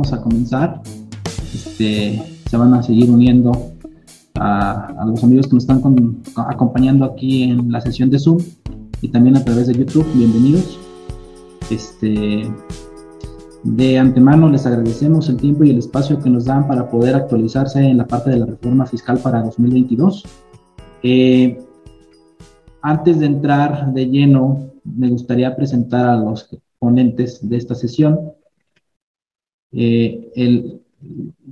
vamos a comenzar. Este, se van a seguir uniendo a, los amigos que nos están acompañando aquí en la sesión de Zoom y también a través de YouTube. Bienvenidos. Este, de antemano les agradecemos el tiempo y el espacio que nos dan para poder actualizarse en la parte de la reforma fiscal para 2022. Eh, antes de entrar de lleno, me gustaría presentar a los ponentes de esta sesión. Eh, el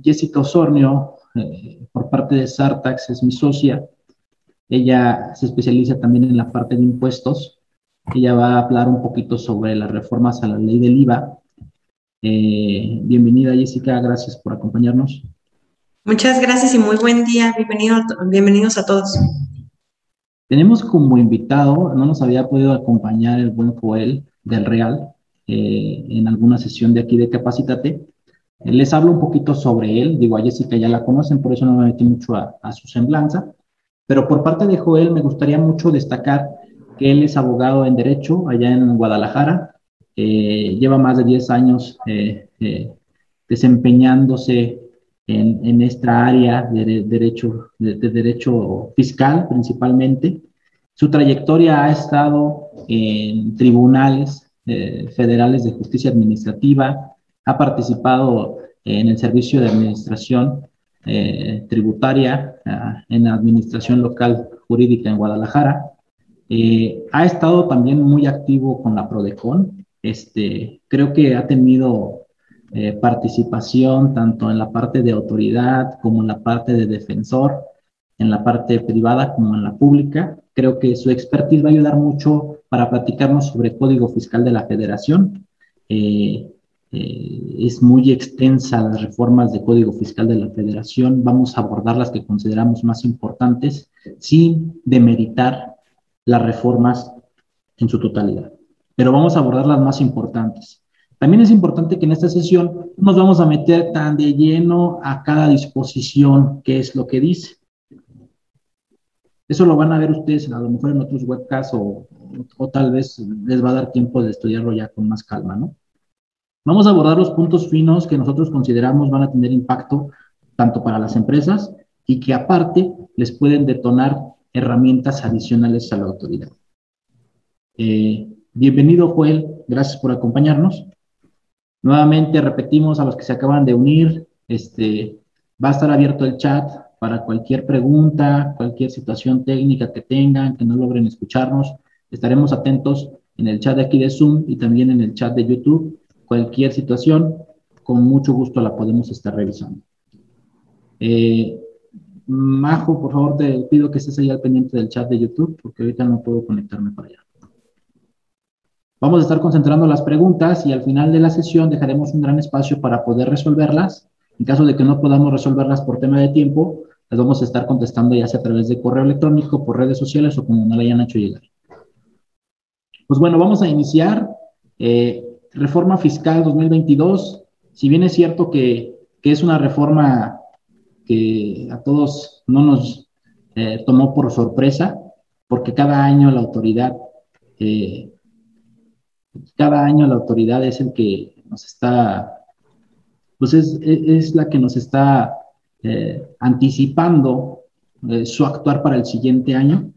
Jessica Osornio, eh, por parte de Sartax, es mi socia. Ella se especializa también en la parte de impuestos. Ella va a hablar un poquito sobre las reformas a la ley del IVA. Eh, bienvenida, Jessica. Gracias por acompañarnos. Muchas gracias y muy buen día. Bienvenido, bienvenidos a todos. Tenemos como invitado, no nos había podido acompañar el buen Joel del Real eh, en alguna sesión de aquí de Capacítate. Les hablo un poquito sobre él, digo a Jessica ya la conocen, por eso no me metí mucho a, su semblanza, pero por parte de Joel me gustaría mucho destacar que él es abogado en Derecho allá en Guadalajara, eh, lleva más de 10 años eh, eh, desempeñándose en, esta área de, derecho, de, derecho fiscal principalmente. Su trayectoria ha estado en tribunales federales de justicia administrativa, ha participado en el servicio de administración eh, tributaria ah, en la administración local jurídica en Guadalajara. Eh, ha estado también muy activo con la Prodecon. Este, creo que ha tenido eh, participación tanto en la parte de autoridad como en la parte de defensor, en la parte privada como en la pública. Creo que su expertise va a ayudar mucho para platicarnos sobre código fiscal de la federación. Eh, es muy extensa las reformas de Código Fiscal de la Federación. Vamos a abordar las que consideramos más importantes sin demeritar las reformas en su totalidad. Pero vamos a abordar las más importantes. También es importante que en esta sesión nos vamos a meter tan de lleno a cada disposición, qué es lo que dice. Eso lo van a ver ustedes a lo mejor en otros webcasts o, o tal vez les va a dar tiempo de estudiarlo ya con más calma, ¿no? Vamos a abordar los puntos finos que nosotros consideramos van a tener impacto tanto para las empresas y que aparte les pueden detonar herramientas adicionales a la autoridad. Eh, bienvenido, Joel. Gracias por acompañarnos. Nuevamente repetimos a los que se acaban de unir, este, va a estar abierto el chat para cualquier pregunta, cualquier situación técnica que tengan, que no logren escucharnos. Estaremos atentos en el chat de aquí de Zoom y también en el chat de YouTube cualquier situación, con mucho gusto la podemos estar revisando. Eh, Majo, por favor, te pido que estés ahí al pendiente del chat de YouTube, porque ahorita no puedo conectarme para allá. Vamos a estar concentrando las preguntas y al final de la sesión dejaremos un gran espacio para poder resolverlas. En caso de que no podamos resolverlas por tema de tiempo, las vamos a estar contestando ya sea a través de correo electrónico, por redes sociales o como no la hayan hecho llegar. Pues bueno, vamos a iniciar. Eh, reforma fiscal 2022, si bien es cierto que, es una reforma que a todos no nos eh, tomó por sorpresa, porque cada año la autoridad, eh, cada año la autoridad es el que nos está, pues es, la que nos está eh, anticipando su actuar para el siguiente año.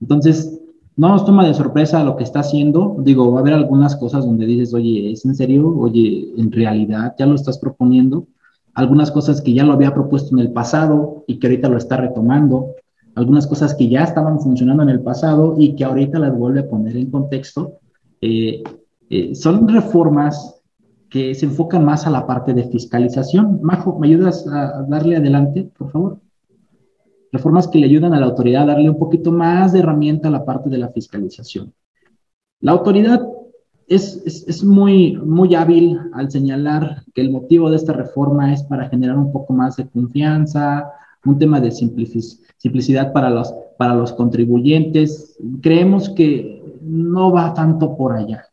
Entonces, no nos toma de sorpresa lo que está haciendo. Digo, va a haber algunas cosas donde dices, oye, ¿es en serio? Oye, en realidad ya lo estás proponiendo. Algunas cosas que ya lo había propuesto en el pasado y que ahorita lo está retomando. Algunas cosas que ya estaban funcionando en el pasado y que ahorita las vuelve a poner en contexto. Eh, eh, son reformas que se enfocan más a la parte de fiscalización. Majo, ¿me ayudas a darle adelante, por favor? Reformas que le ayudan a la autoridad a darle un poquito más de herramienta a la parte de la fiscalización. La autoridad es, es, muy, muy hábil al señalar que el motivo de esta reforma es para generar un poco más de confianza, un tema de simplicidad para los, para los contribuyentes. Creemos que no va tanto por allá.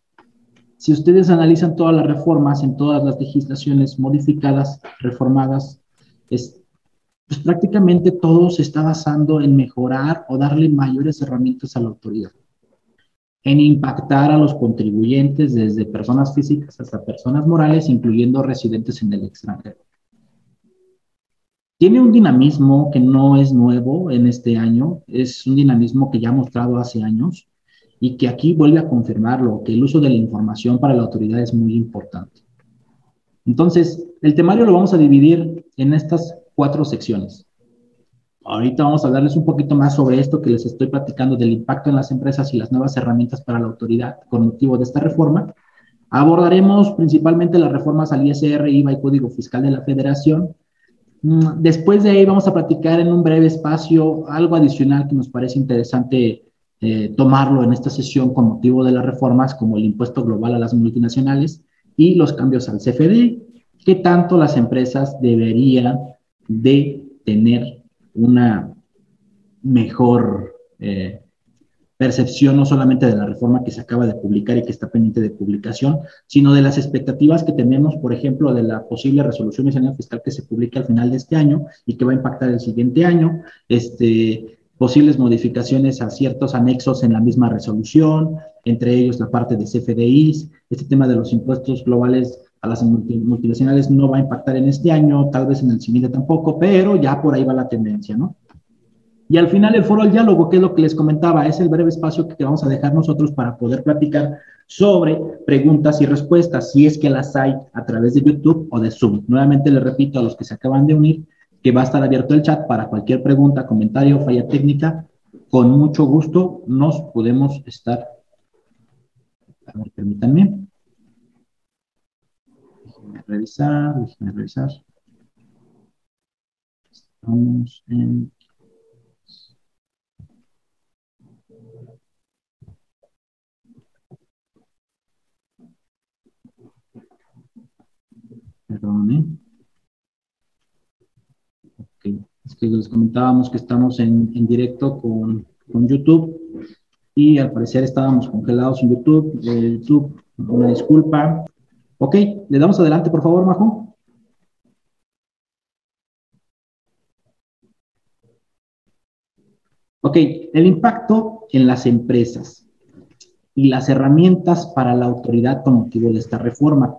Si ustedes analizan todas las reformas en todas las legislaciones modificadas, reformadas, es, pues prácticamente todo se está basando en mejorar o darle mayores herramientas a la autoridad. en impactar a los contribuyentes desde personas físicas hasta personas morales, incluyendo residentes en el extranjero. Tiene un dinamismo que no es nuevo en este año, es un dinamismo que ya ha mostrado hace años y que aquí vuelve a confirmarlo, que el uso de la información para la autoridad es muy importante. Entonces, el temario lo vamos a dividir en estas cuatro secciones. Ahorita vamos a hablarles un poquito más sobre esto que les estoy platicando del impacto en las empresas y las nuevas herramientas para la autoridad con motivo de esta reforma. Abordaremos principalmente las reformas al ISR, IVA y Código Fiscal de la Federación. Mm, después de ahí vamos a platicar en un breve espacio algo adicional que nos parece interesante eh, tomarlo en esta sesión con motivo de las reformas, como el impuesto global a las multinacionales y los cambios al CFD, que tanto las empresas deberían de tener una mejor eh, percepción no solamente de la reforma que se acaba de publicar y que está pendiente de publicación, sino de las expectativas que tenemos, por ejemplo, de la posible resolución nacional fiscal que se publique al final de este año y que va a impactar el siguiente año, este, posibles modificaciones a ciertos anexos en la misma resolución, entre ellos la parte de CFDIs, este tema de los impuestos globales a las multinacionales no va a impactar en este año, tal vez en el siguiente tampoco, pero ya por ahí va la tendencia, ¿no? Y al final el foro al diálogo, que es lo que les comentaba, es el breve espacio que vamos a dejar nosotros para poder platicar sobre preguntas y respuestas, si es que las hay a través de YouTube o de Zoom. Nuevamente les repito a los que se acaban de unir que va a estar abierto el chat para cualquier pregunta, comentario falla técnica. Con mucho gusto nos podemos estar. A ver, permítanme revisar, déjenme revisar. Estamos en... Perdón, ¿eh? Ok, es que les comentábamos que estamos en, en directo con, con, YouTube y al parecer estábamos congelados en YouTube. Eh, YouTube, una disculpa. Ok, le damos adelante, por favor, Majo. Ok, el impacto en las empresas y las herramientas para la autoridad con motivo de esta reforma.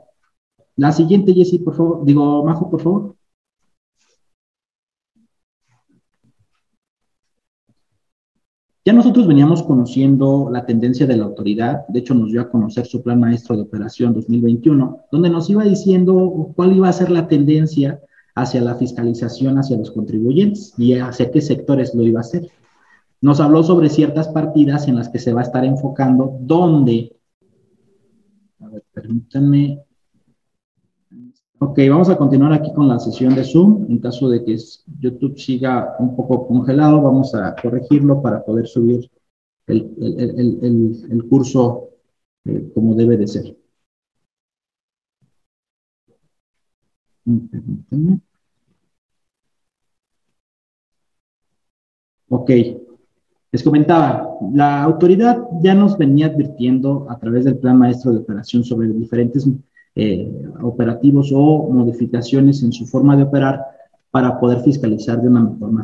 La siguiente, Jessy, por favor. Digo, Majo, por favor. Ya nosotros veníamos conociendo la tendencia de la autoridad, de hecho nos dio a conocer su plan maestro de operación 2021, donde nos iba diciendo cuál iba a ser la tendencia hacia la fiscalización hacia los contribuyentes y hacia qué sectores lo iba a hacer. Nos habló sobre ciertas partidas en las que se va a estar enfocando, donde, a ver, permítanme, Ok, vamos a continuar aquí con la sesión de Zoom. En caso de que YouTube siga un poco congelado, vamos a corregirlo para poder subir el, curso eh, como debe de ser. Ok, les comentaba, la autoridad ya nos venía advirtiendo a través del plan maestro de operación sobre diferentes eh, operativos o modificaciones en su forma de operar para poder fiscalizar de una, forma,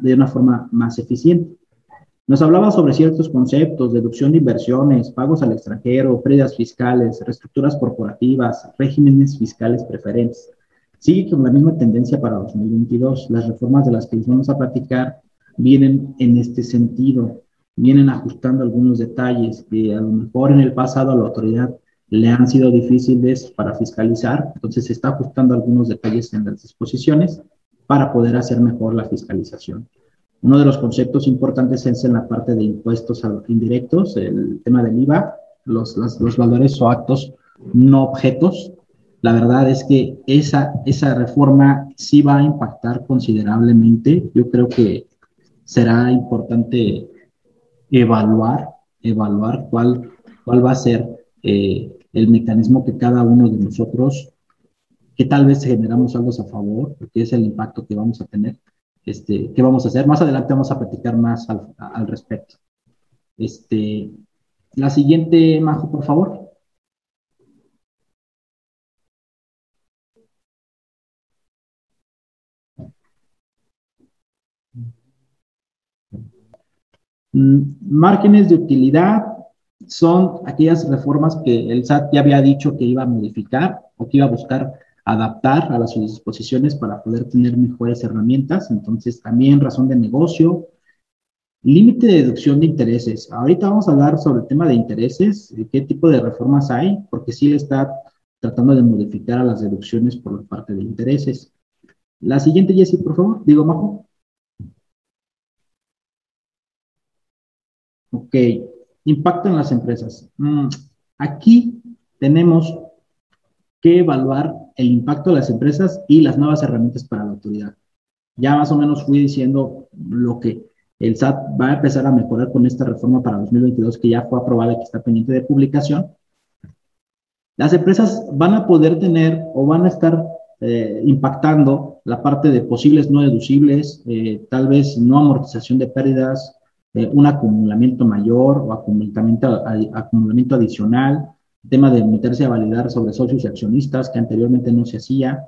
de una forma más eficiente. Nos hablaba sobre ciertos conceptos, deducción de inversiones, pagos al extranjero, pérdidas fiscales, reestructuras corporativas, regímenes fiscales preferentes. Sigue con la misma tendencia para 2022. Las reformas de las que les vamos a platicar vienen en este sentido, vienen ajustando algunos detalles que a lo mejor en el pasado la autoridad le han sido difíciles para fiscalizar, entonces se está ajustando algunos detalles en las disposiciones para poder hacer mejor la fiscalización. Uno de los conceptos importantes es en la parte de impuestos indirectos, el tema del IVA, los, los valores o actos no objetos. La verdad es que esa, esa reforma sí va a impactar considerablemente. Yo creo que será importante evaluar, evaluar cuál, cuál va a ser eh, el mecanismo que cada uno de nosotros, que tal vez generamos algo a favor, porque es el impacto que vamos a tener, este, ¿qué vamos a hacer? Más adelante vamos a platicar más al, respecto. Este, la siguiente, Majo, por favor. Mm, márgenes de utilidad son aquellas reformas que el SAT ya había dicho que iba a modificar o que iba a buscar adaptar a las disposiciones para poder tener mejores herramientas. Entonces, también razón de negocio, límite de deducción de intereses. Ahorita vamos a hablar sobre el tema de intereses, qué tipo de reformas hay, porque sí está tratando de modificar a las deducciones por parte de intereses. La siguiente, Jessy, por favor. Digo, Majo. Ok, impacto en las empresas. Mm, aquí tenemos que evaluar el impacto de las empresas y las nuevas herramientas para la autoridad. Ya más o menos fui diciendo lo que el SAT va a empezar a mejorar con esta reforma para 2022 que ya fue aprobada y que está pendiente de publicación. Las empresas van a poder tener o van a estar eh, impactando la parte de posibles no deducibles, eh, tal vez no amortización de pérdidas, eh, un acumulamiento mayor o acumulamiento, acumulamiento adicional, tema de meterse a validar sobre socios y accionistas que anteriormente no se hacía.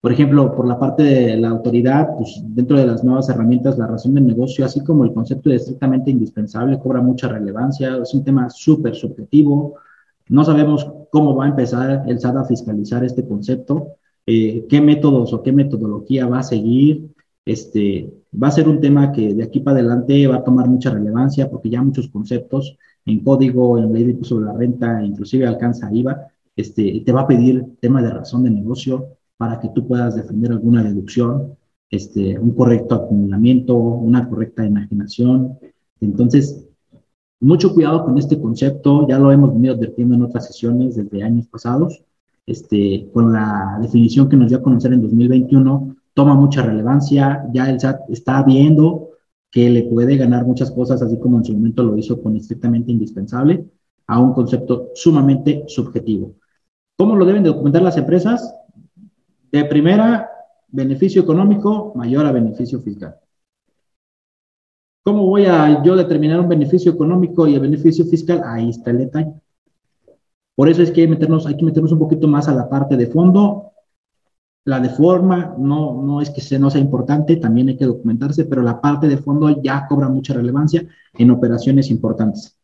por ejemplo, por la parte de la autoridad, pues dentro de las nuevas herramientas, la razón del negocio, así como el concepto de estrictamente indispensable, cobra mucha relevancia, es un tema súper subjetivo, no sabemos cómo va a empezar el SAT a fiscalizar este concepto, eh, qué métodos o qué metodología va a seguir. Este, va a ser un tema que de aquí para adelante va a tomar mucha relevancia porque ya muchos conceptos en código, en ley de impuesto sobre la renta, inclusive alcanza IVA, este, te va a pedir tema de razón de negocio para que tú puedas defender alguna deducción, este, un correcto acumulamiento, una correcta enajenación. Entonces, mucho cuidado con este concepto, ya lo hemos venido advirtiendo en otras sesiones desde años pasados, este, con la definición que nos dio a conocer en 2021, toma mucha relevancia, ya el SAT está viendo que le puede ganar muchas cosas, así como en su momento lo hizo con estrictamente indispensable, a un concepto sumamente subjetivo. ¿Cómo lo deben de documentar las empresas? De primera, beneficio económico mayor a beneficio fiscal. ¿Cómo voy a yo determinar un beneficio económico y el beneficio fiscal? Ahí está el detalle. Por eso es que hay, meternos, hay que meternos un poquito más a la parte de fondo. La de forma no, no es que sea, no sea importante, también hay que documentarse, pero la parte de fondo ya cobra mucha relevancia en operaciones importantes.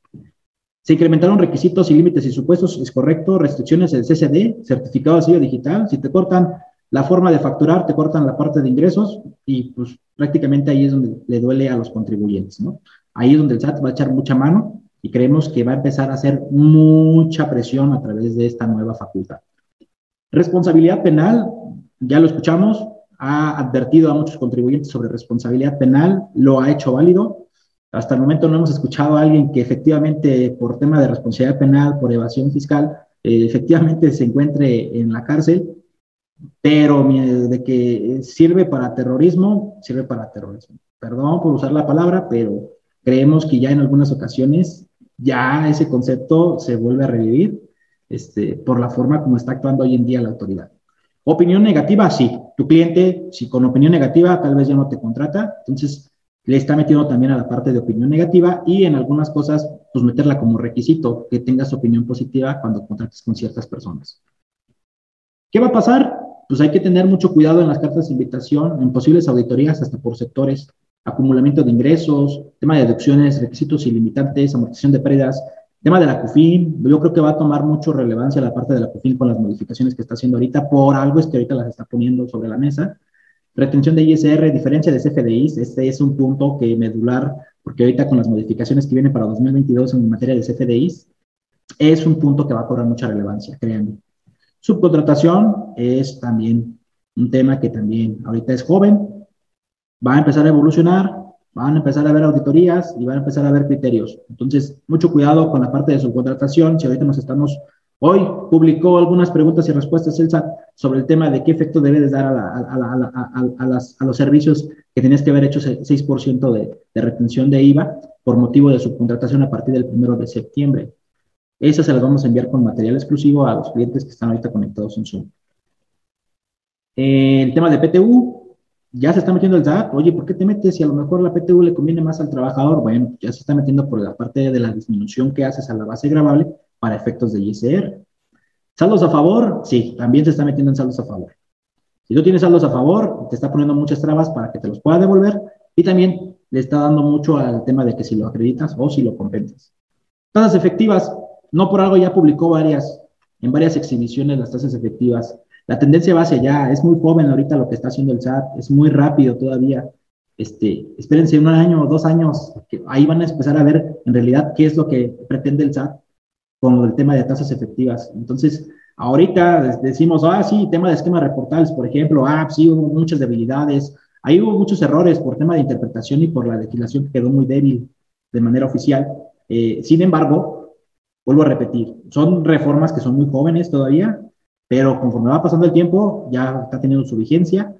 Se incrementaron requisitos y límites y supuestos, es correcto, restricciones del CCD, certificado de sello digital, si te cortan la forma de facturar, te cortan la parte de ingresos y pues prácticamente ahí es donde le duele a los contribuyentes, ¿no? Ahí es donde el SAT va a echar mucha mano y creemos que va a empezar a hacer mucha presión a través de esta nueva facultad. Responsabilidad penal, ya lo escuchamos, ha advertido a muchos contribuyentes sobre responsabilidad penal, lo ha hecho válido. Hasta el momento no hemos escuchado a alguien que efectivamente por tema de responsabilidad penal, por evasión fiscal, eh, efectivamente se encuentre en la cárcel pero de que sirve para terrorismo, sirve para terrorismo. Perdón por usar la palabra, pero creemos que ya en algunas ocasiones ya ese concepto se vuelve a revivir este, por la forma como está actuando hoy en día la autoridad. Opinión negativa, sí. Tu cliente, si con opinión negativa, tal vez ya no te contrata, entonces le está metiendo también a la parte de opinión negativa y en algunas cosas, pues meterla como requisito, que tengas opinión positiva cuando contrates con ciertas personas. ¿Qué va a pasar? pues hay que tener mucho cuidado en las cartas de invitación, en posibles auditorías hasta por sectores, acumulamiento de ingresos, tema de deducciones, requisitos ilimitantes, amortización de pérdidas, tema de la CUFIN, yo creo que va a tomar mucho relevancia la parte de la CUFIN con las modificaciones que está haciendo ahorita, por algo es que ahorita las está poniendo sobre la mesa. Retención de ISR, diferencia de CFDIs, este es un punto que medular, porque ahorita con las modificaciones que vienen para 2022 en materia de CFDIs, es un punto que va a cobrar mucha relevancia, créanme. Subcontratación es también un tema que también ahorita es joven, va a empezar a evolucionar, van a empezar a ver auditorías y van a empezar a ver criterios. Entonces, mucho cuidado con la parte de subcontratación. Si ahorita nos estamos, hoy publicó algunas preguntas y respuestas el SAT sobre el tema de qué efecto debe dar a, los servicios que tenías que haber hecho 6% de, de retención de IVA por motivo de subcontratación a partir del primero de septiembre. Esas se las vamos a enviar con material exclusivo a los clientes que están ahorita conectados en Zoom. el tema de PTU, ya se está metiendo el SAT. Oye, ¿por qué te metes si a lo mejor la PTU le conviene más al trabajador? Bueno, ya se está metiendo por la parte de la disminución que haces a la base gravable para efectos de ISR. ¿Saldos a favor? Sí, también se está metiendo en saldos a favor. Si tú tienes saldos a favor, te está poniendo muchas trabas para que te los pueda devolver y también le está dando mucho al tema de que si lo acreditas o si lo compensas. Tasas efectivas, no por algo ya publicó varias, en varias exhibiciones las tasas efectivas. La tendencia va hacia allá, es muy joven ahorita lo que está haciendo el SAT, es muy rápido todavía. Este, espérense un año o dos años, que ahí van a empezar a ver en realidad qué es lo que pretende el SAT con el tema de tasas efectivas. Entonces, ahorita decimos, ah, sí, tema de esquemas reportables, por ejemplo, ah, sí, hubo muchas debilidades, ahí hubo muchos errores por tema de interpretación y por la legislación que quedó muy débil de manera oficial. Eh, sin embargo, vuelvo a repetir, son reformas que son muy jóvenes todavía, pero conforme va pasando el tiempo, ya está teniendo su vigencia.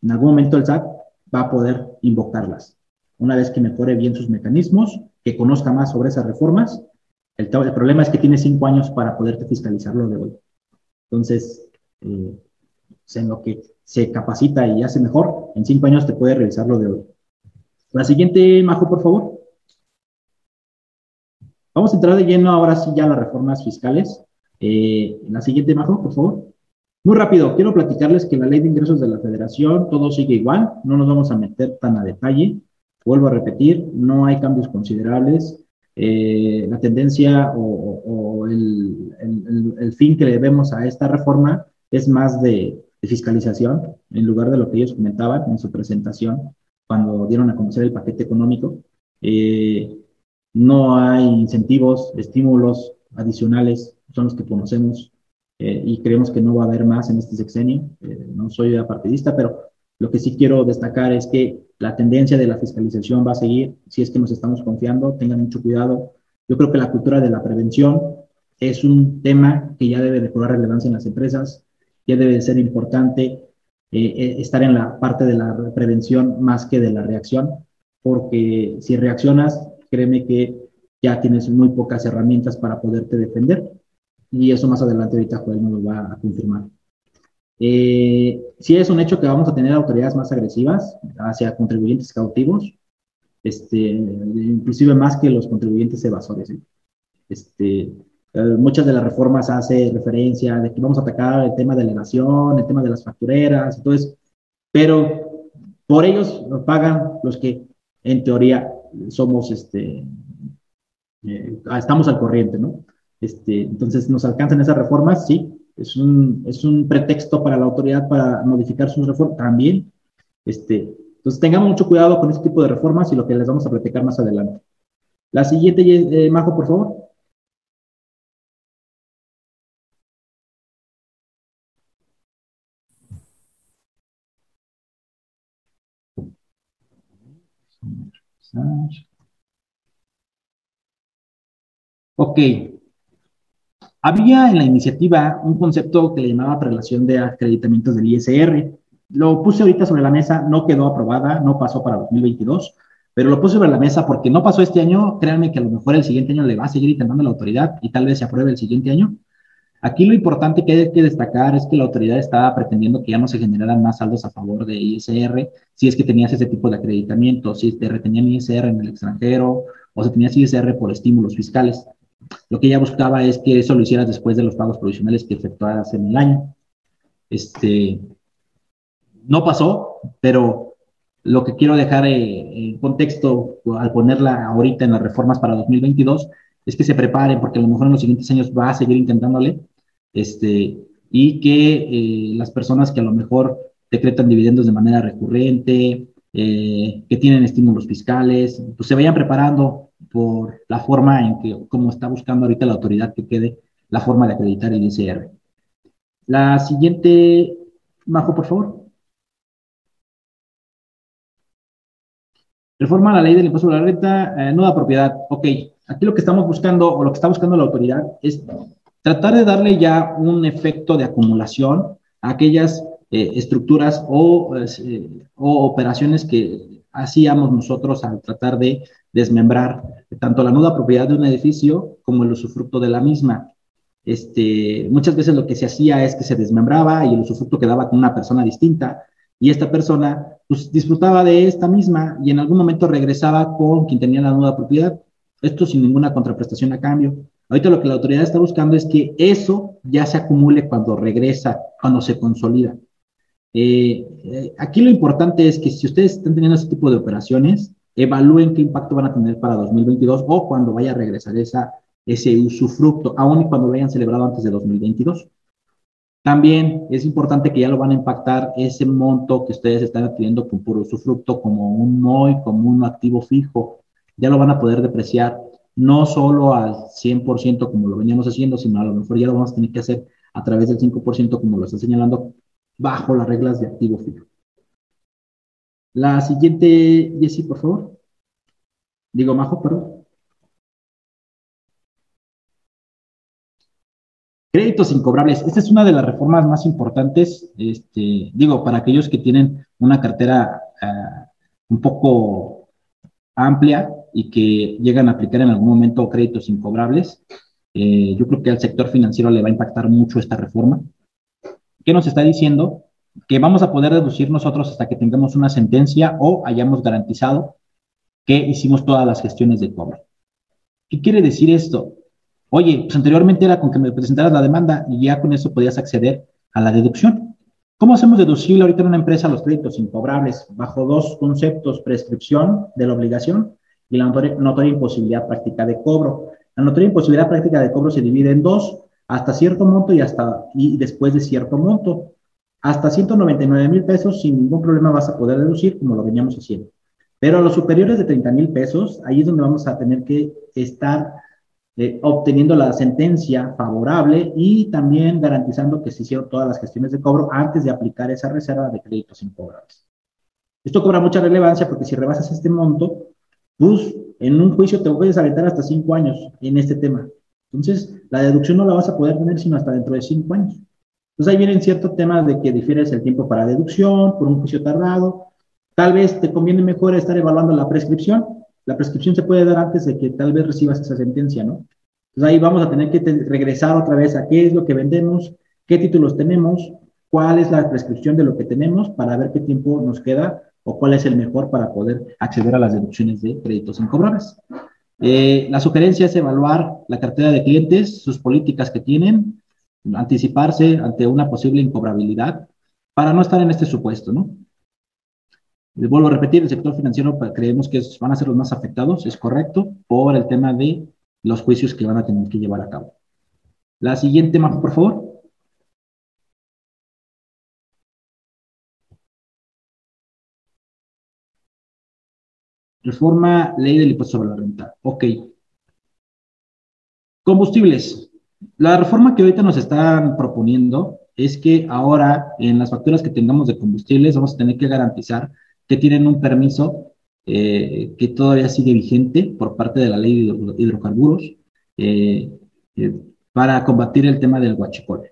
En algún momento el SAT va a poder invocarlas. Una vez que mejore bien sus mecanismos, que conozca más sobre esas reformas, el, problema es que tiene cinco años para poderte fiscalizar lo de hoy. Entonces, eh, en lo que se capacita y hace mejor, en cinco años te puede revisar lo de hoy. La siguiente, Majo, por favor. Vamos a entrar de lleno ahora sí ya a las reformas fiscales. Eh, la siguiente, Majo, por favor. Muy rápido, quiero platicarles que la ley de ingresos de la federación, todo sigue igual, no nos vamos a meter tan a detalle. Vuelvo a repetir, no hay cambios considerables. Eh, la tendencia o, el, el, fin que le vemos a esta reforma es más de, fiscalización, en lugar de lo que ellos comentaban en su presentación cuando dieron a conocer el paquete económico. Eh, no hay incentivos, estímulos adicionales, son los que conocemos eh, y creemos que no va a haber más en este sexenio. Eh, no soy apartidista, pero lo que sí quiero destacar es que la tendencia de la fiscalización va a seguir. Si es que nos estamos confiando, tengan mucho cuidado. Yo creo que la cultura de la prevención es un tema que ya debe de cobrar relevancia en las empresas, ya debe de ser importante eh, estar en la parte de la prevención más que de la reacción, porque si reaccionas, créeme que ya tienes muy pocas herramientas para poderte defender y eso más adelante ahorita Joel nos lo va a confirmar. Eh, sí es un hecho que vamos a tener autoridades más agresivas hacia contribuyentes cautivos, este, inclusive más que los contribuyentes evasores. ¿eh? Este, eh, muchas de las reformas hace referencia de que vamos a atacar el tema de la evasión, el tema de las factureras, entonces, pero por ellos pagan los que en teoría somos, este, eh, estamos al corriente, ¿no? Este, entonces, ¿nos alcanzan esas reformas? Sí. ¿Es un, es un pretexto para la autoridad para modificar sus reformas? También. Este, entonces, tengamos mucho cuidado con este tipo de reformas y lo que les vamos a platicar más adelante. La siguiente, eh, Majo, por favor. Ok, había en la iniciativa un concepto que le llamaba relación de acreditamientos del ISR. Lo puse ahorita sobre la mesa, no quedó aprobada, no pasó para 2022, pero lo puse sobre la mesa porque no pasó este año. Créanme que a lo mejor el siguiente año le va a seguir intentando la autoridad y tal vez se apruebe el siguiente año. Aquí lo importante que hay que destacar es que la autoridad estaba pretendiendo que ya no se generaran más saldos a favor de ISR si es que tenías ese tipo de acreditamiento, si te retenían ISR en el extranjero o si tenías ISR por estímulos fiscales. Lo que ella buscaba es que eso lo hicieras después de los pagos provisionales que efectuaras en el año. Este, no pasó, pero lo que quiero dejar eh, en contexto al ponerla ahorita en las reformas para 2022 es que se preparen porque a lo mejor en los siguientes años va a seguir intentándole este, y que eh, las personas que a lo mejor decretan dividendos de manera recurrente, eh, que tienen estímulos fiscales, pues se vayan preparando por la forma en que, como está buscando ahorita la autoridad que quede la forma de acreditar el ICR. La siguiente, Majo, por favor. Reforma la ley del impuesto sobre la renta, eh, nueva propiedad. Ok, aquí lo que estamos buscando, o lo que está buscando la autoridad, es tratar de darle ya un efecto de acumulación a aquellas eh, estructuras o, eh, o operaciones que hacíamos nosotros al tratar de desmembrar tanto la nuda propiedad de un edificio como el usufructo de la misma. Este, muchas veces lo que se hacía es que se desmembraba y el usufructo quedaba con una persona distinta y esta persona pues, disfrutaba de esta misma y en algún momento regresaba con quien tenía la nuda propiedad. Esto sin ninguna contraprestación a cambio. Ahorita lo que la autoridad está buscando es que eso ya se acumule cuando regresa, cuando se consolida. Eh, eh, aquí lo importante es que si ustedes están teniendo ese tipo de operaciones, evalúen qué impacto van a tener para 2022 o cuando vaya a regresar esa ese usufructo, aun y cuando lo hayan celebrado antes de 2022. También es importante que ya lo van a impactar ese monto que ustedes están adquiriendo por puro usufructo como un MOI, como un activo fijo. Ya lo van a poder depreciar no solo al 100% como lo veníamos haciendo, sino a lo mejor ya lo vamos a tener que hacer a través del 5% como lo está señalando bajo las reglas de activo fijo. La siguiente, Jessy, por favor. Digo, Majo, perdón. Créditos incobrables. Esta es una de las reformas más importantes, este, digo, para aquellos que tienen una cartera ah, un poco amplia y que llegan a aplicar en algún momento créditos incobrables. Eh, yo creo que al sector financiero le va a impactar mucho esta reforma. ¿Qué nos está diciendo? Que vamos a poder deducir nosotros hasta que tengamos una sentencia o hayamos garantizado que hicimos todas las gestiones de cobro. ¿Qué quiere decir esto? Oye, pues anteriormente era con que me presentaras la demanda y ya con eso podías acceder a la deducción. ¿Cómo hacemos deducible ahorita en una empresa los créditos incobrables? Bajo dos conceptos, prescripción de la obligación y la notoria, imposibilidad práctica de cobro. La notoria imposibilidad práctica de cobro se divide en dos, hasta cierto monto y, hasta, y después de cierto monto. Hasta 199 mil pesos sin ningún problema vas a poder deducir como lo veníamos haciendo. Pero a los superiores de 30 mil pesos, ahí es donde vamos a tener que estar eh, obteniendo la sentencia favorable y también garantizando que se hicieron todas las gestiones de cobro antes de aplicar esa reserva de créditos incobrables. Esto cobra mucha relevancia porque si rebasas este monto, pues en un juicio te puedes aventar hasta cinco años en este tema. Entonces, la deducción no la vas a poder tener sino hasta dentro de cinco años. Entonces, ahí vienen ciertos temas de que difieres el tiempo para deducción, por un juicio tardado. Tal vez te conviene mejor estar evaluando la prescripción. La prescripción se puede dar antes de que tal vez recibas esa sentencia, ¿no? Entonces, ahí vamos a tener que regresar otra vez a qué es lo que vendemos, qué títulos tenemos, cuál es la prescripción de lo que tenemos para ver qué tiempo nos queda o cuál es el mejor para poder acceder a las deducciones de créditos incobrables. Eh, la sugerencia es evaluar la cartera de clientes, sus políticas que tienen, anticiparse ante una posible incobrabilidad para no estar en este supuesto, ¿no? Les vuelvo a repetir, el sector financiero pues, creemos que van a ser los más afectados, es correcto, por el tema de los juicios que van a tener que llevar a cabo. La siguiente, por favor. Reforma ley del impuesto sobre la renta. Ok. Combustibles. La reforma que ahorita nos están proponiendo es que ahora en las facturas que tengamos de combustibles vamos a tener que garantizar que tienen un permiso eh, que todavía sigue vigente por parte de la ley de hidrocarburos eh, eh, para combatir el tema del huachicol.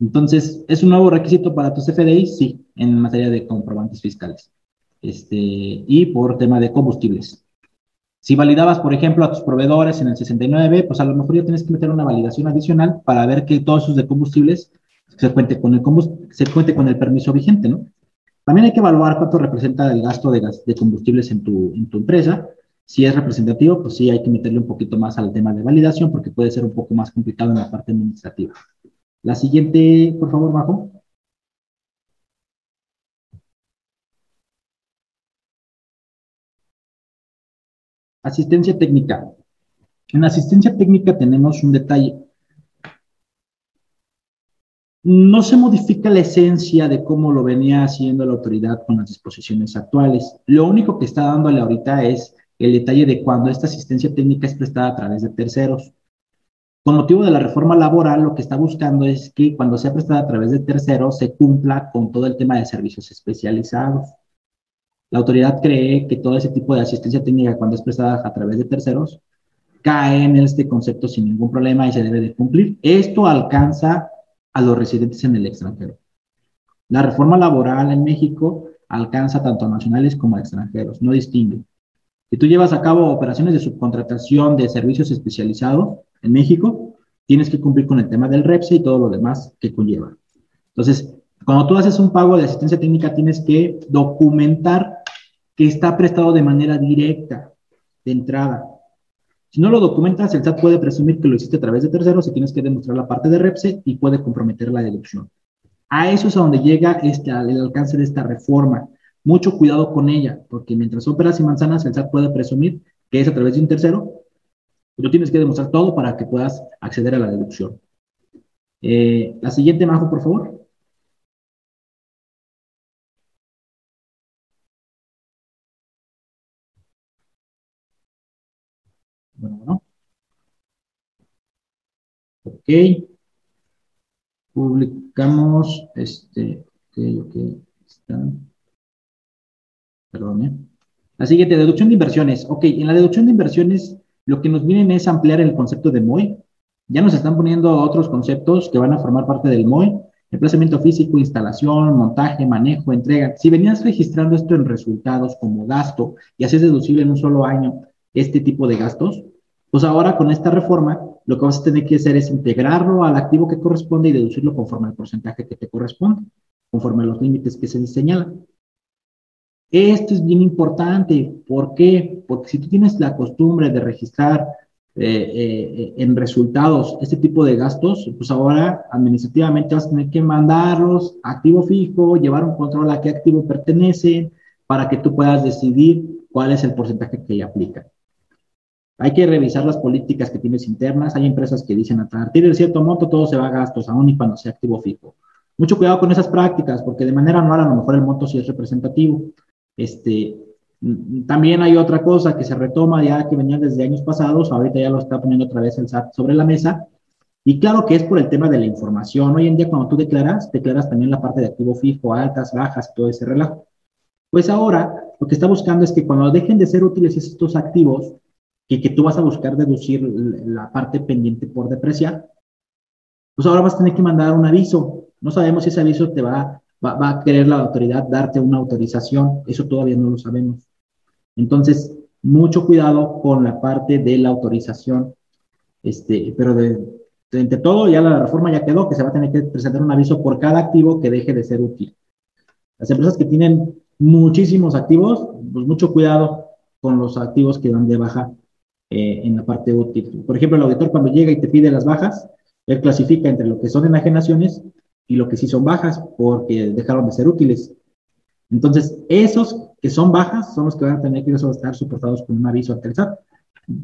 Entonces, ¿es un nuevo requisito para tus FDI? Sí, en materia de comprobantes fiscales este, y por tema de combustibles. Si validabas, por ejemplo, a tus proveedores en el 69, pues a lo mejor ya tienes que meter una validación adicional para ver que todos esos de combustibles se cuente con el, se cuente con el permiso vigente, ¿no? También hay que evaluar cuánto representa el gasto de, de combustibles en tu, en tu empresa. Si es representativo, pues sí hay que meterle un poquito más al tema de validación porque puede ser un poco más complicado en la parte administrativa. La siguiente, por favor, bajo. Asistencia técnica. En asistencia técnica tenemos un detalle. No se modifica la esencia de cómo lo venía haciendo la autoridad con las disposiciones actuales. Lo único que está dándole ahorita es el detalle de cuando esta asistencia técnica es prestada a través de terceros. Con motivo de la reforma laboral, lo que está buscando es que cuando sea prestada a través de terceros se cumpla con todo el tema de servicios especializados. La autoridad cree que todo ese tipo de asistencia técnica, cuando es prestada a través de terceros, cae en este concepto sin ningún problema y se debe de cumplir. Esto alcanza a los residentes en el extranjero. La reforma laboral en México alcanza tanto a nacionales como a extranjeros, no distingue. Si tú llevas a cabo operaciones de subcontratación de servicios especializados en México, tienes que cumplir con el tema del REPSE y todo lo demás que conlleva. Entonces, cuando tú haces un pago de asistencia técnica, tienes que documentar que está prestado de manera directa, de entrada. Si no lo documentas, el SAT puede presumir que lo hiciste a través de terceros y tienes que demostrar la parte de REPSE y puede comprometer la deducción. A eso es a donde llega este, el alcance de esta reforma. Mucho cuidado con ella, porque mientras son peras y manzanas, el SAT puede presumir que es a través de un tercero Pero tienes que demostrar todo para que puedas acceder a la deducción. Eh, la siguiente, Majo, por favor. Bueno, bueno. Ok. Publicamos este. Ok, ok. Perdón, ¿eh? La siguiente, deducción de inversiones. Ok, en la deducción de inversiones, lo que nos vienen es ampliar el concepto de MOI. Ya nos están poniendo otros conceptos que van a formar parte del MOI. Emplazamiento físico, instalación, montaje, manejo, entrega. Si venías registrando esto en resultados como gasto y haces deducible en un solo año este tipo de gastos, pues ahora con esta reforma lo que vas a tener que hacer es integrarlo al activo que corresponde y deducirlo conforme al porcentaje que te corresponde, conforme a los límites que se señalan. Esto es bien importante. ¿Por qué? Porque si tú tienes la costumbre de registrar eh, eh, en resultados este tipo de gastos, pues ahora administrativamente vas a tener que mandarlos a activo fijo, llevar un control a qué activo pertenece, para que tú puedas decidir cuál es el porcentaje que aplica. Hay que revisar las políticas que tienes internas. Hay empresas que dicen a partir de cierto monto todo se va a gastos, aún y cuando sea activo fijo. Mucho cuidado con esas prácticas, porque de manera anual a lo mejor el monto sí es representativo. Este, también hay otra cosa que se retoma ya que venía desde años pasados, ahorita ya lo está poniendo otra vez el SAT sobre la mesa, y claro que es por el tema de la información. Hoy en día cuando tú declaras, declaras también la parte de activo fijo, altas, bajas, todo ese relajo. Pues ahora lo que está buscando es que cuando dejen de ser útiles estos activos, que tú vas a buscar deducir la parte pendiente por depreciar, pues ahora vas a tener que mandar un aviso. No sabemos si ese aviso te va va, a querer la autoridad darte una autorización, eso todavía no lo sabemos. Entonces, mucho cuidado con la parte de la autorización, este, pero de, entre todo ya la reforma ya quedó, que se va a tener que presentar un aviso por cada activo que deje de ser útil. Las empresas que tienen muchísimos activos, pues mucho cuidado con los activos que dan de baja eh, en la parte útil. Por ejemplo, el auditor cuando llega y te pide las bajas, él clasifica entre lo que son enajenaciones y lo que sí son bajas porque dejaron de ser útiles. Entonces, esos que son bajas son los que van a tener que estar soportados con un aviso el SAT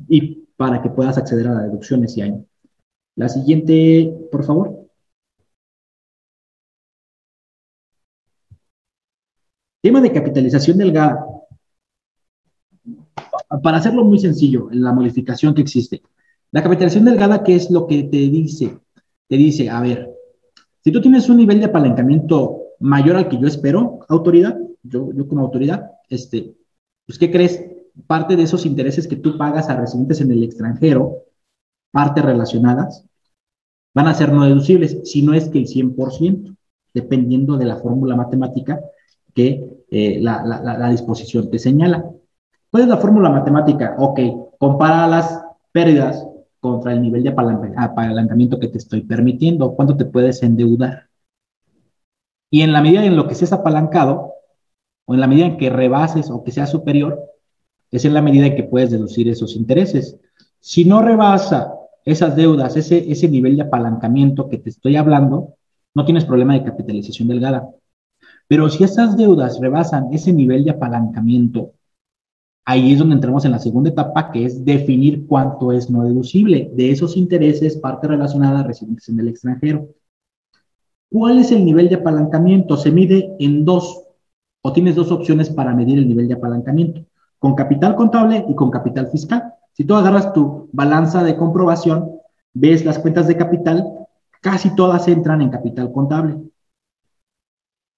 y para que puedas acceder a la deducción ese año. La siguiente, por favor. Tema de capitalización delgada. Para hacerlo muy sencillo, en la modificación que existe. La capitalización delgada, ¿qué es lo que te dice? Te dice, a ver, si tú tienes un nivel de apalancamiento mayor al que yo espero, autoridad, yo, yo como autoridad, este, pues, ¿qué crees? Parte de esos intereses que tú pagas a residentes en el extranjero, partes relacionadas, van a ser no deducibles, si no es que el 100%, dependiendo de la fórmula matemática que eh, la, la, la, disposición te señala. ¿Cuál es la fórmula matemática? Ok, compara las pérdidas contra el nivel de apalancamiento que te estoy permitiendo, cuánto te puedes endeudar. Y en la medida en lo que seas apalancado, o en la medida en que rebases o que sea superior, es en la medida en que puedes deducir esos intereses. Si no rebasa esas deudas, ese, ese nivel de apalancamiento que te estoy hablando, no tienes problema de capitalización delgada. Pero si esas deudas rebasan ese nivel de apalancamiento Ahí es donde entramos en la segunda etapa, que es definir cuánto es no deducible de esos intereses, parte relacionada a residentes en el extranjero. ¿Cuál es el nivel de apalancamiento? Se mide en dos, o tienes dos opciones para medir el nivel de apalancamiento, con capital contable y con capital fiscal. Si tú agarras tu balanza de comprobación, ves las cuentas de capital, casi todas entran en capital contable.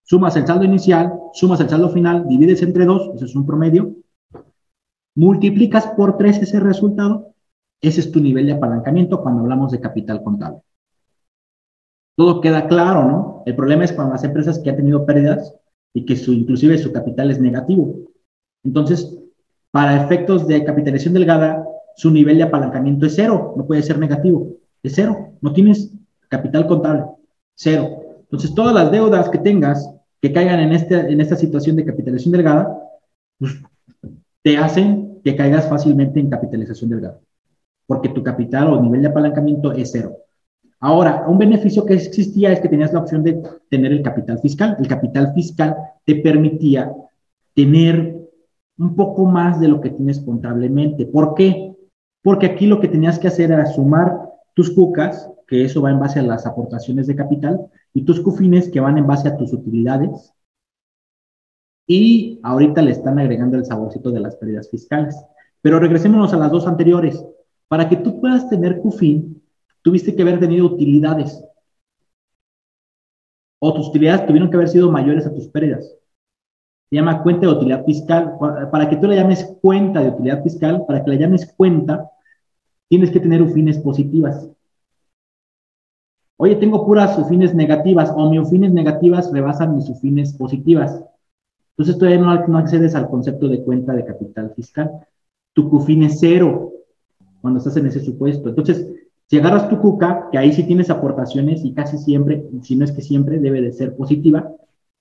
Sumas el saldo inicial, sumas el saldo final, divides entre dos, eso es un promedio, multiplicas por 3 ese resultado, ese es tu nivel de apalancamiento cuando hablamos de capital contable. Todo queda claro, ¿no? El problema es cuando las empresas que han tenido pérdidas y que su, inclusive su capital es negativo. Entonces, para efectos de capitalización delgada, su nivel de apalancamiento es cero, no puede ser negativo, es cero, no tienes capital contable, cero. Entonces, todas las deudas que tengas que caigan en, este, en esta situación de capitalización delgada, pues te hacen que caigas fácilmente en capitalización delgada, porque tu capital o nivel de apalancamiento es cero. Ahora, un beneficio que existía es que tenías la opción de tener el capital fiscal. El capital fiscal te permitía tener un poco más de lo que tienes contablemente. ¿Por qué? porque aquí lo que tenías que hacer era sumar tus cucas, que eso va en base a las aportaciones de capital, y tus cufines, que van en base a tus utilidades, y ahorita le están agregando el saborcito de las pérdidas fiscales. Pero regresémonos a las dos anteriores. Para que tú puedas tener CUFIN, tuviste que haber tenido utilidades. O tus utilidades tuvieron que haber sido mayores a tus pérdidas. Se llama cuenta de utilidad fiscal. Para que tú la llames cuenta de utilidad fiscal, para que la llames cuenta, tienes que tener UFINES positivas. Oye, tengo puras UFINES negativas o mis UFINES negativas rebasan mis UFINES positivas. Entonces todavía no, accedes al concepto de cuenta de capital fiscal. Tu CUFIN es cero cuando estás en ese supuesto. Entonces, si agarras tu cuca, que ahí sí tienes aportaciones y casi siempre, si no es que siempre, debe de ser positiva,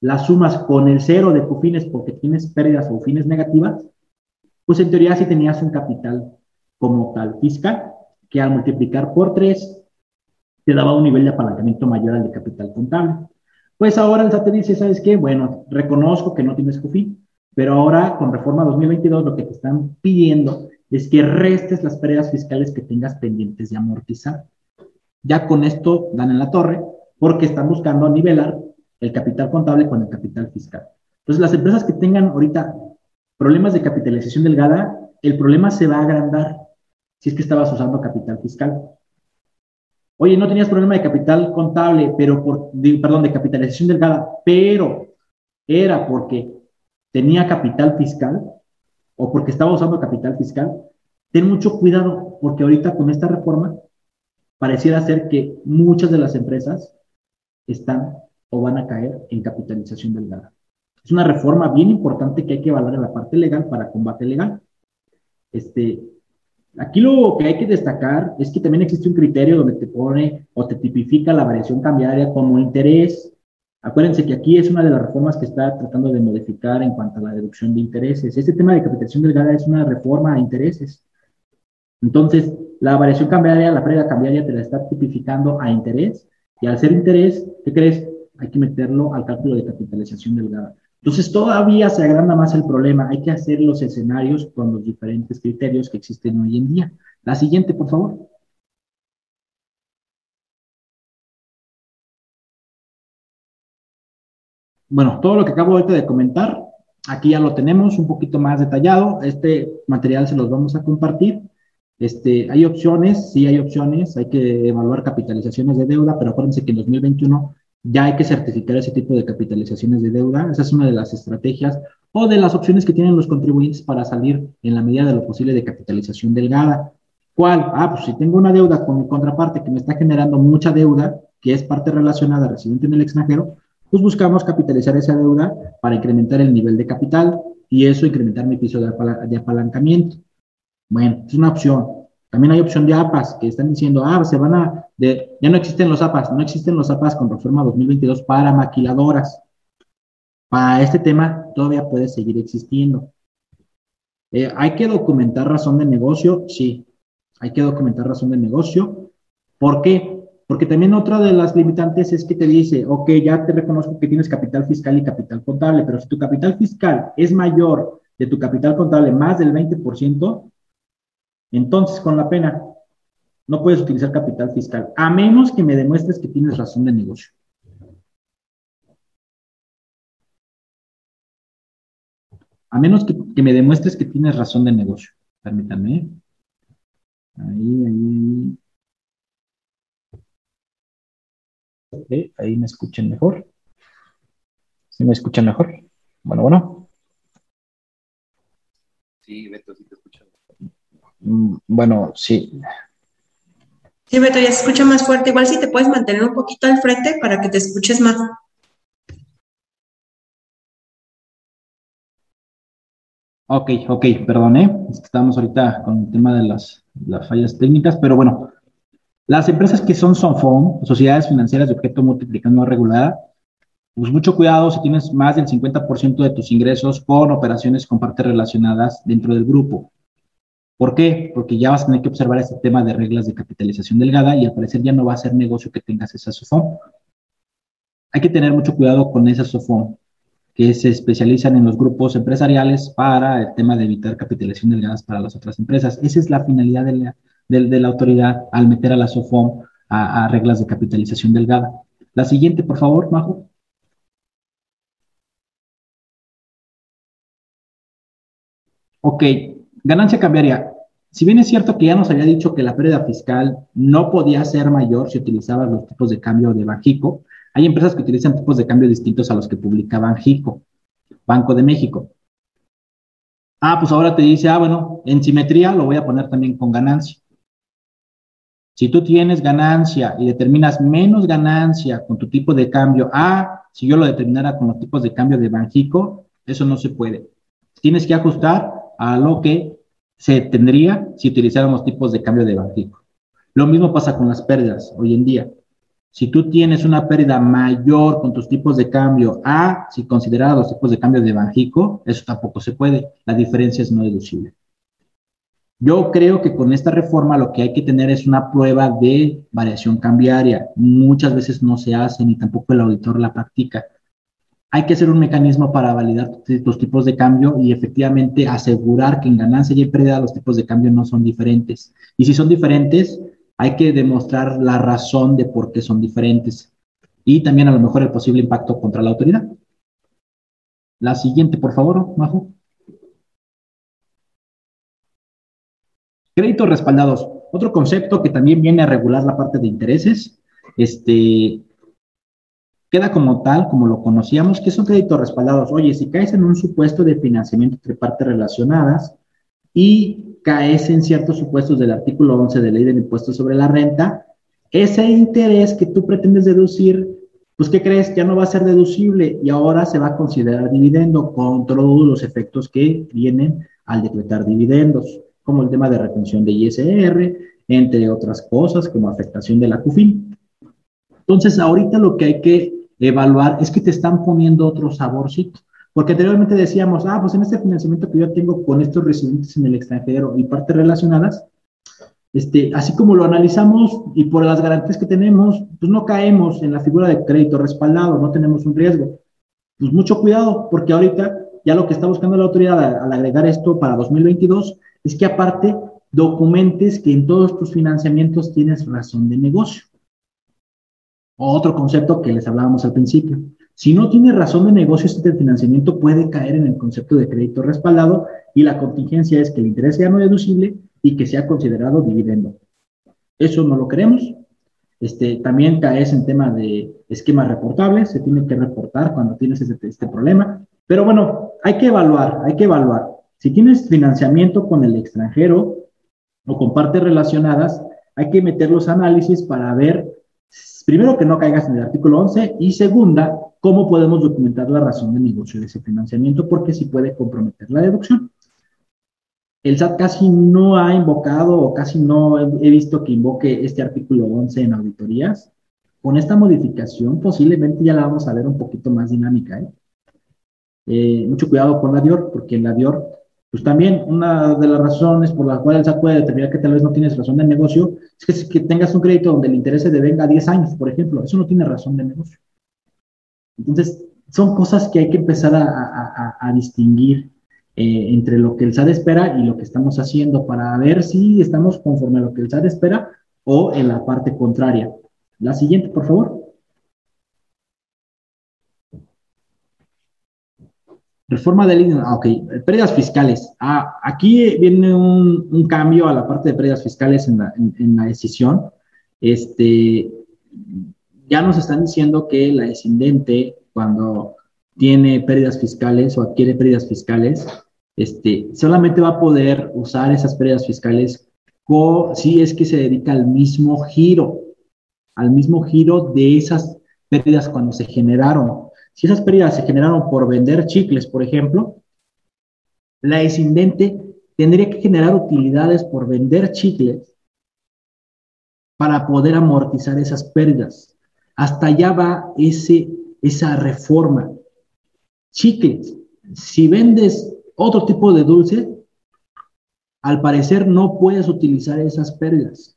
la sumas con el cero de cufines porque tienes pérdidas o fines negativas, pues en teoría sí tenías un capital como tal fiscal, que al multiplicar por tres te daba un nivel de apalancamiento mayor al de capital contable. Pues ahora el SAT dice, ¿sabes qué? Bueno, reconozco que no tienes CUFIN, pero ahora con reforma 2022 lo que te están pidiendo es que restes las pérdidas fiscales que tengas pendientes de amortizar. Ya con esto dan en la torre porque están buscando nivelar el capital contable con el capital fiscal. Entonces, las empresas que tengan ahorita problemas de capitalización delgada, el problema se va a agrandar si es que estabas usando capital fiscal. Oye, no tenías problema de capital contable, pero por, perdón, de capitalización delgada, pero era porque tenía capital fiscal o porque estaba usando capital fiscal, ten mucho cuidado, porque ahorita con esta reforma pareciera ser que muchas de las empresas están o van a caer en capitalización delgada. Es una reforma bien importante que hay que evaluar en la parte legal para combate legal. Este, aquí lo que hay que destacar es que también existe un criterio donde te pone o te tipifica la variación cambiaria como interés. Acuérdense que aquí es una de las reformas que está tratando de modificar en cuanto a la deducción de intereses. Este tema de capitalización delgada es una reforma a intereses. Entonces, la variación cambiaria, la pérdida cambiaria te la está tipificando a interés y al ser interés, ¿qué crees? hay que meterlo al cálculo de capitalización delgada. Entonces todavía se agranda más el problema, hay que hacer los escenarios con los diferentes criterios que existen hoy en día. La siguiente, por favor. Bueno, todo lo que acabo de comentar, aquí ya lo tenemos un poquito más detallado. Este material se los vamos a compartir. Este, hay opciones, sí hay opciones, hay que evaluar capitalizaciones de deuda, pero acuérdense que en 2021 ya hay que certificar ese tipo de capitalizaciones de deuda. Esa es una de las estrategias o de las opciones que tienen los contribuyentes para salir en la medida de lo posible de capitalización delgada. ¿Cuál? Ah, pues si tengo una deuda con mi contraparte que me está generando mucha deuda, que es parte relacionada residente en el extranjero, pues buscamos capitalizar esa deuda para incrementar el nivel de capital y eso incrementar mi piso de, de apalancamiento. Bueno, es una opción. También hay opción de APAS que están diciendo, ah, se van a, de, ya no existen los APAS, no existen los APAS con reforma 2022 para maquiladoras. Para este tema todavía puede seguir existiendo. Eh, ¿Hay que documentar razón de negocio? Sí, hay que documentar razón de negocio. ¿Por qué? Porque también otra de las limitantes es que te dice, ok, ya te reconozco que tienes capital fiscal y capital contable, pero si tu capital fiscal es mayor de tu capital contable más del 20%, entonces, con la pena, no puedes utilizar capital fiscal, a menos que me demuestres que tienes razón de negocio. A menos que, me demuestres que tienes razón de negocio. Permítanme. ¿eh? Ahí, ahí, ahí. ahí me escuchen mejor. ¿Sí me escuchan mejor? Bueno, bueno. Sí, Beto, sí te escuchan. Mm, bueno, sí. Sí, Beto, ya se escucha más fuerte. Igual si te puedes mantener un poquito al frente para que te escuches más. Ok, ok, perdón, ¿eh? estamos ahorita con el tema de las, las fallas técnicas, pero bueno, las empresas que son SONFON, sociedades financieras de objeto multiplicando no regulada, pues mucho cuidado si tienes más del 50% de tus ingresos con operaciones con partes relacionadas dentro del grupo. ¿Por qué? Porque ya vas a tener que observar este tema de reglas de capitalización delgada y al parecer ya no va a ser negocio que tengas esa SOFOM. Hay que tener mucho cuidado con esa SOFOM, que se especializan en los grupos empresariales para el tema de evitar capitalización delgadas para las otras empresas. Esa es la finalidad de la, autoridad al meter a la SOFOM a, reglas de capitalización delgada. La siguiente, por favor, Majo. Ok, ganancia cambiaria. Si bien es cierto que ya nos había dicho que la pérdida fiscal no podía ser mayor si utilizabas los tipos de cambio de Banjico, hay empresas que utilizan tipos de cambio distintos a los que publica Banjico, Banco de México. Ah, pues ahora te dice, ah, bueno, en simetría lo voy a poner también con ganancia. Si tú tienes ganancia y determinas menos ganancia con tu tipo de cambio A, si yo lo determinara con los tipos de cambio de Banjico, eso no se puede. Tienes que ajustar a lo que se tendría si utilizáramos tipos de cambio de Banjico. Lo mismo pasa con las pérdidas hoy en día. Si tú tienes una pérdida mayor con tus tipos de cambio A, si consideras los tipos de cambio de Banjico, eso tampoco se puede. La diferencia es no deducible. Yo creo que con esta reforma lo que hay que tener es una prueba de variación cambiaria. Muchas veces no se hace ni tampoco el auditor la practica. Hay que hacer un mecanismo para validar los tipos de cambio y efectivamente asegurar que en ganancia y en pérdida los tipos de cambio no son diferentes. Y si son diferentes, hay que demostrar la razón de por qué son diferentes y también a lo mejor el posible impacto contra la autoridad. La siguiente, por favor, Majo. Créditos respaldados. Otro concepto que también viene a regular la parte de intereses, este, queda como tal, como lo conocíamos, que son créditos respaldados. Oye, si caes en un supuesto de financiamiento entre partes relacionadas y caes en ciertos supuestos del artículo 11 de ley del impuesto sobre la renta, ese interés que tú pretendes deducir, pues ¿qué crees? Ya no va a ser deducible y ahora se va a considerar dividendo con todos los efectos que vienen al decretar dividendos como el tema de retención de ISR, entre otras cosas, como afectación de la CUFIN. Entonces, ahorita lo que hay que evaluar es que te están poniendo otro saborcito. Porque anteriormente decíamos, ah, pues en este financiamiento que yo tengo con estos residentes en el extranjero y partes relacionadas, este, así como lo analizamos y por las garantías que tenemos, pues no caemos en la figura de crédito respaldado, no tenemos un riesgo. Pues mucho cuidado, porque ahorita ya lo que está buscando la autoridad al, agregar esto para 2022 es que aparte documentes que en todos tus financiamientos tienes razón de negocio. Otro concepto que les hablábamos al principio. Si no tiene razón de negocio, este financiamiento puede caer en el concepto de crédito respaldado y la contingencia es que el interés sea no deducible y que sea considerado dividendo. Eso no lo queremos. Este, también caes en tema de esquemas reportables, se tiene que reportar cuando tienes este, este problema. Pero bueno, hay que evaluar, hay que evaluar. Si tienes financiamiento con el extranjero o con partes relacionadas, hay que meter los análisis para ver, primero, que no caigas en el artículo 11 y segunda, cómo podemos documentar la razón de negocio de ese financiamiento porque si puede comprometer la deducción. El SAT casi no ha invocado o casi no he visto que invoque este artículo 11 en auditorías. Con esta modificación posiblemente ya la vamos a ver un poquito más dinámica. ¿eh? Eh, mucho cuidado con la DIOR, porque en la DIOR pues también una de las razones por las cuales SAT puede determinar que tal vez no tienes razón de negocio es que, tengas un crédito donde el interés se devenga 10 años, por ejemplo. Eso no tiene razón de negocio. Entonces, son cosas que hay que empezar a, distinguir eh, entre lo que el SAT espera y lo que estamos haciendo para ver si estamos conforme a lo que el SAT espera o en la parte contraria. La siguiente, por favor. Reforma de ley, ah, ok, pérdidas fiscales. Ah, aquí viene un, cambio a la parte de pérdidas fiscales en la, decisión. Este, ya nos están diciendo que la descendente, cuando tiene pérdidas fiscales o adquiere pérdidas fiscales, este, solamente va a poder usar esas pérdidas fiscales si es que se dedica al mismo giro, al mismo giro de esas pérdidas cuando se generaron. Si esas pérdidas se generaron por vender chicles, por ejemplo, la descendente tendría que generar utilidades por vender chicles para poder amortizar esas pérdidas. Hasta allá va ese, esa reforma. Chicles, si vendes otro tipo de dulce, al parecer no puedes utilizar esas pérdidas.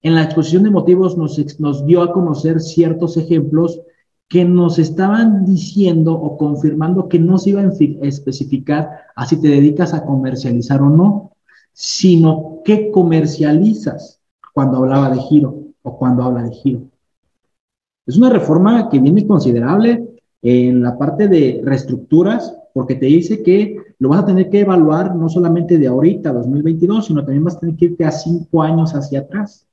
En la exposición de motivos nos, nos dio a conocer ciertos ejemplos que nos estaban diciendo o confirmando que no se iba a especificar a si te dedicas a comercializar o no. sino qué comercializas cuando hablaba de giro o cuando habla de giro. Es una reforma que viene considerable en la parte de reestructuras, porque te dice que lo vas a tener que evaluar no solamente de ahorita, 2022, sino también vas a tener que irte a cinco años hacia atrás.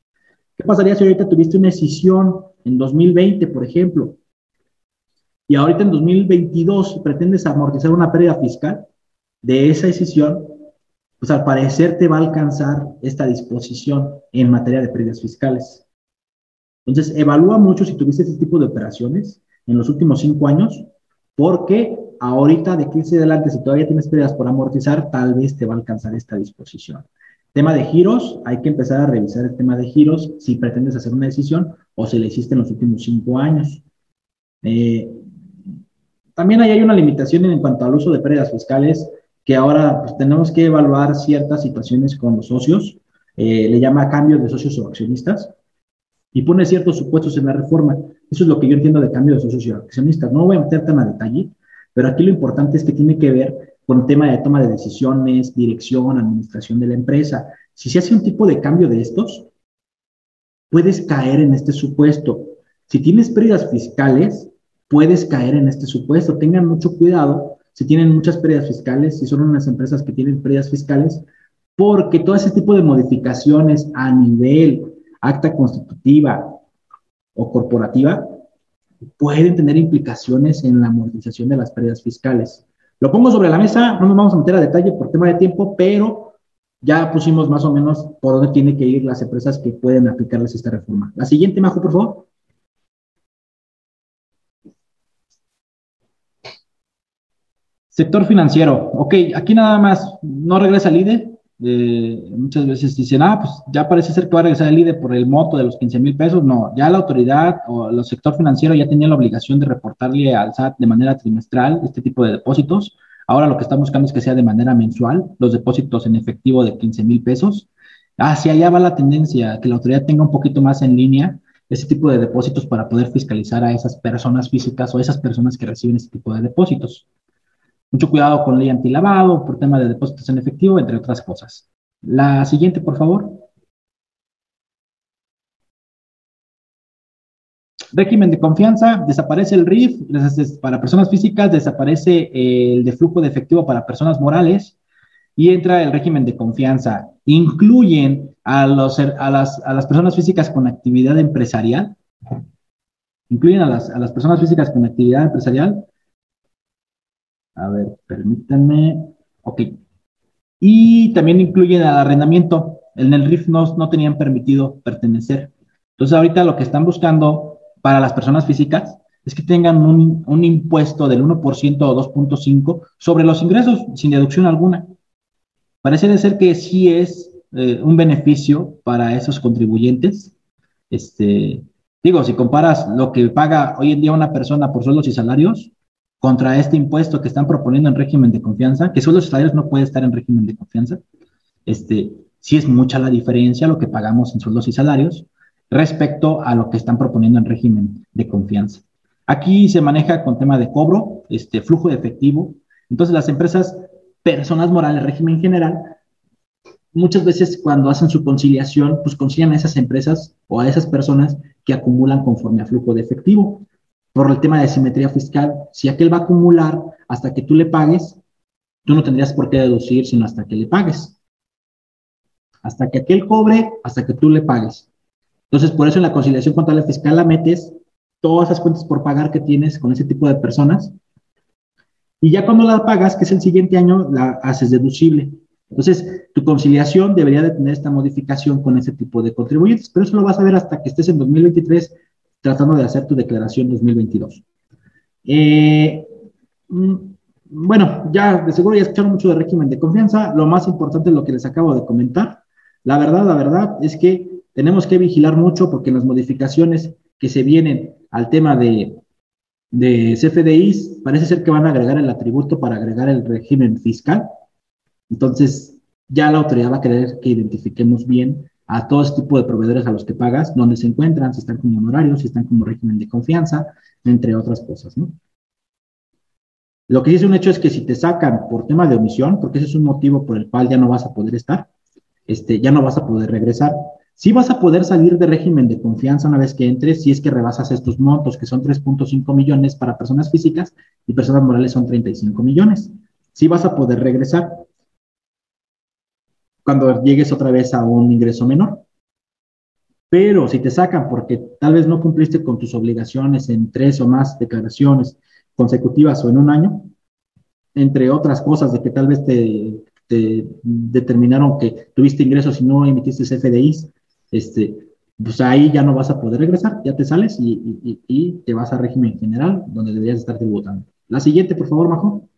¿Qué pasaría si ahorita tuviste una decisión en 2020, por ejemplo, y ahorita en 2022 pretendes amortizar una pérdida fiscal de esa decisión? Pues al parecer te va a alcanzar esta disposición en materia de pérdidas fiscales. Entonces, evalúa mucho si tuviste este tipo de operaciones en los últimos cinco años, porque ahorita de 15 adelante, si todavía tienes pérdidas por amortizar, tal vez te va a alcanzar esta disposición. Tema de giros, hay que empezar a revisar el tema de giros si pretendes hacer una decisión o si la hiciste en los últimos cinco años. Eh, también hay una limitación en cuanto al uso de pérdidas fiscales, que ahora pues, tenemos que evaluar ciertas situaciones con los socios, eh, le llama cambio de socios o accionistas, y pone ciertos supuestos en la reforma. Eso es lo que yo entiendo de cambio de socios y accionistas. No voy a meter tan a detalle, pero aquí lo importante es que tiene que ver con tema de toma de decisiones, dirección, administración de la empresa. Si se hace un tipo de cambio de estos, puedes caer en este supuesto. Si tienes pérdidas fiscales, puedes caer en este supuesto. Tengan mucho cuidado si tienen muchas pérdidas fiscales, si son unas empresas que tienen pérdidas fiscales, porque todo ese tipo de modificaciones a nivel acta constitutiva o corporativa pueden tener implicaciones en la amortización de las pérdidas fiscales. Lo pongo sobre la mesa, no nos vamos a meter a detalle por tema de tiempo, pero ya pusimos más o menos por dónde tienen que ir las empresas que pueden aplicarles esta reforma. La siguiente, Majo, por favor. Sector financiero. Ok, aquí nada más, no regresa el IDE, muchas veces dicen, ah, pues ya parece ser que va a regresar el IDE por el moto de los 15 mil pesos. No, ya la autoridad o el sector financiero ya tenía la obligación de reportarle al SAT de manera trimestral este tipo de depósitos. Ahora lo que están buscando es que sea de manera mensual, los depósitos en efectivo de 15 mil pesos. Hacia allá va la tendencia, que la autoridad tenga un poquito más en línea ese tipo de depósitos para poder fiscalizar a esas personas físicas o esas personas que reciben este tipo de depósitos. Mucho cuidado con ley antilavado por tema de depósitos en efectivo, entre otras cosas. La siguiente, por favor. Régimen de confianza, desaparece el RIF para personas físicas, desaparece el de flujo de efectivo para personas morales y entra el régimen de confianza. Incluyen a, los, a, las, a las personas físicas con actividad empresarial, incluyen a las, a las personas físicas con actividad empresarial a ver, permítanme. Ok. Y también incluyen al arrendamiento. En el RIF no, no tenían permitido pertenecer. Entonces, ahorita lo que están buscando para las personas físicas es que tengan un, un impuesto del 1% o 2.5% sobre los ingresos sin deducción alguna. Parece ser que sí es eh, un beneficio para esos contribuyentes. Este, digo, si comparas lo que paga hoy en día una persona por sueldos y salarios, contra este impuesto que están proponiendo en régimen de confianza, que sueldos y salarios no puede estar en régimen de confianza, este, sí es mucha la diferencia lo que pagamos en sueldos y salarios respecto a lo que están proponiendo en régimen de confianza. Aquí se maneja con tema de cobro, este, flujo de efectivo. Entonces, las empresas, personas morales, régimen general, muchas veces cuando hacen su conciliación, pues concilian a esas empresas o a esas personas que acumulan conforme a flujo de efectivo por el tema de simetría fiscal, si aquel va a acumular hasta que tú le pagues, tú no tendrías por qué deducir, sino hasta que le pagues. Hasta que aquel cobre, hasta que tú le pagues. Entonces, por eso en la conciliación contable fiscal la metes todas esas cuentas por pagar que tienes con ese tipo de personas. Y ya cuando la pagas, que es el siguiente año, la haces deducible. Entonces, tu conciliación debería de tener esta modificación con ese tipo de contribuyentes, pero eso lo vas a ver hasta que estés en 2023 tratando de hacer tu declaración 2022. Eh, mm, bueno, ya de seguro ya escucharon mucho de régimen de confianza. Lo más importante es lo que les acabo de comentar. La verdad, la verdad es que tenemos que vigilar mucho porque las modificaciones que se vienen al tema de, de CFDIs parece ser que van a agregar el atributo para agregar el régimen fiscal. Entonces, ya la autoridad va a querer que identifiquemos bien a todo este tipo de proveedores a los que pagas, dónde se encuentran, si están como honorarios, si están como régimen de confianza, entre otras cosas, ¿no? Lo que es un hecho es que si te sacan por tema de omisión, porque ese es un motivo por el cual ya no vas a poder estar, este, ya no vas a poder regresar. Sí vas a poder salir de régimen de confianza una vez que entres, si es que rebasas estos montos, que son 3.5 millones para personas físicas y personas morales son 35 millones. Sí vas a poder regresar cuando llegues otra vez a un ingreso menor. Pero si te sacan porque tal vez no cumpliste con tus obligaciones en tres o más declaraciones consecutivas o en un año, entre otras cosas de que tal vez te, determinaron que tuviste ingresos y no emitiste FDIs, este, pues ahí ya no vas a poder regresar, ya te sales y, y te vas a régimen general donde deberías estar tributando. La siguiente, por favor, Majo.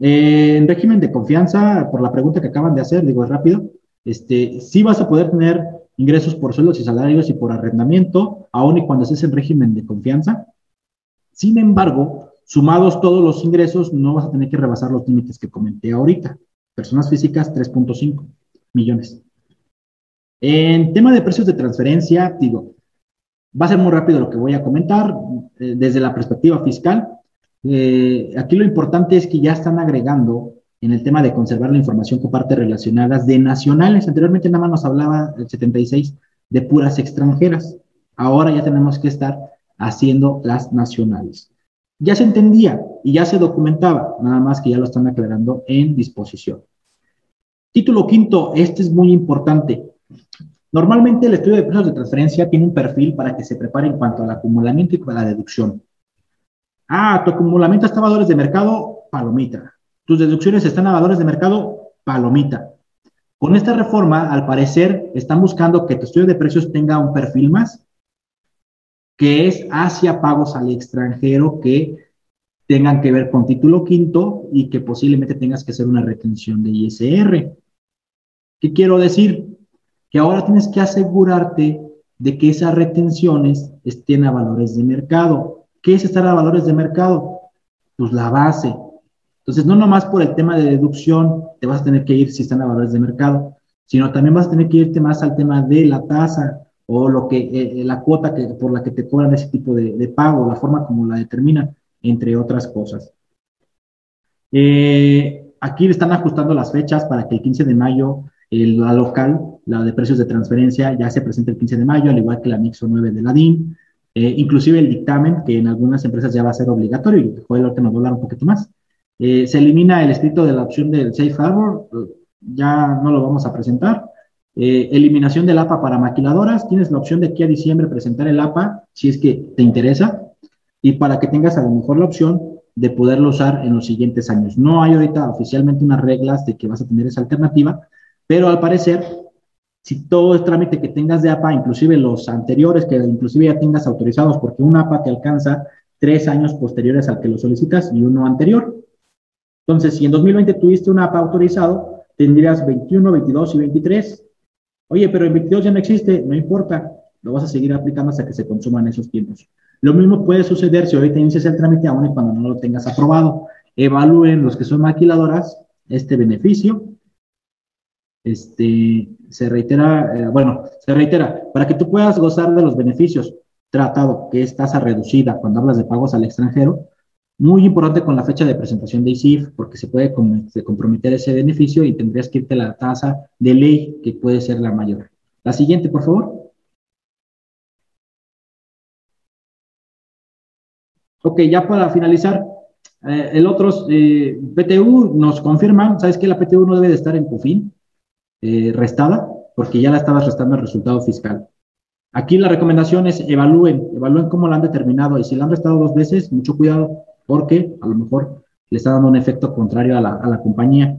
Eh, en régimen de confianza, por la pregunta que acaban de hacer, digo, es rápido, este, sí vas a poder tener ingresos por sueldos y salarios y por arrendamiento, aun y cuando estés en régimen de confianza. Sin embargo, sumados todos los ingresos, no vas a tener que rebasar los límites que comenté ahorita. Personas físicas, 3.5 millones. En tema de precios de transferencia, digo, va a ser muy rápido lo que voy a comentar. Eh, desde la perspectiva fiscal, eh, aquí lo importante es que ya están agregando en el tema de conservar la información con partes relacionadas de nacionales. Anteriormente nada más nos hablaba el 76 de puras extranjeras. Ahora ya tenemos que estar haciendo las nacionales. Ya se entendía y ya se documentaba, nada más que ya lo están aclarando en disposición. Título quinto, este es muy importante. Normalmente el estudio de precios de transferencia tiene un perfil para que se prepare en cuanto al acumulamiento y a la deducción. Ah, tu acumulamiento está a valores de mercado, palomita. Tus deducciones están a valores de mercado, palomita. Con esta reforma, al parecer, están buscando que tu estudio de precios tenga un perfil más, que es hacia pagos al extranjero que tengan que ver con título quinto y que posiblemente tengas que hacer una retención de ISR. ¿Qué quiero decir? Que ahora tienes que asegurarte de que esas retenciones estén a valores de mercado. ¿Qué es estar a valores de mercado? Pues la base. Entonces, no nomás por el tema de deducción te vas a tener que ir si están a valores de mercado, sino también vas a tener que irte más al tema de la tasa o lo que, eh, eh, la cuota que, por la que te cobran ese tipo de, pago, la forma como la determinan, entre otras cosas. Eh, aquí están ajustando las fechas para que el 15 de mayo la local, la de precios de transferencia, ya se presente el 15 de mayo, al igual que el anexo 9 de la DIN. Eh, inclusive el dictamen, que en algunas empresas ya va a ser obligatorio, y Joel que nos va a hablar un poquito más. Eh, se elimina el escrito de la opción del Safe Harbor, ya no lo vamos a presentar. Eh, eliminación del APA para maquiladoras, tienes la opción de aquí a diciembre presentar el APA si es que te interesa y para que tengas a lo mejor la opción de poderlo usar en los siguientes años. No hay ahorita oficialmente unas reglas de que vas a tener esa alternativa, pero al parecer si todo el trámite que tengas de APA, inclusive los anteriores, que inclusive ya tengas autorizados, porque un APA te alcanza tres años posteriores al que lo solicitas y uno anterior. Entonces, si en 2020 tuviste un APA autorizado, tendrías 21, 22 y 23. Oye, pero en 22 ya no existe, no importa, lo vas a seguir aplicando hasta que se consuman esos tiempos. Lo mismo puede suceder si ahorita inicias el trámite aún y cuando no lo tengas aprobado. Evalúen los que son maquiladoras este beneficio este, se reitera, eh, bueno, se reitera, para que tú puedas gozar de los beneficios, tratado que es tasa reducida cuando hablas de pagos al extranjero, muy importante con la fecha de presentación de ISIF, porque se puede comprometer ese beneficio y tendrías que irte a la tasa de ley, que puede ser la mayor. La siguiente, por favor. Ok, ya para finalizar, eh, el otro, eh, PTU nos confirman, ¿sabes que la PTU no debe de estar en COFIN? Eh, restada, porque ya la estabas restando el resultado fiscal. Aquí la recomendación es evalúen, evalúen cómo la han determinado y si la han restado dos veces, mucho cuidado, porque a lo mejor le está dando un efecto contrario a la, a la compañía.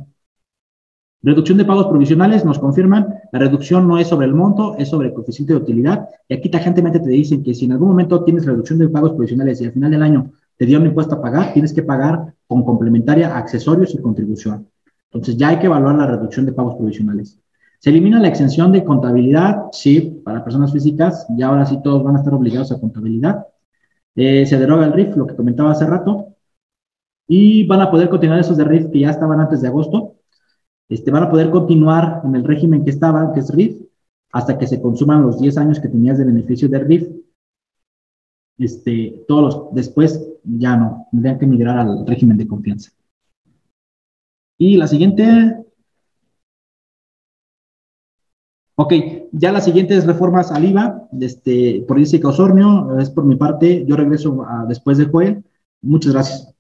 Reducción de pagos provisionales, nos confirman, la reducción no es sobre el monto, es sobre el coeficiente de utilidad. Y aquí tajantemente te dicen que si en algún momento tienes reducción de pagos provisionales y al final del año te dio un impuesto a pagar, tienes que pagar con complementaria accesorios y contribución. Entonces ya hay que evaluar la reducción de pagos provisionales. Se elimina la exención de contabilidad, sí, para personas físicas, ya ahora sí todos van a estar obligados a contabilidad. Eh, se deroga el RIF, lo que comentaba hace rato, y van a poder continuar esos de RIF que ya estaban antes de agosto. Este, van a poder continuar en el régimen que estaban, que es RIF, hasta que se consuman los 10 años que tenías de beneficio de RIF. este, todos después ya no, tendrían que migrar al régimen de confianza. Y la siguiente. Ok, ya las siguientes reformas al IVA, este, por Jessica Osornio, es por mi parte, yo regreso después de Joel. Muchas gracias.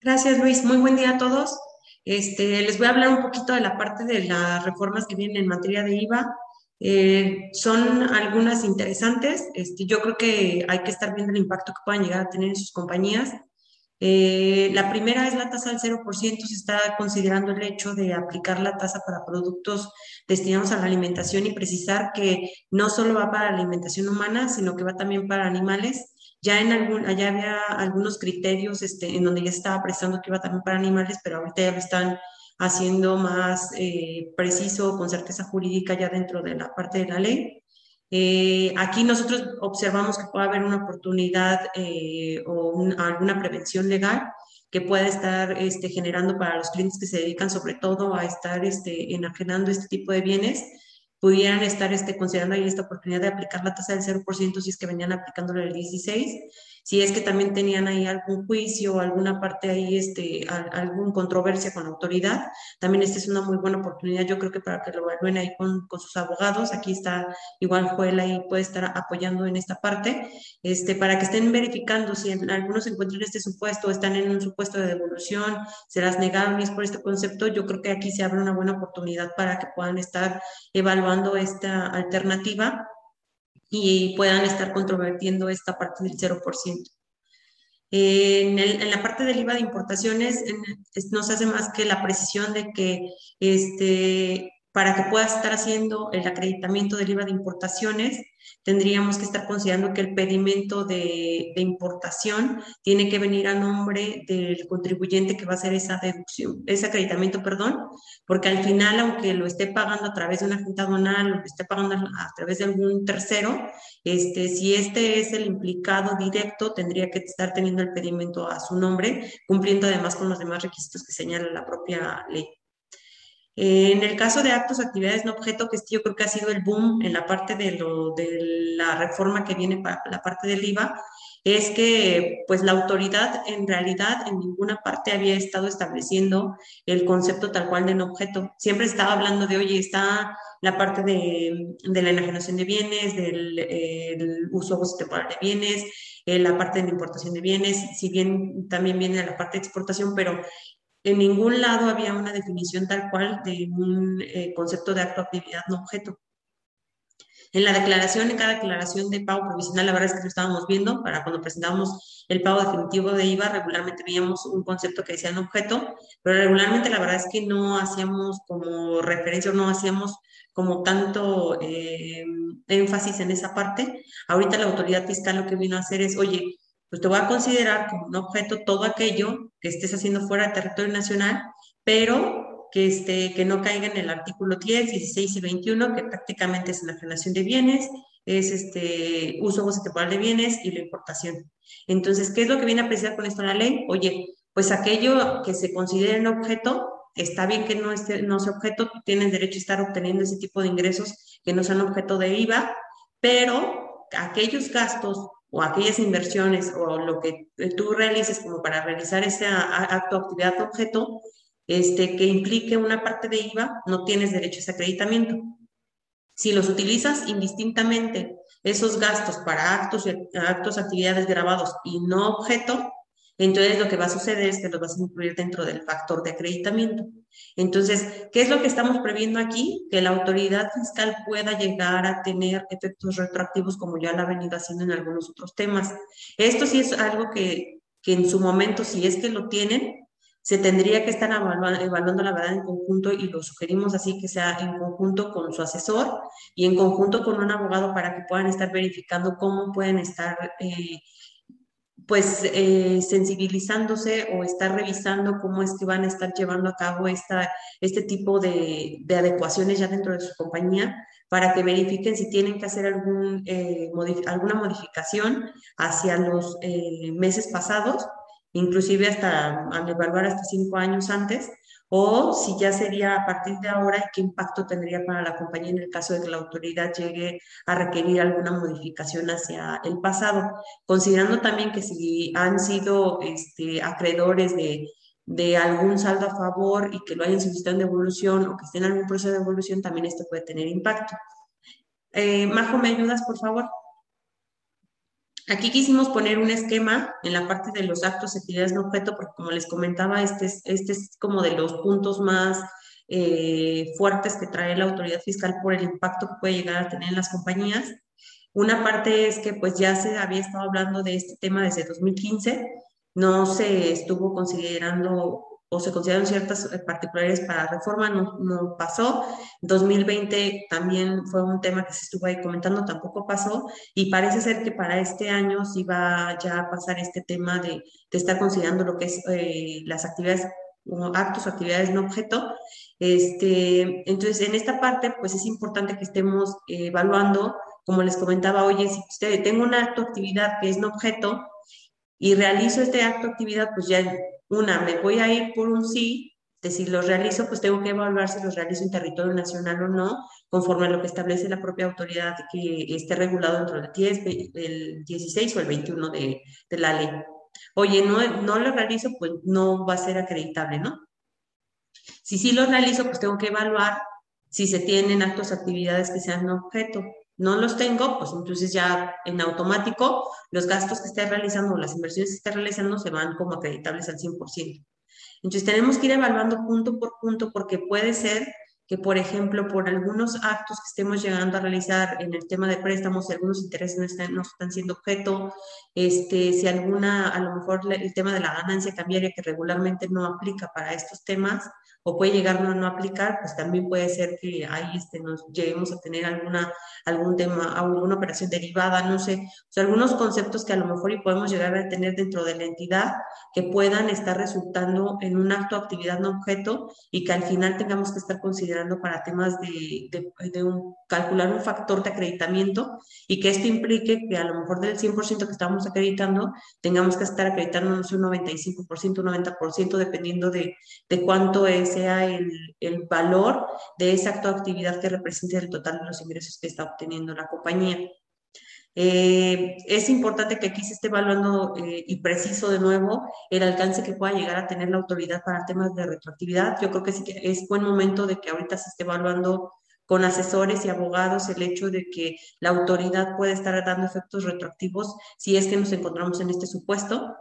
Gracias, Luis. Muy buen día a todos. Este, les voy a hablar un poquito de la parte de las reformas que vienen en materia de IVA. Eh, son algunas interesantes. Este, yo creo que hay que estar viendo el impacto que puedan llegar a tener en sus compañías. Eh, la primera es la tasa del 0%. Se está considerando el hecho de aplicar la tasa para productos destinados a la alimentación y precisar que no solo va para la alimentación humana, sino que va también para animales. Ya en algún, allá había algunos criterios este, en donde ya estaba precisando que iba también para animales, pero ahorita ya lo están haciendo más eh, preciso, con certeza jurídica ya dentro de la parte de la ley. Eh, aquí nosotros observamos que puede haber una oportunidad eh, o alguna prevención legal que pueda estar este, generando para los clientes que se dedican sobre todo a estar este, enajenando este tipo de bienes pudieran estar este, considerando ahí esta oportunidad de aplicar la tasa del 0% si es que venían aplicándolo el 16 si es que también tenían ahí algún juicio alguna parte ahí, este, alguna controversia con la autoridad, también esta es una muy buena oportunidad, yo creo que para que lo evalúen ahí con, con sus abogados, aquí está igual Joel ahí puede estar apoyando en esta parte, este, para que estén verificando si en, algunos encuentran este supuesto están en un supuesto de devolución, se las negaron es por este concepto, yo creo que aquí se abre una buena oportunidad para que puedan estar evaluando esta alternativa y puedan estar controvertiendo esta parte del 0%. En, en, la parte del IVA de importaciones no se hace más que la precisión de que este, para que pueda estar haciendo el acreditamiento del IVA de importaciones, tendríamos que estar considerando que el pedimento de, importación tiene que venir a nombre del contribuyente que va a hacer esa deducción, ese acreditamiento, perdón, porque al final, aunque lo esté pagando a través de una junta donal o lo esté pagando a través de algún tercero, este, si este es el implicado directo, tendría que estar teniendo el pedimento a su nombre, cumpliendo además con los demás requisitos que señala la propia ley. En el caso de actos, actividades no objeto, que yo creo que ha sido el boom en la parte de, lo, de la reforma que viene para la parte del IVA, es que pues la autoridad en realidad en ninguna parte había estado estableciendo el concepto tal cual de no objeto. Siempre estaba hablando de, oye, está la parte de, la enajenación de bienes, del uso temporal de bienes, eh, la parte de la importación de bienes, si bien también viene la parte de exportación, pero en ningún lado había una definición tal cual de un eh, concepto de acto, actividad, no objeto. En la declaración, en cada declaración de pago provisional, la verdad es que lo estábamos viendo, para cuando presentábamos el pago definitivo de IVA, regularmente veíamos un concepto que decía no objeto, pero regularmente la verdad es que no hacíamos como referencia, no hacíamos como tanto eh, énfasis en esa parte. Ahorita la autoridad fiscal lo que vino a hacer es, oye, pues te voy a considerar como un objeto todo aquello que estés haciendo fuera del territorio nacional, pero que, este, que no caiga en el artículo 10, 16 y 21, que prácticamente es la generación de bienes, es este uso goce temporal de bienes y la importación. Entonces, ¿qué es lo que viene a apreciar con esto la ley? Oye, pues aquello que se considere un objeto, está bien que no, esté, no sea objeto, tienen derecho a estar obteniendo ese tipo de ingresos que no sean objeto de IVA, pero aquellos gastos o aquellas inversiones o lo que tú realices como para realizar ese acto, actividad, objeto, este, que implique una parte de IVA, no tienes derecho a ese acreditamiento. Si los utilizas indistintamente, esos gastos para actos, actos, actividades grabados y no objeto, entonces lo que va a suceder es que los vas a incluir dentro del factor de acreditamiento. Entonces, ¿qué es lo que estamos previendo aquí? Que la autoridad fiscal pueda llegar a tener efectos retroactivos como ya lo ha venido haciendo en algunos otros temas. Esto sí es algo que, que en su momento, si es que lo tienen, se tendría que estar evaluando, la verdad en conjunto y lo sugerimos así que sea en conjunto con su asesor y en conjunto con un abogado para que puedan estar verificando cómo pueden estar eh, pues eh, sensibilizándose o estar revisando cómo es que van a estar llevando a cabo esta, este tipo de, de adecuaciones ya dentro de su compañía para que verifiquen si tienen que hacer algún, eh, alguna modificación hacia los eh, meses pasados, inclusive hasta al evaluar hasta cinco años antes, o si ya sería a partir de ahora qué impacto tendría para la compañía en el caso de que la autoridad llegue a requerir alguna modificación hacia el pasado, considerando también que si han sido este, acreedores de, algún saldo a favor y que lo hayan solicitado en devolución o que estén en algún proceso de devolución, también esto puede tener impacto. Eh, Majo, ¿me ayudas, por favor? Aquí quisimos poner un esquema en la parte de los actos, actividades no objeto, porque como les comentaba, este es, este es como de los puntos más eh, fuertes que trae la autoridad fiscal por el impacto que puede llegar a tener en las compañías. Una parte es que pues ya se había estado hablando de este tema desde 2015, no se estuvo considerando o se consideraron ciertas eh, particulares para reforma, no, no, pasó. 2020 también fue un tema que se estuvo ahí comentando, tampoco pasó. Y parece ser que para este año sí va ya a pasar este tema de, de estar considerando lo que es eh, las actividades, actos o actividades no objeto. Este, entonces, en esta parte, pues es importante que estemos eh, evaluando, como les comentaba, oye, si usted tengo una acto actividad que es no objeto, y realizo este acto actividad, pues ya una, me voy a ir por un sí, de si los realizo, pues tengo que evaluar si los realizo en territorio nacional o no, conforme a lo que establece la propia autoridad que esté regulado dentro del 10, el 16 o el 21 de, de la ley. Oye, no, no lo realizo, pues no va a ser acreditable, ¿no? Si sí lo realizo, pues tengo que evaluar si se tienen actos, actividades que sean objeto no los tengo, pues entonces ya en automático los gastos que esté realizando o las inversiones que esté realizando se van como acreditables al 100%. Entonces tenemos que ir evaluando punto por punto porque puede ser que, por ejemplo, por algunos actos que estemos llegando a realizar en el tema de préstamos, si algunos intereses no están, no están siendo objeto, este, si alguna, a lo mejor el tema de la ganancia cambiaria que regularmente no aplica para estos temas, o puede llegar a no aplicar, pues también puede ser que ahí este, nos lleguemos a tener alguna, algún tema, alguna operación derivada, no sé, o sea, algunos conceptos que a lo mejor y podemos llegar a tener dentro de la entidad que puedan estar resultando en un acto actividad no objeto y que al final tengamos que estar considerando para temas de, de, calcular un factor de acreditamiento y que esto implique que a lo mejor del 100% que estamos acreditando, tengamos que estar acreditando un 95%, un 90%, dependiendo de, de cuánto es sea el, el, valor de esa acto actividad que represente el total de los ingresos que está obteniendo la compañía. Eh, es importante que aquí se esté evaluando eh, y preciso de nuevo el alcance que pueda llegar a tener la autoridad para temas de retroactividad. Yo creo que sí que es buen momento de que ahorita se esté evaluando con asesores y abogados el hecho de que la autoridad puede estar dando efectos retroactivos si es que nos encontramos en este supuesto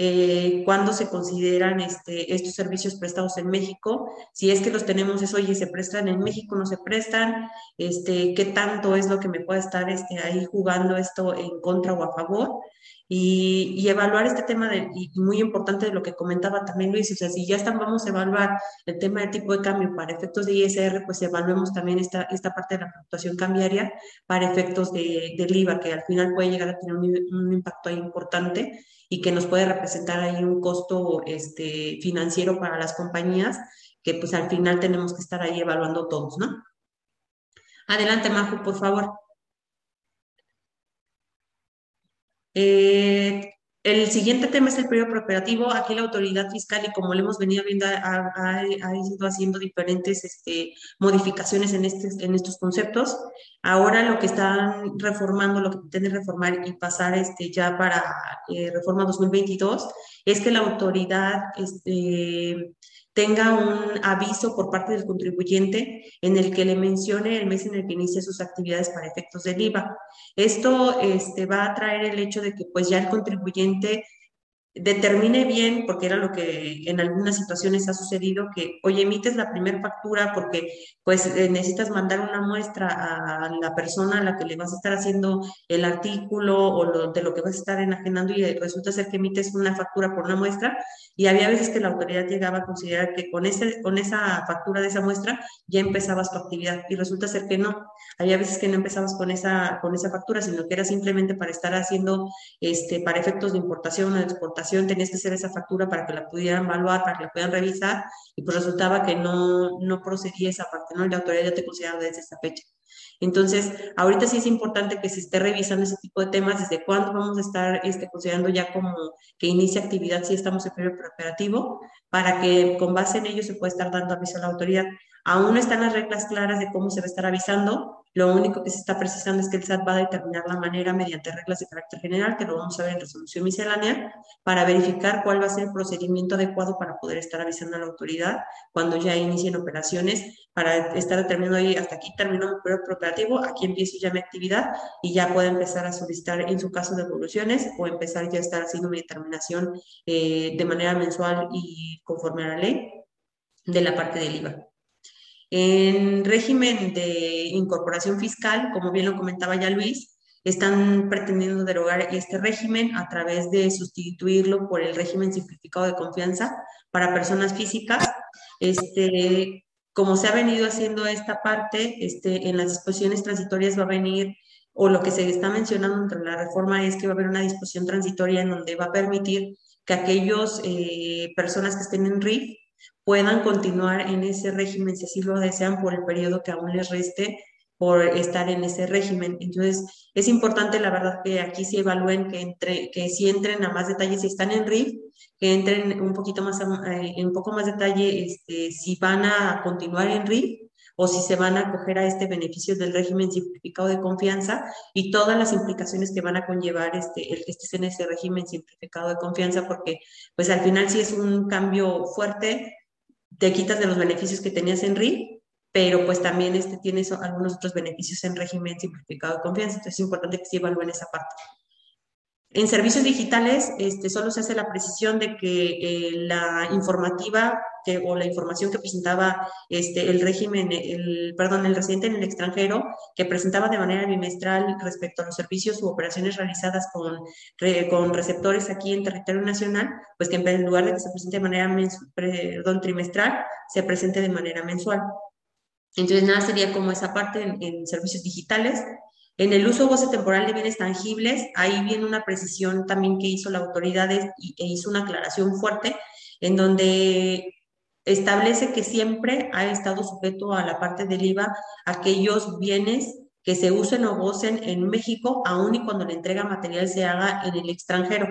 eh, cuándo se consideran este, estos servicios prestados en México, si es que los tenemos, es, oye, se prestan en México, no se prestan, este, qué tanto es lo que me puede estar este, ahí jugando esto en contra o a favor. Y, evaluar este tema de, y muy importante de lo que comentaba también Luis, o sea, si ya están, vamos a evaluar el tema de tipo de cambio para efectos de ISR, pues evaluemos también esta, esta parte de la fluctuación cambiaria para efectos de, del IVA, que al final puede llegar a tener un, un impacto ahí importante y que nos puede representar ahí un costo este, financiero para las compañías que pues al final tenemos que estar ahí evaluando todos, ¿no? Adelante, Majo, por favor. Eh, el siguiente tema es el periodo preoperativo. Aquí la autoridad fiscal, y como lo hemos venido viendo, ha, ido haciendo diferentes este, modificaciones en, este, en estos conceptos. Ahora lo que están reformando, lo que pretenden reformar y pasar este, ya para eh, reforma 2022, es que la autoridad este, tenga un aviso por parte del contribuyente en el que le mencione el mes en el que inicia sus actividades para efectos del IVA. Esto este, va a traer el hecho de que pues ya el contribuyente determine bien, porque era lo que en algunas situaciones ha sucedido, que, oye, emites la primera factura porque pues eh, necesitas mandar una muestra a la persona a la que le vas a estar haciendo el artículo o de lo que vas a estar enajenando y resulta ser que emites una factura por una muestra y había veces que la autoridad llegaba a considerar que con, ese, con esa factura de esa muestra ya empezabas tu actividad y resulta ser que no. Había veces que no empezabas con esa, con esa factura, sino que era simplemente para estar haciendo, este, para efectos de importación o de exportación, tenías que hacer esa factura para que la pudieran evaluar, para que la pudieran revisar, y pues resultaba que no, no procedía esa parte, ¿no? La autoridad ya te consideraba desde esa fecha. Entonces, ahorita sí es importante que se esté revisando ese tipo de temas, desde cuándo vamos a estar este, considerando ya como que inicia actividad si estamos en periodo preoperativo, para que con base en ello se pueda estar dando aviso a la autoridad. Aún no están las reglas claras de cómo se va a estar avisando, lo único que se está precisando es que el SAT va a determinar la manera mediante reglas de carácter general, que lo vamos a ver en resolución miscelánea, para verificar cuál va a ser el procedimiento adecuado para poder estar avisando a la autoridad cuando ya inicien operaciones, para estar determinando ahí, hasta aquí terminó mi periodo operativo, aquí empiezo ya mi actividad y ya puedo empezar a solicitar en su caso devoluciones o empezar ya a estar haciendo mi determinación eh, de manera mensual y conforme a la ley de la parte del IVA. En régimen de incorporación fiscal, como bien lo comentaba ya Luis, están pretendiendo derogar este régimen a través de sustituirlo por el régimen simplificado de confianza para personas físicas. Este, como se ha venido haciendo esta parte, este, en las disposiciones transitorias va a venir, o lo que se está mencionando entre la reforma es que va a haber una disposición transitoria en donde va a permitir que aquellos eh, personas que estén en RIF puedan continuar en ese régimen si así lo desean por el periodo que aún les reste por estar en ese régimen. Entonces, es importante, la verdad, que aquí se evalúen, que, entre, que si entren a más detalle, si están en RIF, que entren un poquito más, eh, en un poco más detalle, este, si van a continuar en RIF o si se van a acoger a este beneficio del régimen simplificado de confianza y todas las implicaciones que van a conllevar este, el que estés en ese régimen simplificado de confianza, porque pues al final sí es un cambio fuerte te quitas de los beneficios que tenías en RI, pero pues también este, tienes algunos otros beneficios en régimen simplificado de confianza, entonces es importante que se evalúen esa parte. En servicios digitales, este, solo se hace la precisión de que eh, la informativa o la información que presentaba este, el régimen, el, perdón, el residente en el extranjero, que presentaba de manera bimestral respecto a los servicios u operaciones realizadas con, receptores aquí en territorio nacional, pues que en lugar de que se presente de manera perdón, trimestral, se presente de manera mensual. Entonces, nada sería como esa parte en servicios digitales. En el uso temporal de bienes tangibles, ahí viene una precisión también que hizo la autoridad e hizo una aclaración fuerte en donde establece que siempre ha estado sujeto a la parte del IVA aquellos bienes que se usen o gocen en México, aun y cuando la entrega material se haga en el extranjero.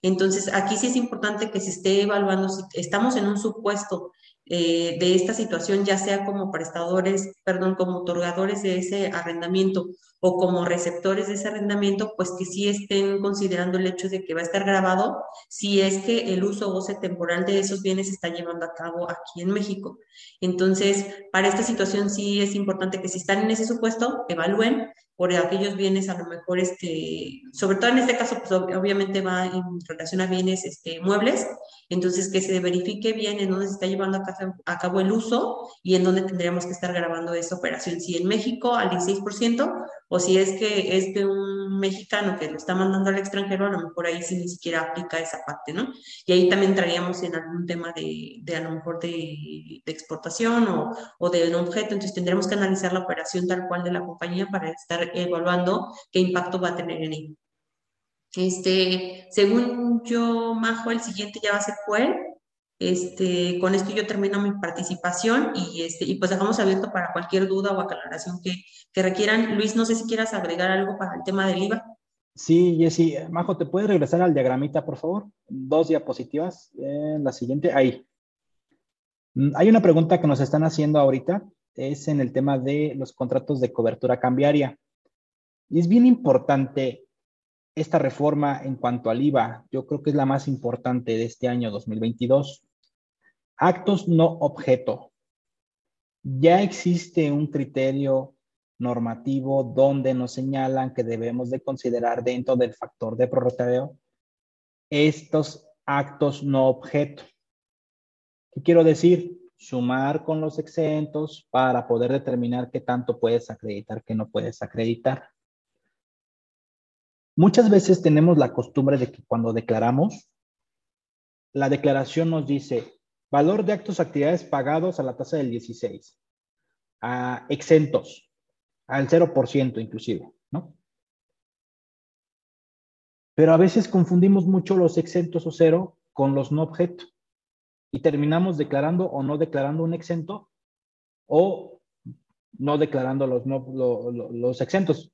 Entonces, aquí sí es importante que se esté evaluando si estamos en un supuesto eh, de esta situación, ya sea como prestadores, perdón, como otorgadores de ese arrendamiento o como receptores de ese arrendamiento, pues que sí estén considerando el hecho de que va a estar grabado si es que el uso o goce temporal de esos bienes se está llevando a cabo aquí en México. Entonces, para esta situación sí es importante que si están en ese supuesto, evalúen por aquellos bienes a lo mejor, este, sobre todo en este caso, pues obviamente va en relación a bienes este, muebles, entonces que se verifique bien en dónde se está llevando a, cabo el uso y en dónde tendríamos que estar grabando esa operación, si en México al 16% o si es que es de un mexicano que lo está mandando al extranjero, a lo mejor ahí sí ni siquiera aplica esa parte, ¿no? Y ahí también entraríamos en algún tema de, a lo mejor de, exportación o, o de un objeto, entonces tendremos que analizar la operación tal cual de la compañía para estar evaluando qué impacto va a tener en ello. Este, según yo, Majo, el siguiente ya va a ser Joel. Este, con esto yo termino mi participación y, este, y pues dejamos abierto para cualquier duda o aclaración que, requieran. Luis, no sé si quieras agregar algo para el tema del IVA. Sí, Jessy. Majo, ¿te puedes regresar al diagramita, por favor? Dos diapositivas. En la siguiente, ahí. Mm, hay una pregunta que nos están haciendo ahorita, es en el tema de los contratos de cobertura cambiaria. Y es bien importante esta reforma en cuanto al IVA. Yo creo que es la más importante de este año 2022. Actos no objeto. Ya existe un criterio normativo donde nos señalan que debemos de considerar dentro del factor de prorrateo estos actos no objeto. ¿Qué quiero decir? Sumar con los exentos para poder determinar qué tanto puedes acreditar, qué no puedes acreditar. Muchas veces tenemos la costumbre de que cuando declaramos, la declaración nos dice valor de actos actividades pagados a la tasa del 16, a exentos, al 0% inclusive, ¿no? Pero a veces confundimos mucho los exentos o cero con los no objeto y terminamos declarando o no declarando un exento o no declarando los, los exentos.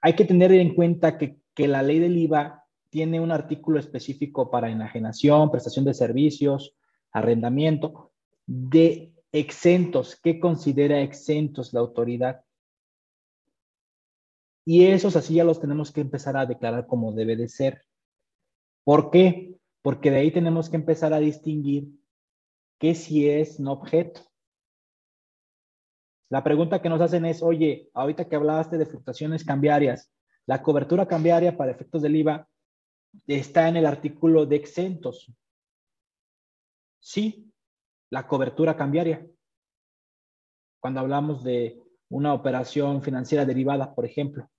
Hay que tener en cuenta que, que la ley del IVA tiene un artículo específico para enajenación, prestación de servicios, arrendamiento, de exentos. ¿Qué considera exentos la autoridad? Y esos así ya los tenemos que empezar a declarar como debe de ser. ¿Por qué? Porque de ahí tenemos que empezar a distinguir qué si es no objeto. La pregunta que nos hacen es, oye, ahorita que hablaste de fluctuaciones cambiarias, la cobertura cambiaria para efectos del IVA está en el artículo de exentos. Sí, la cobertura cambiaria. Cuando hablamos de una operación financiera derivada, por ejemplo,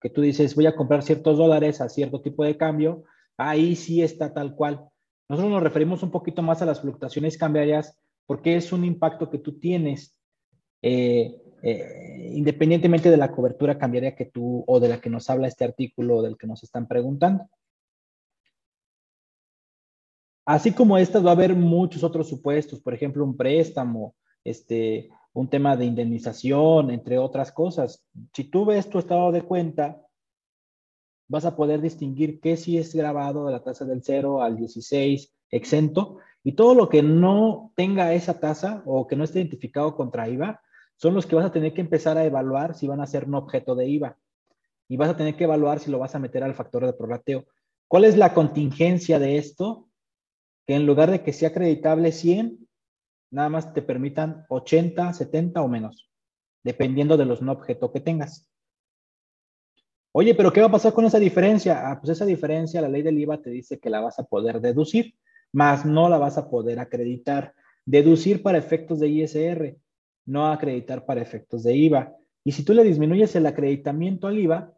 que tú dices, voy a comprar ciertos dólares a cierto tipo de cambio, ahí sí está tal cual. Nosotros nos referimos un poquito más a las fluctuaciones cambiarias porque es un impacto que tú tienes eh, eh, independientemente de la cobertura cambiaria que tú o de la que nos habla este artículo o del que nos están preguntando. Así como estas, va a haber muchos otros supuestos, por ejemplo, un préstamo, este, un tema de indemnización, entre otras cosas. Si tú ves tu estado de cuenta, vas a poder distinguir qué sí es grabado de la tasa del 0 al 16 exento y todo lo que no tenga esa tasa o que no esté identificado contra IVA son los que vas a tener que empezar a evaluar si van a ser un objeto de IVA y vas a tener que evaluar si lo vas a meter al factor de prorrateo. ¿Cuál es la contingencia de esto? Que en lugar de que sea acreditable 100, nada más te permitan 80, 70 o menos, dependiendo de los no objeto que tengas. Oye, pero ¿qué va a pasar con esa diferencia? Ah, pues esa diferencia, la ley del IVA te dice que la vas a poder deducir, más no la vas a poder acreditar. Deducir para efectos de ISR, no acreditar para efectos de IVA. Y si tú le disminuyes el acreditamiento al IVA,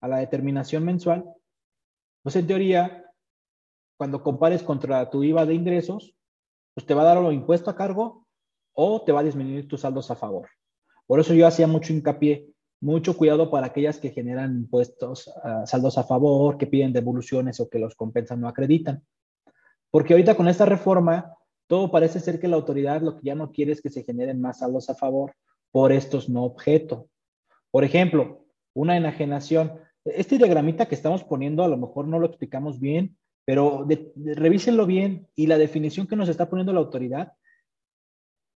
a la determinación mensual, pues en teoría, cuando compares contra tu IVA de ingresos, pues te va a dar un impuesto a cargo o te va a disminuir tus saldos a favor. Por eso yo hacía mucho hincapié, mucho cuidado para aquellas que generan impuestos, uh, saldos a favor, que piden devoluciones o que los compensan no acreditan. Porque ahorita con esta reforma, todo parece ser que la autoridad lo que ya no quiere es que se generen más saldos a favor por estos no objeto. Por ejemplo, una enajenación. Este diagramita que estamos poniendo a lo mejor no lo explicamos bien, pero revísenlo bien y la definición que nos está poniendo la autoridad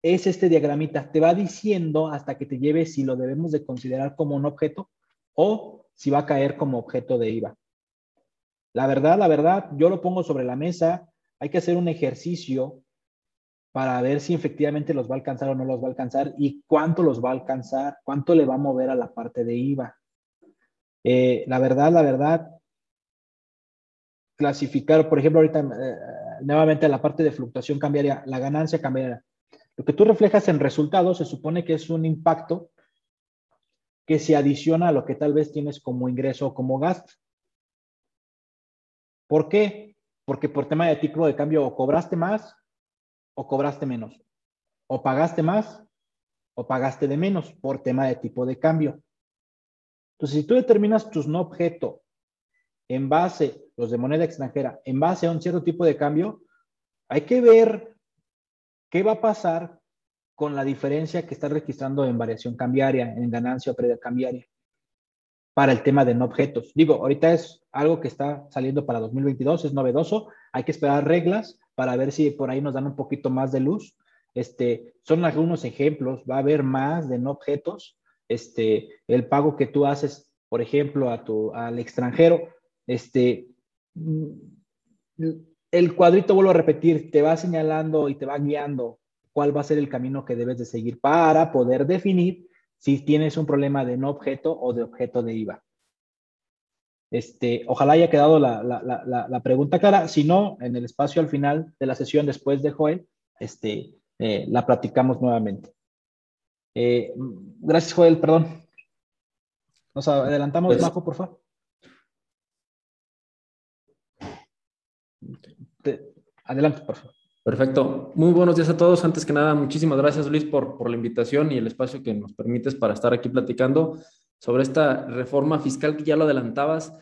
es este diagramita. Te va diciendo hasta que te lleve si lo debemos de considerar como un objeto o si va a caer como objeto de IVA. La verdad, la verdad, yo lo pongo sobre la mesa. Hay que hacer un ejercicio para ver si efectivamente los va a alcanzar o no los va a alcanzar y cuánto los va a alcanzar, cuánto le va a mover a la parte de IVA. Eh, la verdad, la verdad, clasificar, por ejemplo, ahorita eh, nuevamente la parte de fluctuación cambiaria, la ganancia cambiaria. Lo que tú reflejas en resultados se supone que es un impacto que se adiciona a lo que tal vez tienes como ingreso o como gasto. ¿Por qué? Porque por tema de título de cambio o cobraste más o cobraste menos. O pagaste más o pagaste de menos por tema de tipo de cambio. Entonces, si tú determinas tus no objeto en base, los de moneda extranjera, en base a un cierto tipo de cambio, hay que ver qué va a pasar con la diferencia que está registrando en variación cambiaria, en ganancia o pérdida cambiaria, para el tema de no objetos. Digo, ahorita es algo que está saliendo para 2022, es novedoso, hay que esperar reglas para ver si por ahí nos dan un poquito más de luz. Este, son algunos ejemplos, va a haber más de no objetos. Este, el pago que tú haces, por ejemplo, a tu, al extranjero, este, el cuadrito, vuelvo a repetir, te va señalando y te va guiando cuál va a ser el camino que debes de seguir para poder definir si tienes un problema de no objeto o de objeto de IVA. Este, ojalá haya quedado la, la, la, pregunta clara. Si no, en el espacio al final de la sesión, después de Joel, este, eh, la platicamos nuevamente. Eh, gracias, Joel, perdón. Nos adelantamos, pues, Majo, por favor. Adelante, por favor. Perfecto. Muy buenos días a todos. Antes que nada, muchísimas gracias, Luis, por, por la invitación y el espacio que nos permites para estar aquí platicando. sobre esta reforma fiscal que ya lo adelantabas,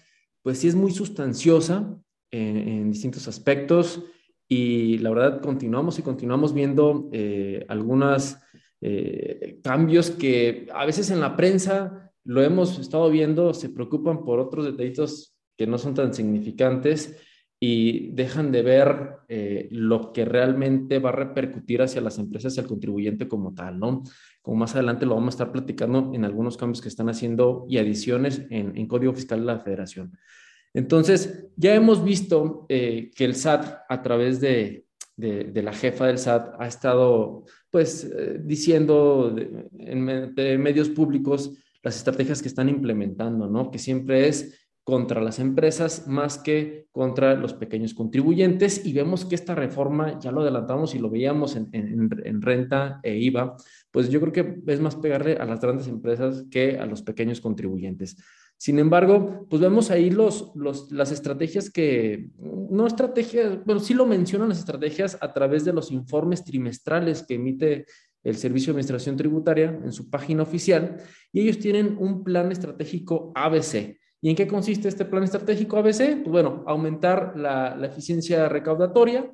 pues sí es muy sustanciosa en, distintos aspectos y la verdad continuamos y continuamos viendo eh, algunos eh, cambios que a veces en la prensa lo hemos estado viendo, se preocupan por otros detallitos que no son tan significantes y dejan de ver eh, lo que realmente va a repercutir hacia las empresas y al contribuyente como tal, ¿no? Como más adelante lo vamos a estar platicando en algunos cambios que están haciendo y adiciones en, en Código Fiscal de la Federación. Entonces, ya hemos visto eh, que el SAT, a través de, de, la jefa del SAT, ha estado, pues, eh, diciendo en medios públicos las estrategias que están implementando, ¿no? Que siempre es contra las empresas más que contra los pequeños contribuyentes y vemos que esta reforma, ya lo adelantamos y lo veíamos en, renta e IVA, pues yo creo que es más pegarle a las grandes empresas que a los pequeños contribuyentes. Sin embargo, pues vemos ahí los, las estrategias que, no estrategias, bueno, sí lo mencionan las estrategias a través de los informes trimestrales que emite el Servicio de Administración Tributaria en su página oficial y ellos tienen un plan estratégico ABC ¿Y en qué consiste este plan estratégico ABC? Pues bueno, aumentar la, eficiencia recaudatoria,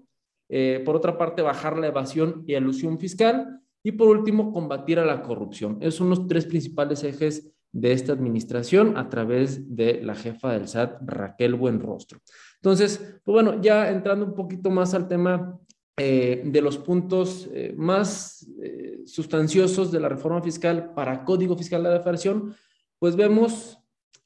eh, por otra parte, bajar la evasión y elusión fiscal y por último, combatir a la corrupción. Esos son los tres principales ejes de esta administración a través de la jefa del SAT, Raquel Buenrostro. Entonces, pues bueno, ya entrando un poquito más al tema eh, de los puntos eh, más sustanciosos de la reforma fiscal para Código Fiscal de la Federación, pues vemos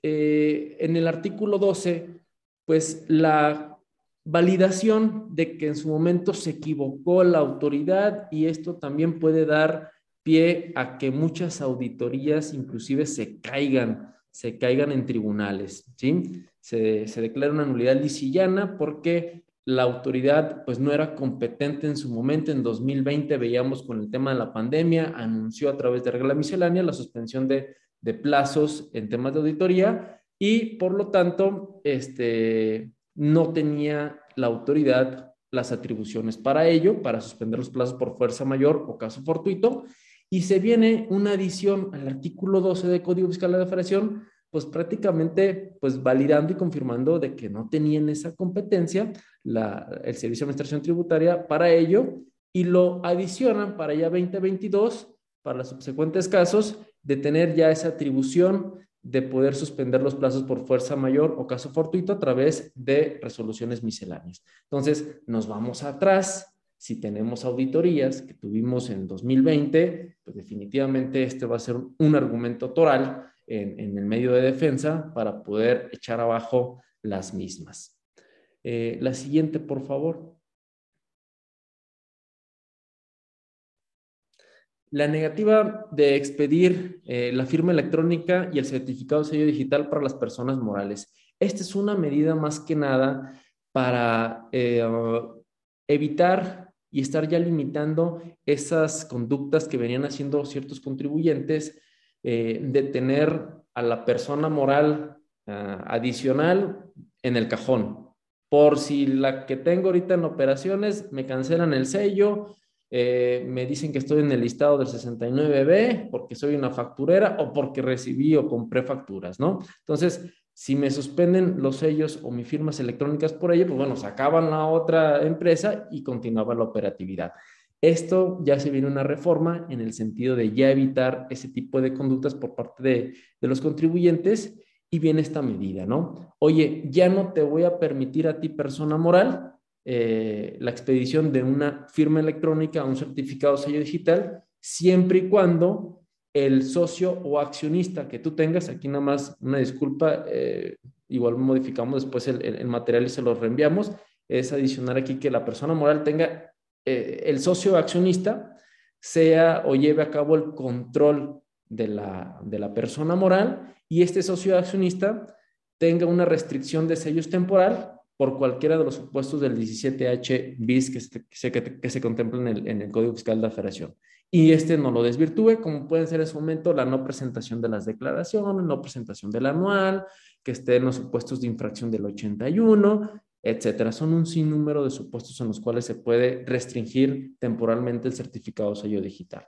eh, en el artículo 12, pues la validación de que en su momento se equivocó la autoridad y esto también puede dar pie a que muchas auditorías inclusive se caigan, se caigan en tribunales, ¿sí? Se, se declara una nulidad lisillana porque la autoridad pues no era competente en su momento. En 2020 veíamos con el tema de la pandemia, anunció a través de regla miscelánea la suspensión de de plazos en temas de auditoría y por lo tanto este, no tenía la autoridad las atribuciones para ello, para suspender los plazos por fuerza mayor o caso fortuito. Y se viene una adición al artículo 12 de Código Fiscal de la Federación, pues prácticamente pues validando y confirmando de que no tenían esa competencia la, el Servicio de Administración Tributaria para ello y lo adicionan para ya 2022 para los subsecuentes casos de tener ya esa atribución de poder suspender los plazos por fuerza mayor o caso fortuito a través de resoluciones misceláneas. Entonces, nos vamos atrás. Si tenemos auditorías que tuvimos en 2020, pues definitivamente este va a ser un argumento toral en, el medio de defensa para poder echar abajo las mismas. Eh, la siguiente, por favor. La negativa de expedir eh, la firma electrónica y el certificado de sello digital para las personas morales. Esta es una medida más que nada para eh, evitar y estar ya limitando esas conductas que venían haciendo ciertos contribuyentes eh, de tener a la persona moral ah, adicional en el cajón. Por si la que tengo ahorita en operaciones me cancelan el sello, eh, me dicen que estoy en el listado del 69B porque soy una facturera o porque recibí o compré facturas, ¿no? Entonces, si me suspenden los sellos o mis firmas electrónicas por ello, pues bueno, sacaban la otra empresa y continuaba la operatividad. Esto ya se viene una reforma en el sentido de ya evitar ese tipo de conductas por parte de, de los contribuyentes y viene esta medida, ¿no? Oye, ya no te voy a permitir a ti persona moral eh, la expedición de una firma electrónica a un certificado sello digital, siempre y cuando el socio o accionista que tú tengas, aquí nada más una disculpa, eh, igual modificamos después el, material y se lo reenviamos, es adicionar aquí que la persona moral tenga, eh, el socio accionista sea o lleve a cabo el control de la, de la persona moral y este socio accionista tenga una restricción de sellos temporal por cualquiera de los supuestos del 17H bis que se, que, contemplan en el, en el, Código Fiscal de la Federación. Y este no lo desvirtúe, como pueden ser en su momento la no presentación de las declaraciones, no presentación del anual, que esté en los supuestos de infracción del 81, etcétera. Son un sinnúmero de supuestos en los cuales se puede restringir temporalmente el certificado sello digital.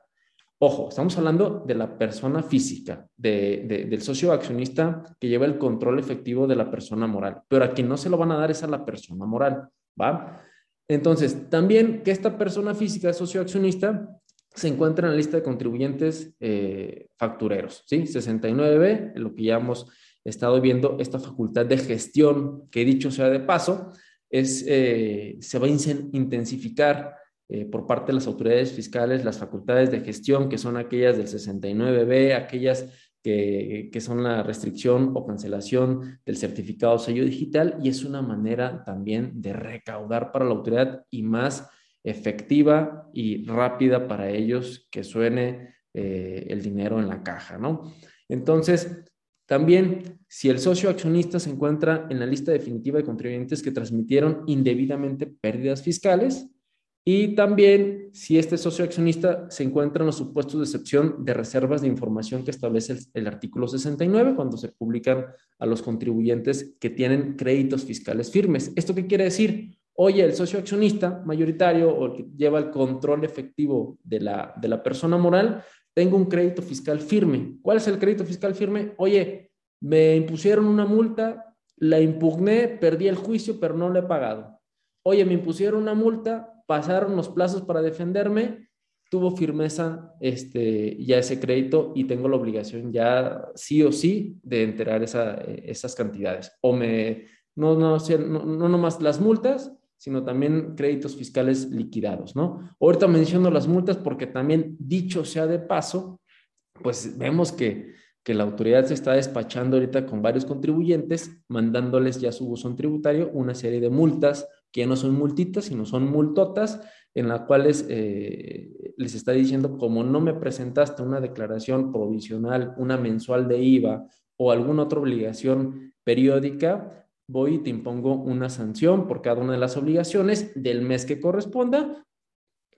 Ojo, estamos hablando de la persona física, del socio accionista que lleva el control efectivo de la persona moral, pero a quien no se lo van a dar es a la persona moral, ¿va? Entonces, también que esta persona física, socio accionista, se encuentra en la lista de contribuyentes eh, factureros, ¿sí? 69B, lo que ya hemos estado viendo, esta facultad de gestión, que dicho sea de paso, es, eh, se va a intensificar eh, por parte de las autoridades fiscales las facultades de gestión, que son aquellas del 69B, aquellas que, que, son la restricción o cancelación del certificado sello digital, y es una manera también de recaudar para la autoridad y más efectiva y rápida para ellos que suene eh, el dinero en la caja, ¿no? Entonces, también, si el socio accionista se encuentra en la lista definitiva de contribuyentes que transmitieron indebidamente pérdidas fiscales, y también si este socio accionista se encuentra en los supuestos de excepción de reservas de información que establece el, artículo 69 cuando se publican a los contribuyentes que tienen créditos fiscales firmes. ¿Esto qué quiere decir? Oye, el socio accionista mayoritario o el que lleva el control efectivo de la, de la persona moral, tengo un crédito fiscal firme. ¿Cuál es el crédito fiscal firme? Oye, me impusieron una multa, la impugné, perdí el juicio, pero no le he pagado. Oye, me impusieron una multa, pasaron los plazos para defenderme, tuvo firmeza este, ya ese crédito y tengo la obligación ya sí o sí de enterar esa, esas cantidades. O me, no, no, no, no nomás las multas, sino también créditos fiscales liquidados, ¿no? Ahorita menciono las multas porque también, dicho sea de paso, pues vemos que, que la autoridad se está despachando ahorita con varios contribuyentes, mandándoles ya su buzón tributario una serie de multas que no son multitas, sino son multotas, en las cuales eh, les está diciendo, como no me presentaste una declaración provisional, una mensual de IVA o alguna otra obligación periódica, voy y te impongo una sanción por cada una de las obligaciones del mes que corresponda,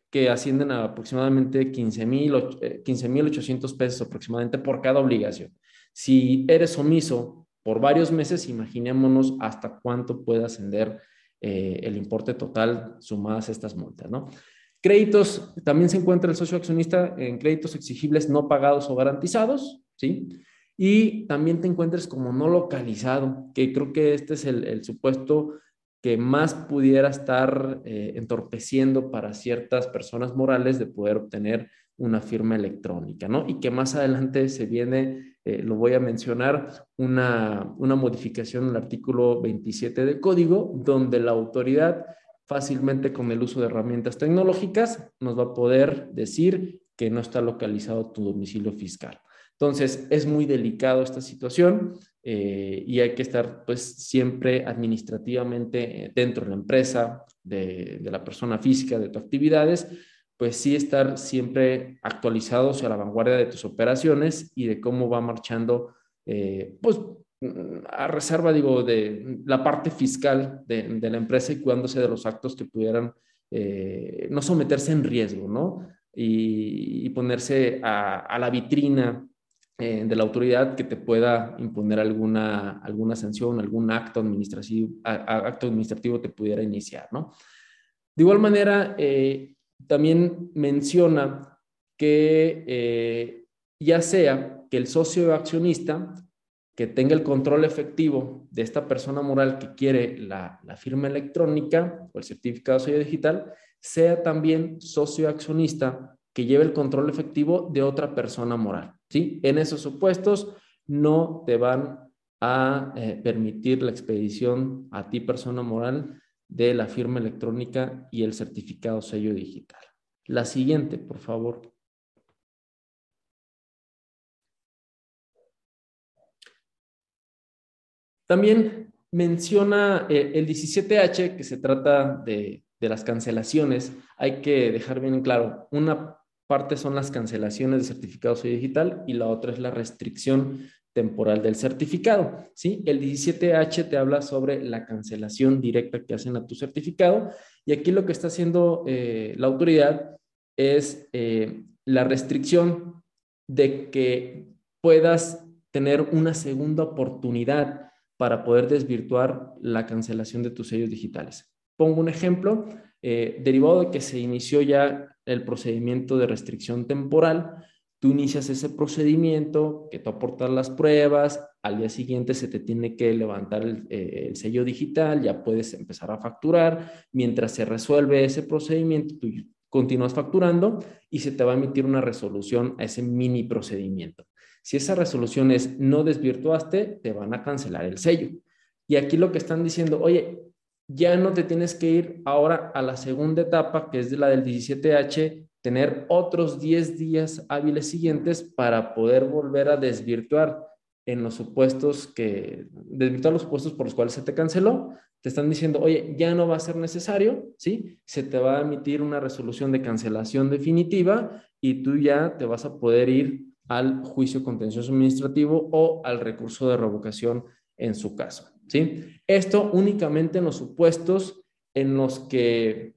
que ascienden a aproximadamente 15.800 15, pesos aproximadamente por cada obligación. Si eres omiso por varios meses, imaginémonos hasta cuánto puede ascender eh, el importe total sumadas estas multas, ¿no? Créditos, también se encuentra el socio accionista en créditos exigibles no pagados o garantizados, ¿sí? Y también te encuentres como no localizado, que creo que este es el, supuesto que más pudiera estar eh, entorpeciendo para ciertas personas morales de poder obtener una firma electrónica, ¿no? Y que más adelante se viene, eh, lo voy a mencionar, una, una modificación el artículo 27 del código, donde la autoridad fácilmente con el uso de herramientas tecnológicas nos va a poder decir que no está localizado tu domicilio fiscal. Entonces, es muy delicado esta situación eh, y hay que estar pues siempre administrativamente dentro de la empresa, de, de la persona física, de tus actividades, pues sí estar siempre actualizados a la vanguardia de tus operaciones y de cómo va marchando, eh, pues a reserva, digo, de la parte fiscal de, la empresa y cuidándose de los actos que pudieran eh, no someterse en riesgo, ¿no? Y, ponerse a, la vitrina eh, de la autoridad que te pueda imponer alguna, alguna sanción, algún acto administrativo, acto administrativo te pudiera iniciar, ¿no? De igual manera, también menciona que eh, ya sea que el socio accionista que tenga el control efectivo de esta persona moral que quiere la, firma electrónica o el certificado de digital, sea también socio accionista que lleve el control efectivo de otra persona moral. ¿sí? En esos supuestos no te van a eh, permitir la expedición a ti persona moral de la firma electrónica y el certificado sello digital. La siguiente, por favor. También menciona eh, el 17H, que se trata de, de las cancelaciones. Hay que dejar bien claro, una parte son las cancelaciones de certificado sello digital y la otra es la restricción temporal del certificado. ¿sí? El 17H te habla sobre la cancelación directa que hacen a tu certificado y aquí lo que está haciendo eh, la autoridad es eh, la restricción de que puedas tener una segunda oportunidad para poder desvirtuar la cancelación de tus sellos digitales. Pongo un ejemplo, eh, derivado de que se inició ya el procedimiento de restricción temporal, tú inicias ese procedimiento, que tú aportas las pruebas, al día siguiente se te tiene que levantar el, eh, el, sello digital, ya puedes empezar a facturar, mientras se resuelve ese procedimiento, tú continúas facturando y se te va a emitir una resolución a ese mini procedimiento. Si esa resolución es no desvirtuaste, te van a cancelar el sello. Y aquí lo que están diciendo, oye, ya no te tienes que ir ahora a la segunda etapa, que es de la del 17H, tener otros 10 días hábiles siguientes para poder volver a desvirtuar en los supuestos que, desvirtuar los supuestos por los cuales se te canceló, te están diciendo, oye, ya no va a ser necesario, ¿sí? Se te va a emitir una resolución de cancelación definitiva y tú ya te vas a poder ir al juicio contencioso administrativo o al recurso de revocación en su caso. ¿sí? Esto únicamente en los supuestos en los que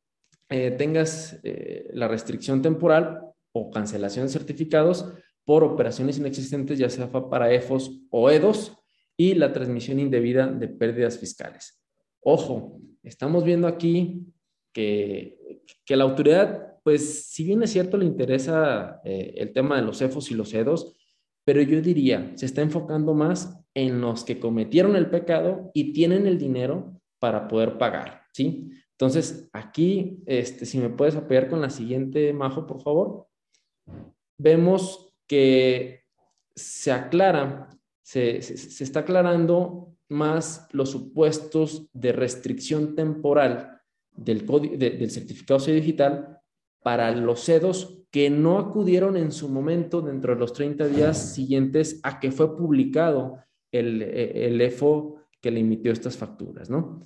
eh, tengas eh, la restricción temporal o cancelación de certificados por operaciones inexistentes, ya sea para EFOS o EDOS, y la transmisión indebida de pérdidas fiscales. Ojo, estamos viendo aquí que, que la autoridad pues si bien es cierto, le interesa eh, el tema de los EFOS y los EDOS, pero yo diría, se está enfocando más en los que cometieron el pecado y tienen el dinero para poder pagar, ¿sí? Entonces, aquí, este, si me puedes apoyar con la siguiente, Majo, por favor. Vemos que se aclara, se, se está aclarando más los supuestos de restricción temporal del, del certificado digital para los CEDOS que no acudieron en su momento dentro de los 30 días siguientes a que fue publicado el, el EFO que le emitió estas facturas, ¿no?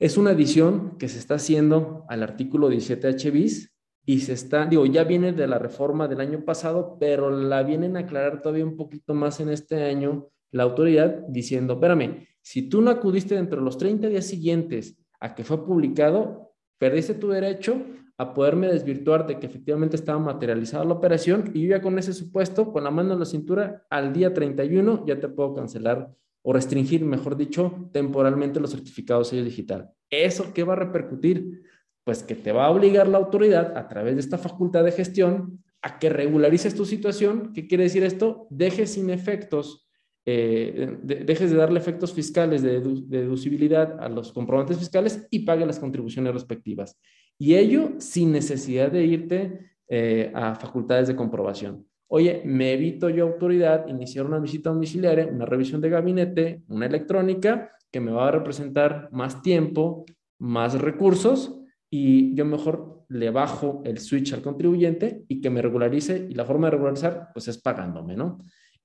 Es una adición que se está haciendo al artículo 17H bis y se está, digo, ya viene de la reforma del año pasado, pero la vienen a aclarar todavía un poquito más en este año la autoridad diciendo, espérame, si tú no acudiste dentro de los 30 días siguientes a que fue publicado, perdiste tu derecho a poderme desvirtuar de que efectivamente estaba materializada la operación y yo ya con ese supuesto, con la mano en la cintura, al día 31 ya te puedo cancelar o restringir, mejor dicho, temporalmente los certificados de sello digital. ¿Eso qué va a repercutir? Pues que te va a obligar la autoridad a través de esta facultad de gestión a que regularices tu situación. ¿Qué quiere decir esto? Dejes sin efectos, eh, dejes de darle efectos fiscales de, deducibilidad a los comprobantes fiscales y pague las contribuciones respectivas. Y ello sin necesidad de irte eh, a facultades de comprobación. Oye, me evito yo autoridad iniciar una visita domiciliaria, una revisión de gabinete, una electrónica, que me va a representar más tiempo, más recursos, y yo mejor le bajo el switch al contribuyente y que me regularice, y la forma de regularizar, pues es pagándome, ¿no?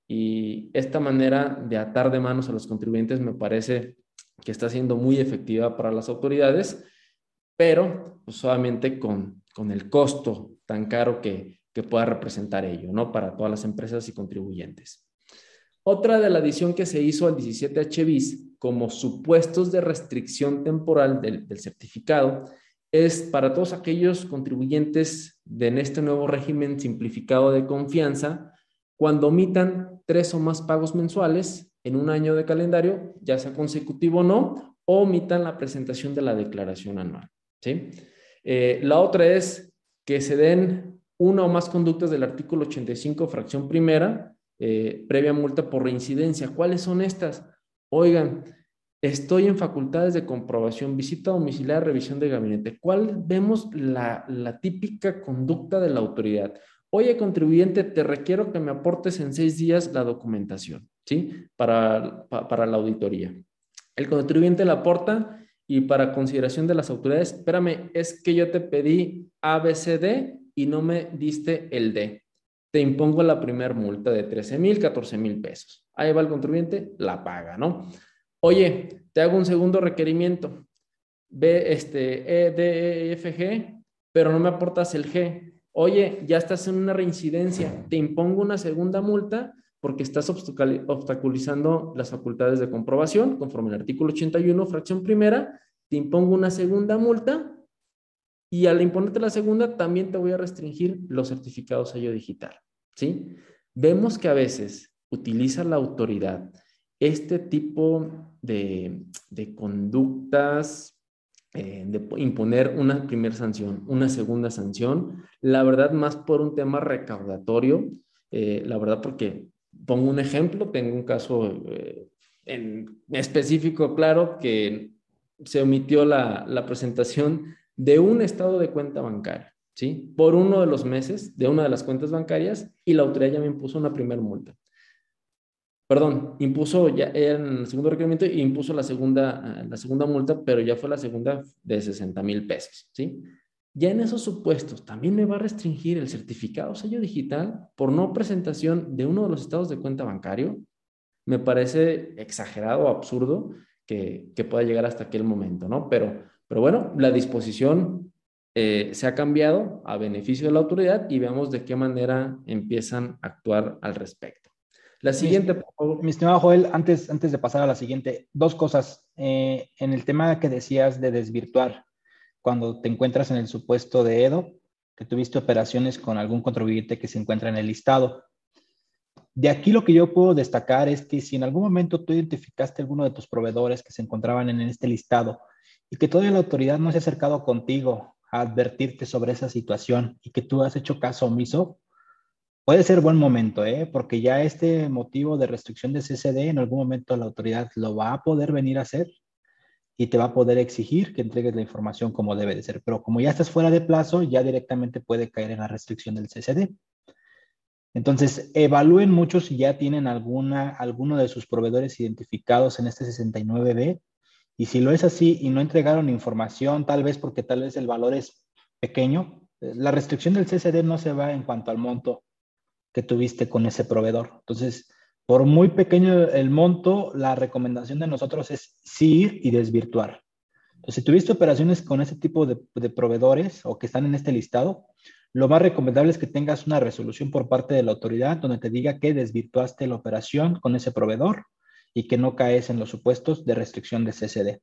Y esta manera de atar de manos a los contribuyentes me parece que está siendo muy efectiva para las autoridades pero pues, solamente con, con el costo tan caro que, que pueda representar ello, ¿no? Para todas las empresas y contribuyentes. Otra de la adición que se hizo al 17H bis como supuestos de restricción temporal del, del, certificado es para todos aquellos contribuyentes de en este nuevo régimen simplificado de confianza cuando omitan tres o más pagos mensuales en un año de calendario, ya sea consecutivo o no, o omitan la presentación de la declaración anual. ¿sí? Eh, la otra es que se den una o más conductas del artículo 85, fracción primera, eh, previa multa por reincidencia. ¿Cuáles son estas? Oigan, estoy en facultades de comprobación, visita domiciliaria, revisión de gabinete. ¿Cuál vemos la, típica conducta de la autoridad? Oye, contribuyente, te requiero que me aportes en seis días la documentación, ¿sí? Para, para la auditoría. El contribuyente la aporta y para consideración de las autoridades, espérame, es que yo te pedí ABCD y no me diste el D. Te impongo la primera multa de 13 mil, 14 mil pesos. Ahí va el contribuyente, la paga, ¿no? Oye, te hago un segundo requerimiento. Ve este E, D, E, F, G, pero no me aportas el G. Oye, ya estás en una reincidencia, te impongo una segunda multa porque estás obstaculizando las facultades de comprobación, conforme al artículo 81, fracción primera, te impongo una segunda multa y al imponerte la segunda también te voy a restringir los certificados sello digital, ¿sí? Vemos que a veces utiliza la autoridad este tipo de, de conductas, eh, de imponer una primera sanción, una segunda sanción, la verdad más por un tema recaudatorio, eh, la verdad, porque pongo un ejemplo, tengo un caso eh, en específico, claro, que se omitió la, la presentación de un estado de cuenta bancaria, ¿sí? Por uno de los meses de una de las cuentas bancarias y la autoridad ya me impuso una primera multa perdón, impuso ya en el segundo requerimiento e impuso la segunda, la segunda multa, pero ya fue la segunda de 60 mil pesos, ¿sí? Ya en esos supuestos, también me va a restringir el certificado sello digital por no presentación de uno de los estados de cuenta bancario. Me parece exagerado, absurdo que, que pueda llegar hasta aquel momento, ¿no? Pero, pero bueno, la disposición eh, se ha cambiado a beneficio de la autoridad y veamos de qué manera empiezan a actuar al respecto. La siguiente, por favor. Mi estimado Joel, antes, antes de pasar a la siguiente, dos cosas. Eh, en el tema que decías de desvirtuar, cuando te encuentras en el supuesto de EDO, que tuviste operaciones con algún contribuyente que se encuentra en el listado. De aquí lo que yo puedo destacar es que si en algún momento tú identificaste alguno de tus proveedores que se encontraban en este listado y que todavía la autoridad no se ha acercado contigo a advertirte sobre esa situación y que tú has hecho caso omiso, puede ser buen momento, ¿eh? porque ya este motivo de restricción de CCD en algún momento la autoridad lo va a poder venir a hacer y te va a poder exigir que entregues la información como debe de ser. Pero como ya estás fuera de plazo, ya directamente puede caer en la restricción del CCD. Entonces, evalúen mucho si ya tienen alguna, alguno de sus proveedores identificados en este 69B. Y si lo es así y no entregaron información, tal vez porque tal vez el valor es pequeño, la restricción del CCD no se va en cuanto al monto que tuviste con ese proveedor. Entonces, por muy pequeño el monto, la recomendación de nosotros es sí ir y desvirtuar. Entonces, si tuviste operaciones con ese tipo de, proveedores o que están en este listado, lo más recomendable es que tengas una resolución por parte de la autoridad donde te diga que desvirtuaste la operación con ese proveedor y que no caes en los supuestos de restricción de CCD.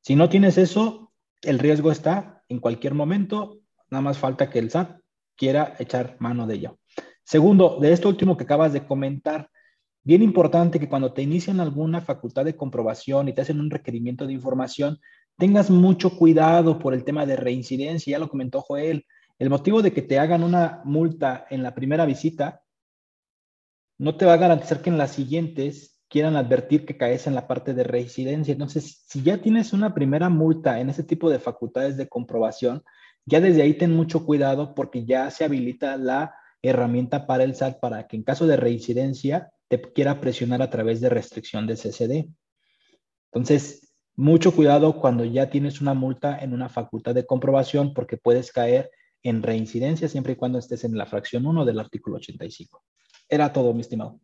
Si no tienes eso, el riesgo está en cualquier momento, nada más falta que el SAT quiera echar mano de ello. Segundo, de esto último que acabas de comentar, bien importante que cuando te inician alguna facultad de comprobación y te hacen un requerimiento de información, tengas mucho cuidado por el tema de reincidencia, ya lo comentó Joel. El motivo de que te hagan una multa en la primera visita no te va a garantizar que en las siguientes quieran advertir que caes en la parte de reincidencia. Entonces, si ya tienes una primera multa en ese tipo de facultades de comprobación, ya desde ahí ten mucho cuidado porque ya se habilita la herramienta para el SAT para que en caso de reincidencia te quiera presionar a través de restricción de CCD. Entonces, mucho cuidado cuando ya tienes una multa en una facultad de comprobación porque puedes caer en reincidencia siempre y cuando estés en la fracción 1 del artículo 85. Era todo, mi estimado.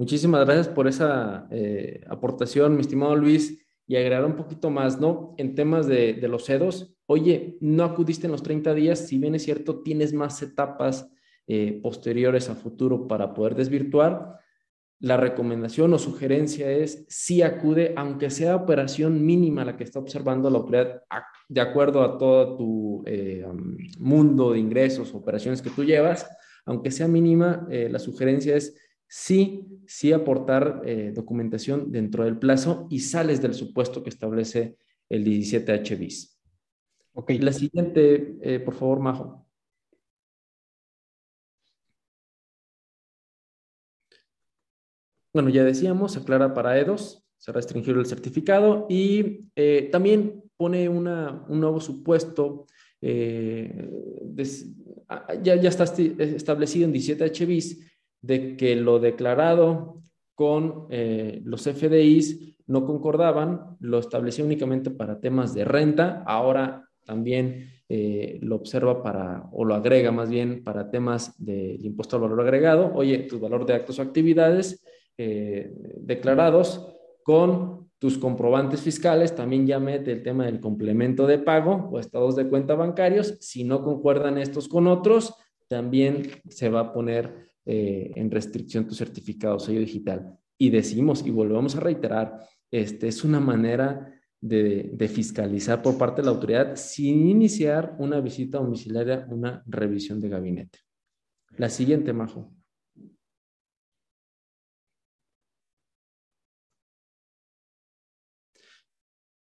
Muchísimas gracias por esa eh, aportación, mi estimado Luis. Y agregar un poquito más, ¿no? En temas de, los CEDOS, oye, no acudiste en los 30 días, si bien es cierto, tienes más etapas eh, posteriores a futuro para poder desvirtuar, la recomendación o sugerencia es si acude, aunque sea operación mínima la que está observando la autoridad, de acuerdo a todo tu eh, mundo de ingresos, operaciones que tú llevas, aunque sea mínima, la sugerencia es sí, sí aportar documentación dentro del plazo y sales del supuesto que establece el 17H bis. Ok. La siguiente, por favor, Majo. Bueno, ya decíamos, aclara para E2, se restringió el certificado y eh, también pone una, un nuevo supuesto, eh, ya, ya está establecido en 17 HBIS, de que lo declarado con eh, los FDIs no concordaban, lo estableció únicamente para temas de renta, ahora también lo observa para, o lo agrega más bien para temas del impuesto al valor agregado, oye, tu valor de actos o actividades eh, declarados con tus comprobantes fiscales, también ya mete el tema del complemento de pago o estados de cuenta bancarios. Si no concuerdan estos con otros, también se va a poner eh, en restricción tu certificado sello digital. Y decimos y volvemos a reiterar, este es una manera de, de, fiscalizar por parte de la autoridad sin iniciar una visita domiciliaria, una revisión de gabinete. La siguiente, Majo.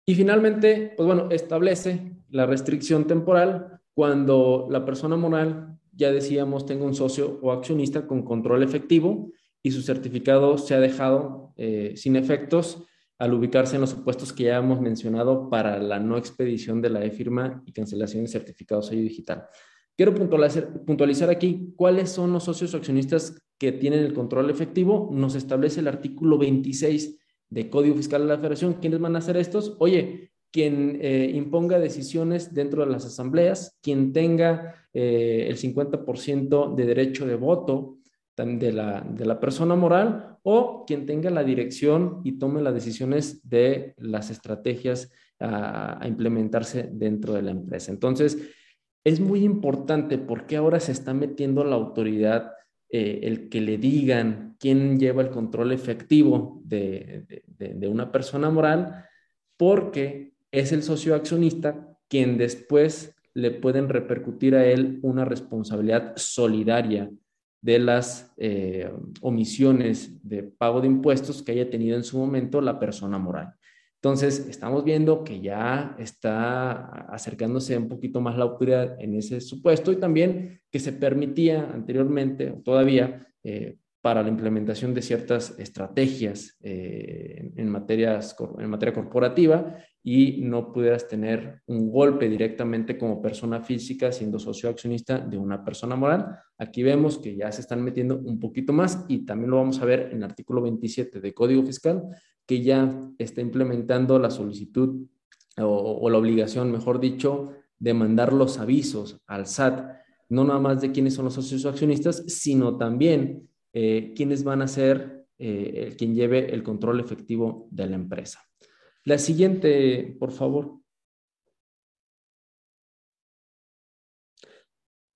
Y finalmente, pues bueno, establece la restricción temporal cuando la persona moral ya decíamos, tenga un socio o accionista con control efectivo y su certificado se ha dejado eh, sin efectos al ubicarse en los supuestos que ya hemos mencionado para la no expedición de la e-firma y cancelación de certificados sello digital. Quiero puntualizar, aquí cuáles son los socios o accionistas que tienen el control efectivo. Nos establece el artículo 26 de Código Fiscal de la Federación. ¿Quiénes van a hacer estos? Oye, quien eh, imponga decisiones dentro de las asambleas, quien tenga eh, el 50% de derecho de voto de la, de la persona moral o quien tenga la dirección y tome las decisiones de las estrategias a, implementarse dentro de la empresa. Entonces, es muy importante porque ahora se está metiendo la autoridad eh, el que le digan quién lleva el control efectivo de, de, de, una persona moral, porque es el socio accionista quien después le pueden repercutir a él una responsabilidad solidaria de las eh, omisiones de pago de impuestos que haya tenido en su momento la persona moral. Entonces, estamos viendo que ya está acercándose un poquito más la autoridad en ese supuesto y también que se permitía anteriormente, o todavía, eh, para la implementación de ciertas estrategias eh, en, materias, en materia corporativa y no pudieras tener un golpe directamente como persona física siendo socio accionista de una persona moral. Aquí vemos que ya se están metiendo un poquito más y también lo vamos a ver en el artículo 27 de Código Fiscal, que ya está implementando la solicitud o, la obligación, mejor dicho, de mandar los avisos al SAT, no nada más de quiénes son los socios accionistas, sino también eh, quiénes van a ser eh, quien lleve el control efectivo de la empresa. La siguiente, por favor.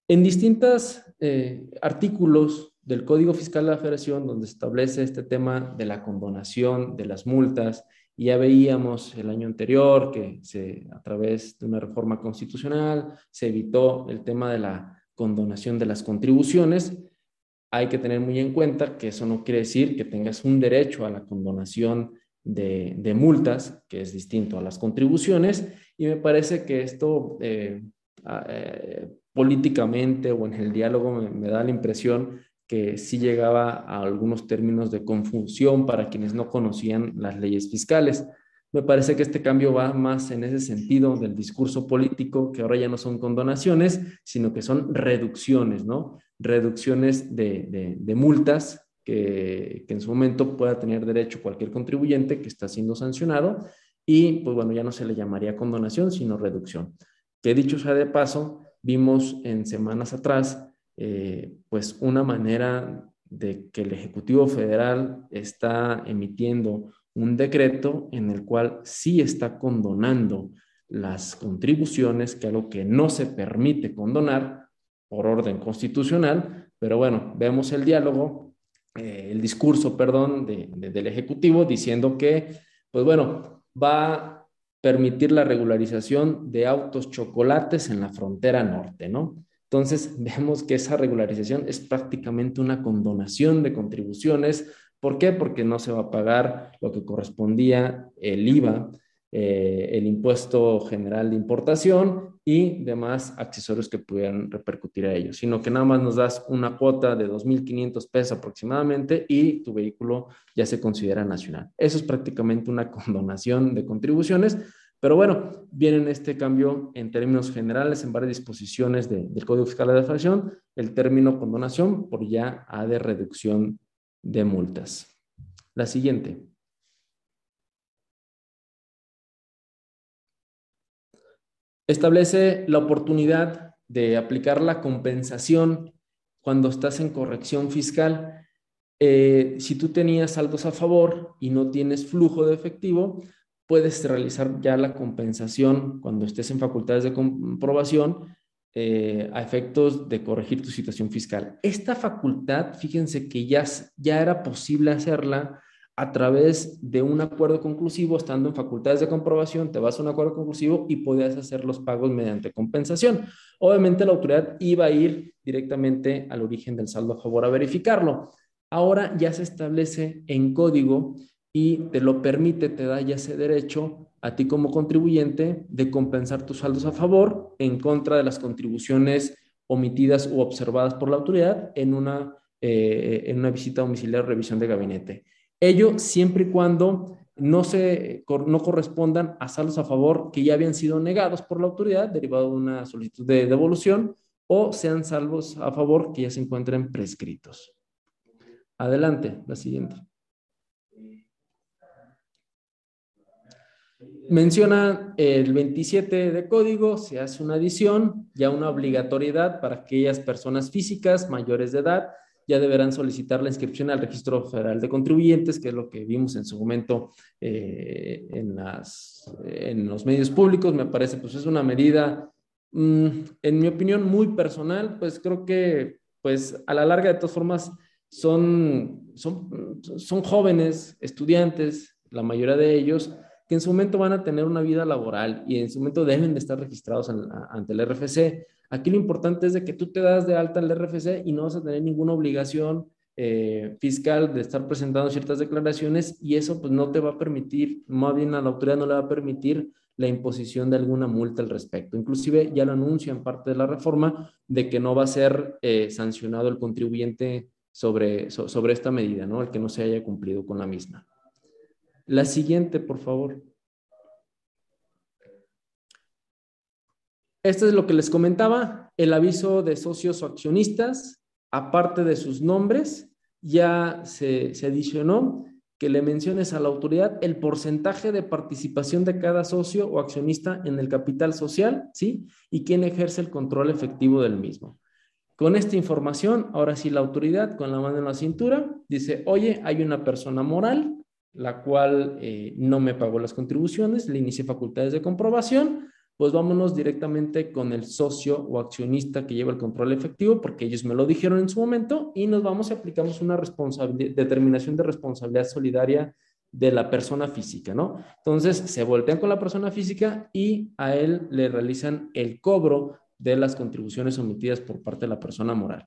En distintos eh, artículos del Código Fiscal de la Federación, donde se establece este tema de la condonación de las multas, ya veíamos el año anterior que a través de una reforma constitucional se evitó el tema de la condonación de las contribuciones hay que tener muy en cuenta que eso no quiere decir que tengas un derecho a la condonación de, multas, que es distinto a las contribuciones, y me parece que esto eh, eh, políticamente o en el diálogo me, da la impresión que sí llegaba a algunos términos de confusión para quienes no conocían las leyes fiscales. Me parece que este cambio va más en ese sentido del discurso político, que ahora ya no son condonaciones, sino que son reducciones, ¿no? reducciones de, multas que, en su momento pueda tener derecho cualquier contribuyente que está siendo sancionado y pues bueno, ya no se le llamaría condonación, sino reducción. Que dicho sea de paso, vimos en semanas atrás eh, pues una manera de que el Ejecutivo Federal está emitiendo un decreto en el cual sí está condonando las contribuciones, que algo que no se permite condonar, por orden constitucional, pero bueno, vemos el diálogo, eh, el discurso, perdón, del Ejecutivo diciendo que, pues bueno, va a permitir la regularización de autos chocolates en la frontera norte, ¿no? Entonces, vemos que esa regularización es prácticamente una condonación de contribuciones. ¿Por qué? Porque no se va a pagar lo que correspondía el IVA, eh, el impuesto general de importación y demás accesorios que pudieran repercutir a ellos, sino que nada más nos das una cuota de 2.500 pesos aproximadamente y tu vehículo ya se considera nacional. Eso es prácticamente una condonación de contribuciones, pero bueno, viene este cambio en términos generales en varias disposiciones del Código Fiscal de la el término condonación por ya A de reducción de multas. La siguiente. Establece la oportunidad de aplicar la compensación cuando estás en corrección fiscal. Eh, si tú tenías saldos a favor y no tienes flujo de efectivo, puedes realizar ya la compensación cuando estés en facultades de comprobación eh, a efectos de corregir tu situación fiscal. Esta facultad, fíjense que ya, ya era posible hacerla a través de un acuerdo conclusivo, estando en facultades de comprobación, te vas a un acuerdo conclusivo y podías hacer los pagos mediante compensación. Obviamente la autoridad iba a ir directamente al origen del saldo a favor a verificarlo. Ahora ya se establece en código y te lo permite, te da ya ese derecho a ti como contribuyente de compensar tus saldos a favor en contra de las contribuciones omitidas u observadas por la autoridad en una, eh, en una visita domiciliaria o revisión de gabinete. Ello siempre y cuando no, se, no correspondan a saldos a favor que ya habían sido negados por la autoridad derivado de una solicitud de devolución o sean salvos a favor que ya se encuentren prescritos. Adelante, la siguiente. Menciona el 27 de código, se hace una adición, ya una obligatoriedad para aquellas personas físicas mayores de edad, ya deberán solicitar la inscripción al Registro Federal de Contribuyentes, que es lo que vimos en su momento eh, en, las, en los medios públicos. Me parece, pues es una medida, mm, en mi opinión, muy personal, pues creo que, pues a la larga, de todas formas, son, son, son jóvenes, estudiantes, la mayoría de ellos, que en su momento van a tener una vida laboral y en su momento deben de estar registrados ante el RFC. Aquí lo importante es de que tú te das de alta al RFC y no vas a tener ninguna obligación eh, fiscal de estar presentando ciertas declaraciones y eso pues no te va a permitir, más bien a la autoridad no le va a permitir la imposición de alguna multa al respecto. Inclusive ya lo anuncia en parte de la reforma de que no va a ser eh, sancionado el contribuyente sobre, sobre esta medida, ¿no? El que no se haya cumplido con la misma. La siguiente, por favor. Esto es lo que les comentaba, el aviso de socios o accionistas, aparte de sus nombres, ya se, adicionó que le menciones a la autoridad el porcentaje de participación de cada socio o accionista en el capital social, ¿sí? Y quién ejerce el control efectivo del mismo. Con esta información, ahora sí la autoridad, con la mano en la cintura, dice, oye, hay una persona moral la cual eh, no me pagó las contribuciones, le inicié facultades de comprobación, pues vámonos directamente con el socio o accionista que lleva el control efectivo, porque ellos me lo dijeron en su momento, y nos vamos y aplicamos una determinación de responsabilidad solidaria de la persona física, ¿no? Entonces se voltean con la persona física y a él le realizan el cobro de las contribuciones omitidas por parte de la persona moral.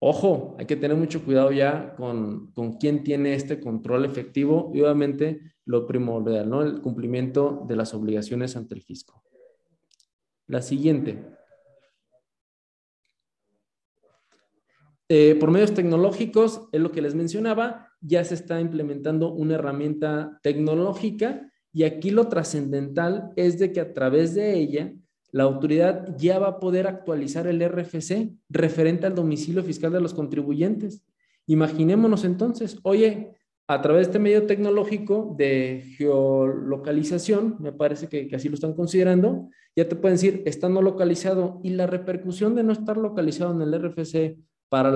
Ojo, hay que tener mucho cuidado ya con, con quién tiene este control efectivo y obviamente lo primordial, ¿no? El cumplimiento de las obligaciones ante el fisco. La siguiente. Eh, por medios tecnológicos, es lo que les mencionaba, ya se está implementando una herramienta tecnológica y aquí lo trascendental es de que a través de ella la autoridad ya va a poder actualizar el RFC referente al domicilio fiscal de los contribuyentes. Imaginémonos entonces, oye, a través de este medio tecnológico de geolocalización, me parece que, así lo están considerando, ya te pueden decir, está no localizado y la repercusión de no estar localizado en el RFC para,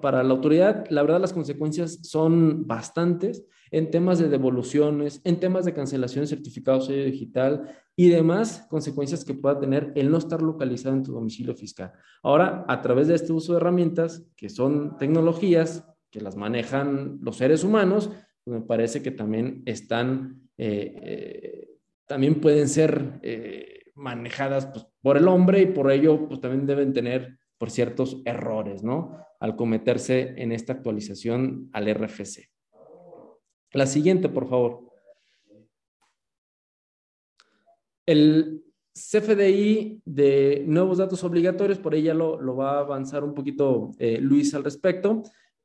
para la autoridad, la verdad las consecuencias son bastantes en temas de devoluciones, en temas de cancelación de certificado sello digital y demás consecuencias que pueda tener el no estar localizado en tu domicilio fiscal. Ahora, a través de este uso de herramientas, que son tecnologías que las manejan los seres humanos, pues me parece que también están, eh, eh, también pueden ser eh, manejadas pues, por el hombre y por ello pues también deben tener por ciertos errores, ¿no? Al cometerse en esta actualización al RFC. La siguiente, por favor. El CFDI de nuevos datos obligatorios, por ella lo, lo va a avanzar un poquito Luis al respecto.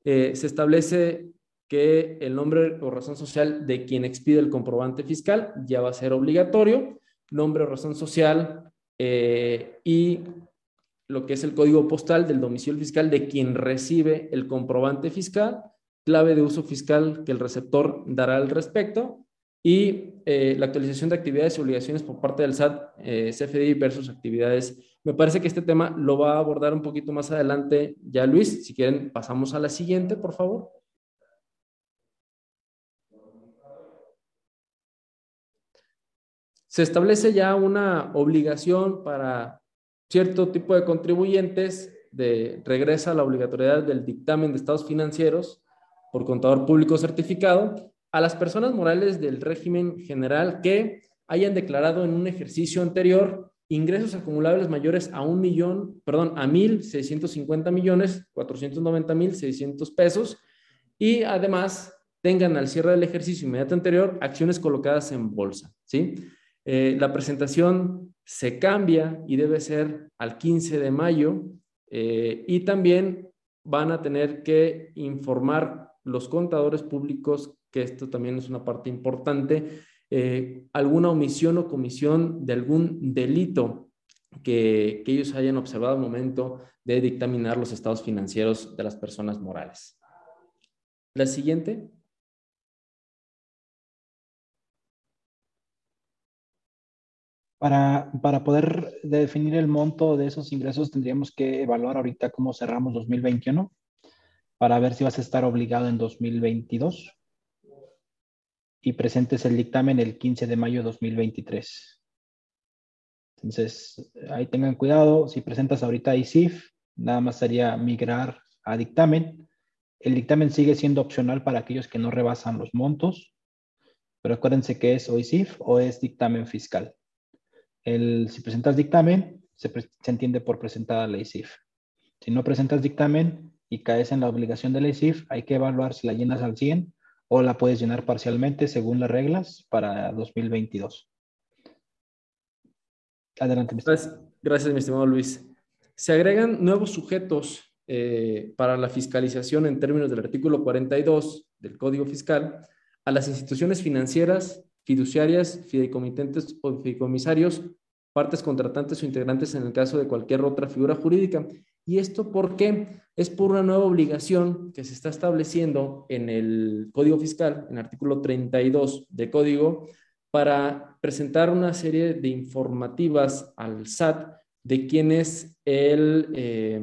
Eh, se establece que el nombre o razón social de quien expide el comprobante fiscal ya va a ser obligatorio, nombre o razón social eh, y lo que es el código postal del domicilio fiscal de quien recibe el comprobante fiscal, clave de uso fiscal que el receptor dará al respecto y eh, la actualización de actividades y obligaciones por parte del SAT, eh, CFDI versus actividades. Me parece que este tema lo va a abordar un poquito más adelante ya Luis. Si quieren, pasamos a la siguiente, por favor. Se establece ya una obligación para cierto tipo de contribuyentes de, regresa a la obligatoriedad del dictamen de estados financieros por contador público certificado a las personas morales del régimen general que hayan declarado en un ejercicio anterior ingresos acumulables mayores a un millón, perdón, a mil seiscientos cincuenta millones cuatrocientos noventa mil seiscientos pesos y además tengan al cierre del ejercicio inmediato anterior acciones colocadas en bolsa, ¿sí? Eh, la presentación se cambia y debe ser al 15 de mayo Eh, y también van a tener que informar los contadores públicos, que esto también es una parte importante, eh, alguna omisión o comisión de algún delito que, que ellos hayan observado al momento de dictaminar los estados financieros de las personas morales. La siguiente. Para, para, poder definir el monto de esos ingresos, tendríamos que evaluar ahorita cómo cerramos 2021 para ver si vas a estar obligado en 2022 y presentes el dictamen el 15 de mayo de 2023. Entonces, ahí tengan cuidado, si presentas ahorita ICIF, nada más sería migrar a dictamen. El dictamen sigue siendo opcional para aquellos que no rebasan los montos, pero acuérdense que es o ICIF o es dictamen fiscal si presentas dictamen, se, entiende por presentada la ICIF. Si no presentas dictamen y caes en la obligación de la ICIF, hay que evaluar si la llenas al 100 o la puedes llenar parcialmente según las reglas para 2022. Adelante, Gracias, gracias mi estimado Luis. Se agregan nuevos sujetos eh, para la fiscalización en términos del artículo 42 del Código Fiscal a las instituciones financieras fiduciarias, fideicomitentes o fideicomisarios, partes contratantes o integrantes en el caso de cualquier otra figura jurídica. ¿Y esto por qué? Es por una nueva obligación que se está estableciendo en el Código Fiscal, en el artículo 32 de Código, para presentar una serie de informativas al SAT de quién es el eh,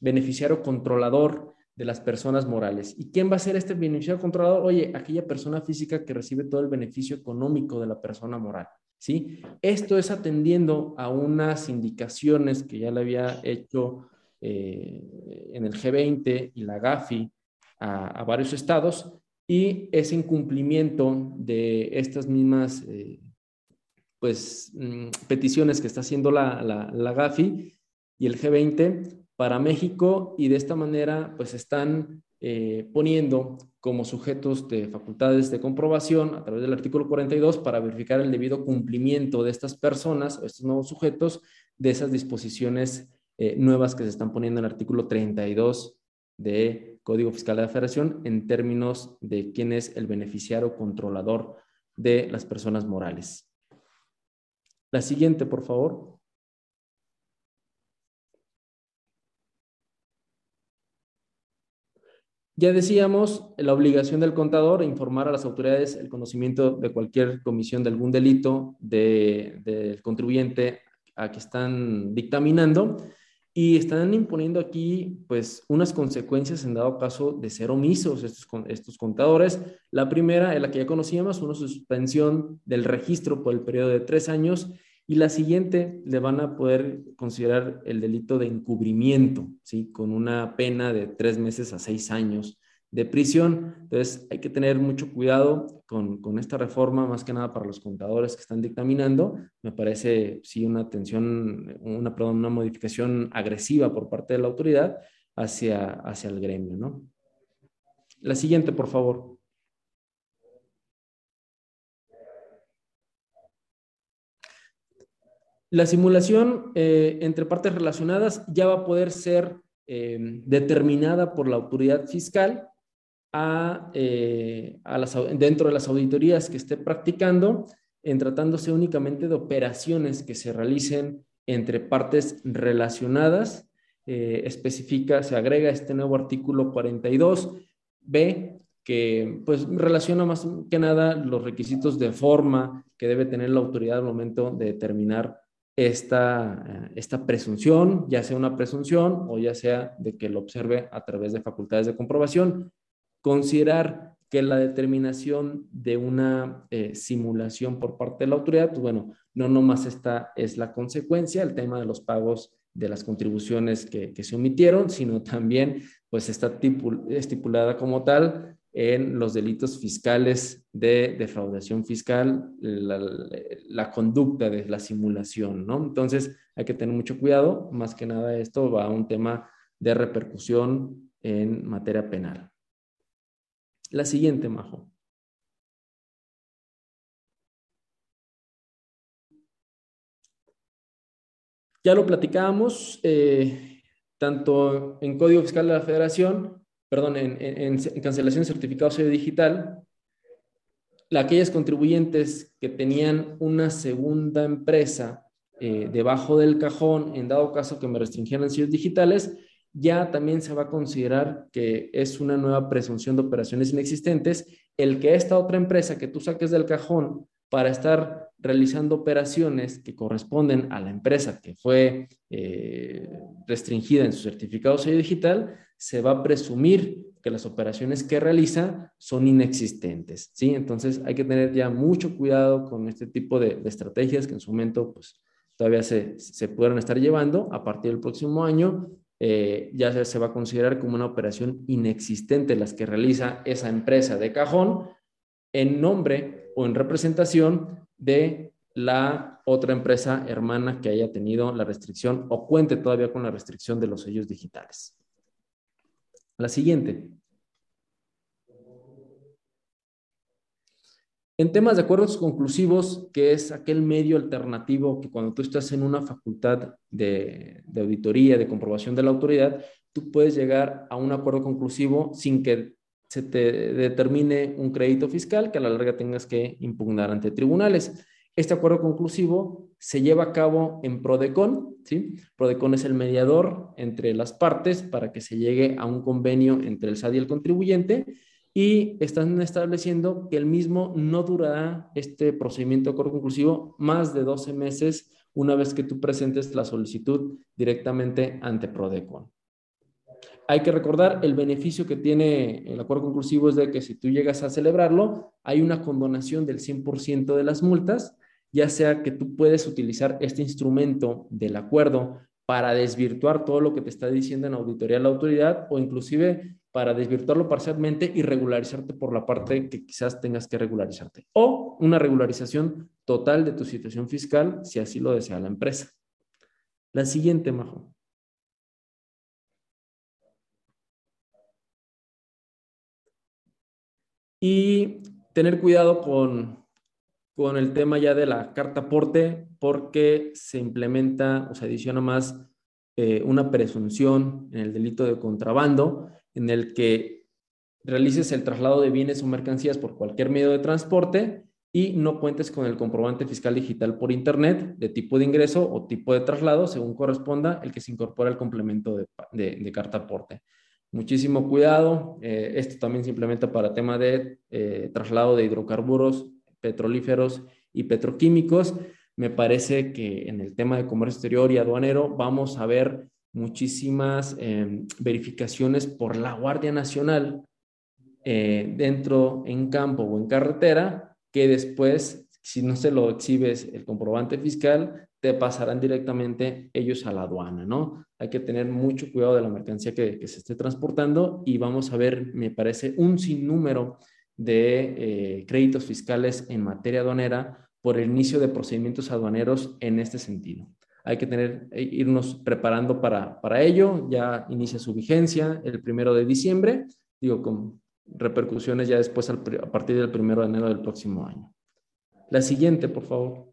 beneficiario controlador de las personas morales. ¿Y quién va a ser este beneficiario controlador? Oye, aquella persona física que recibe todo el beneficio económico de la persona moral. ¿sí? Esto es atendiendo a unas indicaciones que ya le había hecho eh, en el G20 y la GAFI a, varios estados y es en cumplimiento de estas mismas eh, pues, mm, peticiones que está haciendo la, la, GAFI y el G20 para México y de esta manera pues están eh, poniendo como sujetos de facultades de comprobación a través del artículo 42 para verificar el debido cumplimiento de estas personas, estos nuevos sujetos, de esas disposiciones eh, nuevas que se están poniendo en el artículo 32 de Código Fiscal de la Federación en términos de quién es el beneficiario controlador de las personas morales. La siguiente, por favor. Ya decíamos, la obligación del contador informar a las autoridades el conocimiento de cualquier comisión de algún delito del contribuyente a que están dictaminando y están imponiendo aquí pues unas consecuencias en dado caso de ser omisos estos, estos contadores. La primera es la que ya conocíamos, una suspensión del registro por el periodo de tres años y la siguiente le van a poder considerar el delito de encubrimiento, ¿sí? Con una pena de tres meses a seis años de prisión. Entonces, hay que tener mucho cuidado con, con esta reforma, más que nada para los contadores que están dictaminando. Me parece, sí, una atención, una, una modificación agresiva por parte de la autoridad hacia, hacia el gremio, ¿no? La siguiente, por favor. La simulación eh, entre partes relacionadas ya va a poder ser eh, determinada por la autoridad fiscal a, eh, dentro de las auditorías que esté practicando, en tratándose únicamente de operaciones que se realicen entre partes relacionadas. especifica, se agrega este nuevo artículo 42b que pues relaciona más que nada los requisitos de forma que debe tener la autoridad al momento de determinar esta, eh, esta presunción, ya sea una presunción o ya sea de que lo observe a través de facultades de comprobación. Considerar que la determinación de una eh, simulación por parte de la autoridad, pues bueno, no nomás esta es la consecuencia, el tema de los pagos de las contribuciones que, que se omitieron, sino también pues está estipulada como tal en los delitos fiscales de defraudación fiscal, la, conducta de la simulación, ¿no? Entonces hay que tener mucho cuidado, más que nada esto va a un tema de repercusión en materia penal. La siguiente, Majo. Ya lo platicábamos, eh, tanto en Código Fiscal de la Federación, perdón, en, cancelación de certificado sello digital, aquellas contribuyentes que tenían una segunda empresa eh, debajo del cajón, en dado caso que me restringieran sellos digitales, ya también se va a considerar que es una nueva presunción de operaciones inexistentes el que esta otra empresa que tú saques del cajón para estar realizando operaciones que corresponden a la empresa que fue eh, restringida en su certificado sello digital, se va a presumir que las operaciones que realiza son inexistentes, ¿sí? Entonces hay que tener ya mucho cuidado con este tipo de, estrategias que en su momento pues todavía se, se puedan estar llevando. A partir del próximo año eh, ya se va a considerar como una operación inexistente las que realiza esa empresa de cajón en nombre o en representación de la otra empresa hermana que haya tenido la restricción o cuente todavía con la restricción de los sellos digitales. La siguiente. En temas de acuerdos conclusivos, que es aquel medio alternativo que cuando tú estás en una facultad de, auditoría, de comprobación de la autoridad, tú puedes llegar a un acuerdo conclusivo sin que se te determine un crédito fiscal que a la larga tengas que impugnar ante tribunales. Este acuerdo conclusivo se lleva a cabo en Prodecon, ¿sí? Prodecon es el mediador entre las partes para que se llegue a un convenio entre el SAD y el contribuyente y están estableciendo que el mismo no durará este procedimiento de acuerdo conclusivo más de 12 meses una vez que tú presentes la solicitud directamente ante Prodecon. Hay que recordar el beneficio que tiene el acuerdo conclusivo es de que si tú llegas a celebrarlo, hay una condonación del 100% de las multas, ya sea que tú puedes utilizar este instrumento del acuerdo para desvirtuar todo lo que te está diciendo en auditoría la autoridad o inclusive para desvirtuarlo parcialmente y regularizarte por la parte que quizás tengas que regularizarte. O una regularización total de tu situación fiscal si así lo desea la empresa. La siguiente, Majo. Y tener cuidado con, con el tema ya de la carta aporte porque se implementa o se adiciona más eh, una presunción en el delito de contrabando en el que realices el traslado de bienes o mercancías por cualquier medio de transporte y no cuentes con el comprobante fiscal digital por Internet de tipo de ingreso o tipo de traslado, según corresponda el que se incorpora el complemento de, de carta aporte muchísimo cuidado. Eh, esto también se implementa para tema de eh, traslado de hidrocarburos, petrolíferos y petroquímicos. Me parece que en el tema de comercio exterior y aduanero vamos a ver muchísimas em, verificaciones por la Guardia Nacional eh, dentro en campo o en carretera que después, si no se lo exhibes el comprobante fiscal, te pasarán directamente ellos a la aduana, ¿no? Hay que tener mucho cuidado de la mercancía que, se esté transportando y vamos a ver, me parece, un sinnúmero de eh, créditos fiscales en materia aduanera por el inicio de procedimientos aduaneros en este sentido. Hay que tener, eh, irnos preparando para, para ello. Ya inicia su vigencia el primero de diciembre, digo, con repercusiones ya después a partir del primero de enero del próximo año. La siguiente, por favor.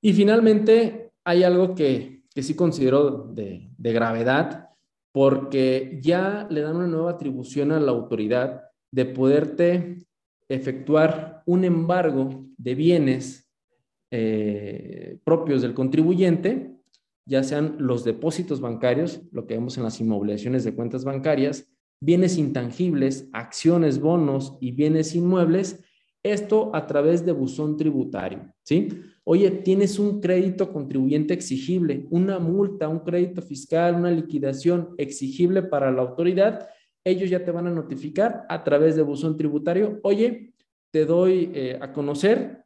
Y finalmente, hay algo que, sí considero de, gravedad, porque ya le dan una nueva atribución a la autoridad de poderte efectuar un embargo de bienes eh, propios del contribuyente, ya sean los depósitos bancarios, lo que vemos en las inmovilizaciones de cuentas bancarias, bienes intangibles, acciones, bonos y bienes inmuebles, esto a través de buzón tributario, ¿sí? Oye, tienes un crédito contribuyente exigible, una multa, un crédito fiscal, una liquidación exigible para la autoridad, ellos ya te van a notificar a través de buzón tributario. Oye, te doy eh, a conocer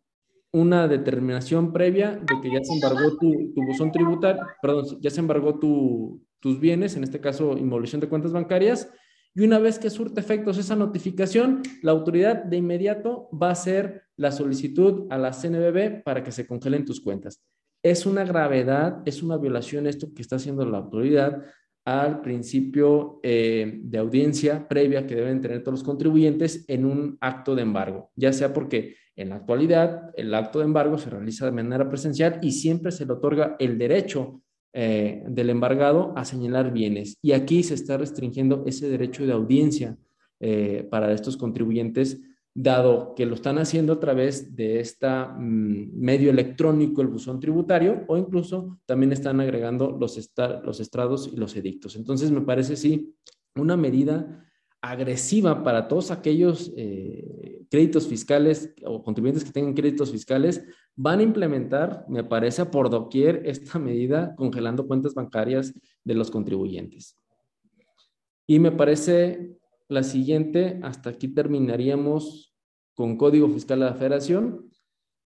una determinación previa de que ya se embargó tu, buzón tributario, perdón, ya se embargó tus bienes, en este caso inmovilización de cuentas bancarias, y una vez que surte efectos esa notificación, la autoridad de inmediato va a hacer la solicitud a la CNBB para que se congelen tus cuentas. Es una gravedad, es una violación esto que está haciendo la autoridad al principio eh, de audiencia previa que deben tener todos los contribuyentes en un acto de embargo, ya sea porque En la actualidad, el acto de embargo se realiza de manera presencial y siempre se le otorga el derecho eh, del embargado a señalar bienes. Y aquí se está restringiendo ese derecho de audiencia eh, para estos contribuyentes, dado que lo están haciendo a través de este medio electrónico, el buzón tributario, o incluso también están agregando los, los estrados y los edictos. Entonces, me parece, sí, una medida agresiva para todos aquellos eh, créditos fiscales o contribuyentes que tengan créditos fiscales, van a implementar, me parece, por doquier esta medida congelando cuentas bancarias de los contribuyentes. Y me parece la siguiente, hasta aquí terminaríamos con Código Fiscal de la Federación.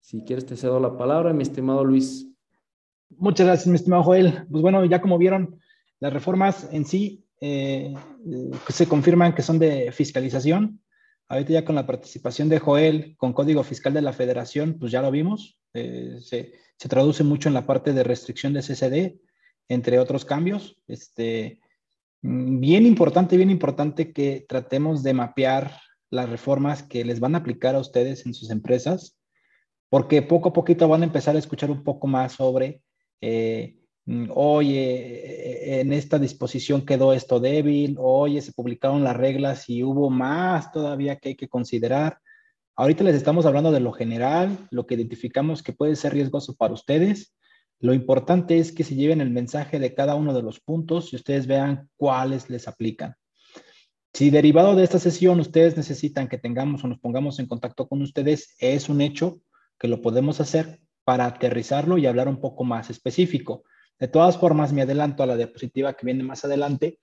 Si quieres, te cedo la palabra, mi estimado Luis. Muchas gracias, mi estimado Joel. Pues bueno, ya como vieron, las reformas en sí eh, se confirman que son de fiscalización. Ahorita ya con la participación de Joel con Código Fiscal de la Federación, pues ya lo vimos. Eh, se, se, traduce mucho en la parte de restricción de CCD, entre otros cambios. Este, bien importante, bien importante que tratemos de mapear las reformas que les van a aplicar a ustedes en sus empresas, porque poco a poquito van a empezar a escuchar un poco más sobre eh, Mm, oye, en esta disposición quedó esto débil, oye, se publicaron las reglas y hubo más todavía que hay que considerar. Ahorita les estamos hablando de lo general, lo que identificamos que puede ser riesgoso para ustedes. Lo importante es que se lleven el mensaje de cada uno de los puntos y ustedes vean cuáles les aplican. Si derivado de esta sesión ustedes necesitan que tengamos o nos pongamos en contacto con ustedes, es un hecho que lo podemos hacer para aterrizarlo y hablar un poco más específico. De todas formas, me adelanto a la diapositiva que viene más adelante.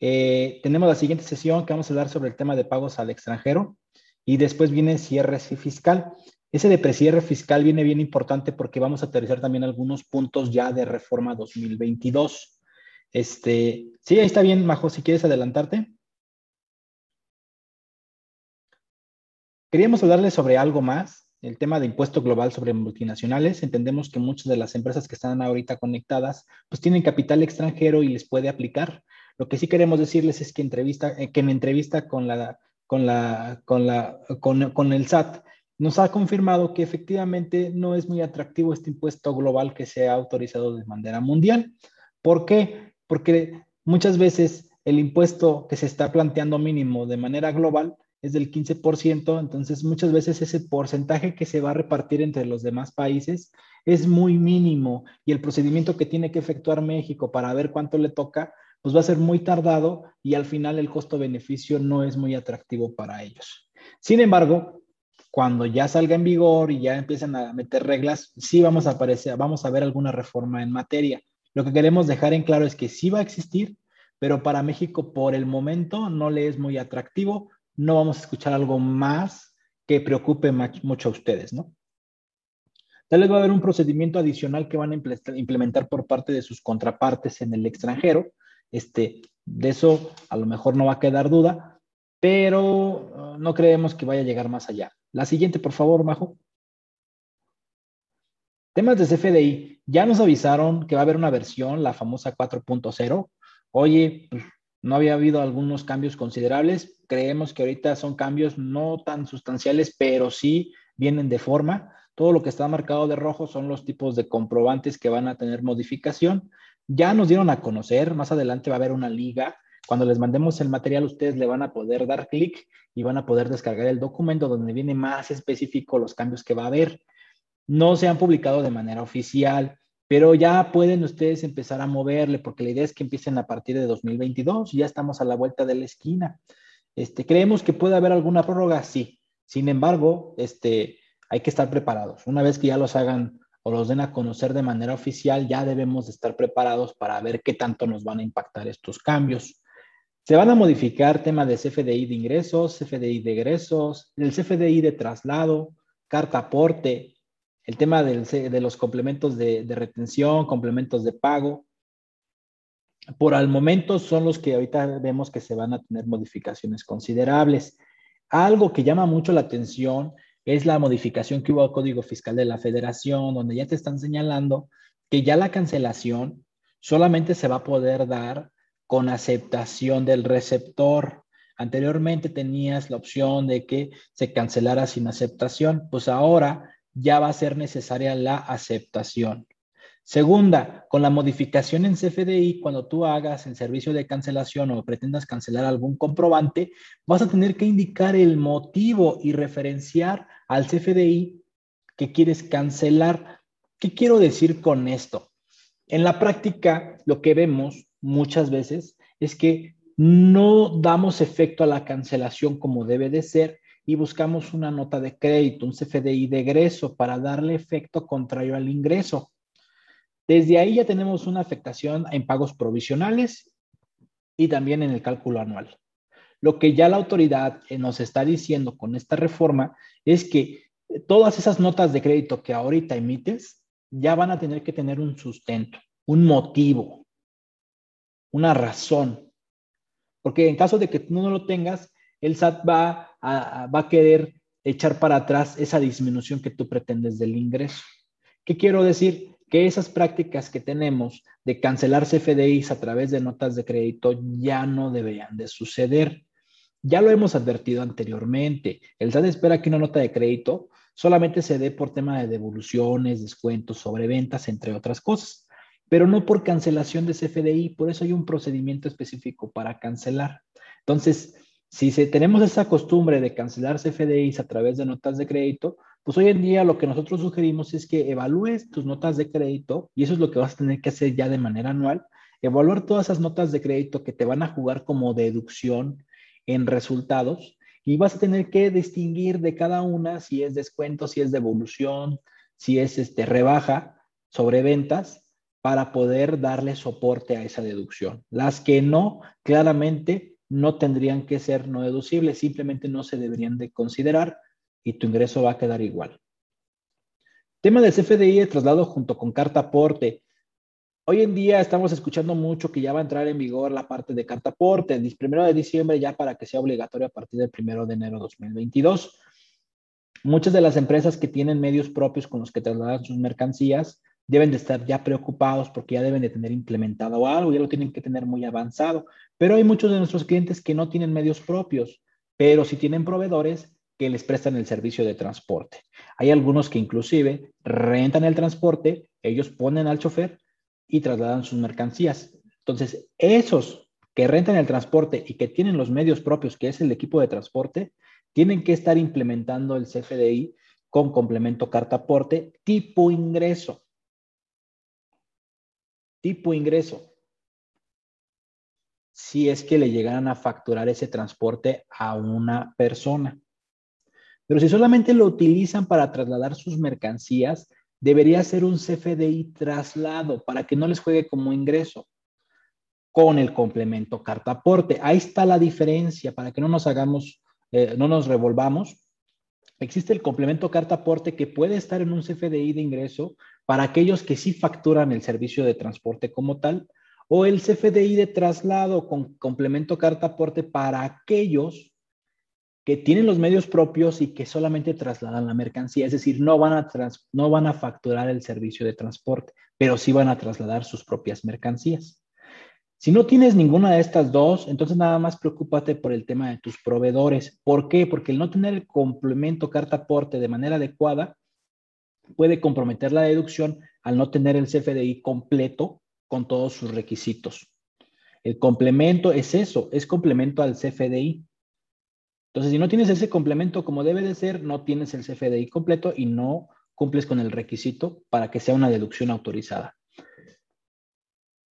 Eh, tenemos la siguiente sesión que vamos a hablar sobre el tema de pagos al extranjero y después viene cierre fiscal. Ese de precierre fiscal viene bien importante porque vamos a aterrizar también algunos puntos ya de reforma 2022. Este, sí, ahí está bien, Majo, si quieres adelantarte. Queríamos hablarle sobre algo más el tema de impuesto global sobre multinacionales, entendemos que muchas de las empresas que están ahorita conectadas, pues tienen capital extranjero y les puede aplicar. Lo que sí queremos decirles es que, entrevista, eh, que en entrevista con, la, con, la, con, la, con el SAT nos ha confirmado que efectivamente no es muy atractivo este impuesto global que se ha autorizado de manera mundial. ¿Por qué? Porque muchas veces el impuesto que se está planteando mínimo de manera global es del 15%, entonces muchas veces ese porcentaje que se va a repartir entre los demás países es muy mínimo y el procedimiento que tiene que efectuar México para ver cuánto le toca, pues va a ser muy tardado y al final el costo-beneficio no es muy atractivo para ellos. Sin embargo, cuando ya salga en vigor y ya empiecen a meter reglas, sí vamos a aparecer, vamos a ver alguna reforma en materia. Lo que queremos dejar en claro es que sí va a existir, pero para México por el momento no le es muy atractivo no vamos a escuchar algo más que preocupe mucho a ustedes, ¿no? Tal vez va a haber un procedimiento adicional que van a implementar por parte de sus contrapartes en el extranjero. Este, de eso a lo mejor no va a quedar duda, pero uh, no creemos que vaya a llegar más allá. La siguiente, por favor, Majo. Temas de CFDI. Ya nos avisaron que va a haber una versión, la famosa 4.0. Oye, pues, no había habido algunos cambios considerables. Creemos que ahorita son cambios no tan sustanciales, pero sí vienen de forma. Todo lo que está marcado de rojo son los tipos de comprobantes que van a tener modificación. Ya nos dieron a conocer, más adelante va a haber una liga. Cuando les mandemos el material, ustedes le van a poder dar clic y van a poder descargar el documento donde viene más específico los cambios que va a haber. No se han publicado de manera oficial pero ya pueden ustedes empezar a moverle, porque la idea es que empiecen a partir de 2022, ya estamos a la vuelta de la esquina. Este, ¿Creemos que puede haber alguna prórroga? Sí. Sin embargo, este, hay que estar preparados. Una vez que ya los hagan o los den a conocer de manera oficial, ya debemos de estar preparados para ver qué tanto nos van a impactar estos cambios. Se van a modificar tema de CFDI de ingresos, CFDI de egresos, el CFDI de traslado, carta aporte, el tema de los complementos de, retención, complementos de pago. Por al momento son los que ahorita vemos que se van a tener modificaciones considerables. Algo que llama mucho la atención es la modificación que hubo al Código Fiscal de la Federación, donde ya te están señalando que ya la cancelación solamente se va a poder dar con aceptación del receptor. Anteriormente tenías la opción de que se cancelara sin aceptación, pues ahora ya va a ser necesaria la aceptación. Segunda, con la modificación en CFDI, cuando tú hagas el servicio de cancelación o pretendas cancelar algún comprobante, vas a tener que indicar el motivo y referenciar al CFDI que quieres cancelar. ¿Qué quiero decir con esto? En la práctica, lo que vemos muchas veces es que no damos efecto a la cancelación como debe de ser y buscamos una nota de crédito, un CFDI de egreso para darle efecto contrario al ingreso. Desde ahí ya tenemos una afectación en pagos provisionales y también en el cálculo anual. Lo que ya la autoridad eh, nos está diciendo con esta reforma es que todas esas notas de crédito que ahorita emites ya van a tener que tener un sustento, un motivo, una razón. Porque en caso de que tú no lo tengas, el SAT va a, va a querer echar para atrás esa disminución que tú pretendes del ingreso. ¿Qué quiero decir? que esas prácticas que tenemos de cancelar CFDIs a través de notas de crédito ya no deberían de suceder. Ya lo hemos advertido anteriormente. El SAT espera que una nota de crédito solamente se dé por tema de devoluciones, descuentos, sobreventas, entre otras cosas, pero no por cancelación de CFDI. Por eso hay un procedimiento específico para cancelar. Entonces, si tenemos esa costumbre de cancelar CFDIs a través de notas de crédito, pues hoy en día lo que nosotros sugerimos es que evalúes tus notas de crédito y eso es lo que vas a tener que hacer ya de manera anual, evaluar todas esas notas de crédito que te van a jugar como deducción en resultados y vas a tener que distinguir de cada una si es descuento, si es devolución, si es este rebaja sobre ventas para poder darle soporte a esa deducción. Las que no, claramente no tendrían que ser no deducibles, simplemente no se deberían de considerar y tu ingreso va a quedar igual. Tema del CFDI de traslado junto con carta aporte. Hoy en día estamos escuchando mucho que ya va a entrar en vigor la parte de carta aporte, el primero de diciembre ya para que sea obligatorio a partir del primero de enero de 2022. Muchas de las empresas que tienen medios propios con los que trasladan sus mercancías deben de estar ya preocupados porque ya deben de tener implementado algo, ya lo tienen que tener muy avanzado. Pero hay muchos de nuestros clientes que no tienen medios propios, pero sí tienen proveedores que les prestan el servicio de transporte. Hay algunos que inclusive rentan el transporte, ellos ponen al chofer y trasladan sus mercancías. Entonces, esos que rentan el transporte y que tienen los medios propios, que es el equipo de transporte, tienen que estar implementando el CFDI con complemento carta aporte tipo ingreso tipo ingreso. Si es que le llegaran a facturar ese transporte a una persona. Pero si solamente lo utilizan para trasladar sus mercancías, debería ser un CFDI traslado para que no les juegue como ingreso con el complemento carta aporte. Ahí está la diferencia para que no nos hagamos, eh, no nos revolvamos. Existe el complemento carta aporte que puede estar en un CFDI de ingreso, para aquellos que sí facturan el servicio de transporte como tal, o el CFDI de traslado con complemento carta aporte para aquellos que tienen los medios propios y que solamente trasladan la mercancía, es decir, no van a, no van a facturar el servicio de transporte, pero sí van a trasladar sus propias mercancías. Si no tienes ninguna de estas dos, entonces nada más preocúpate por el tema de tus proveedores. ¿Por qué? Porque el no tener el complemento carta aporte de manera adecuada puede comprometer la deducción al no tener el CFDI completo con todos sus requisitos. El complemento es eso, es complemento al CFDI. Entonces, si no tienes ese complemento como debe de ser, no tienes el CFDI completo y no cumples con el requisito para que sea una deducción autorizada.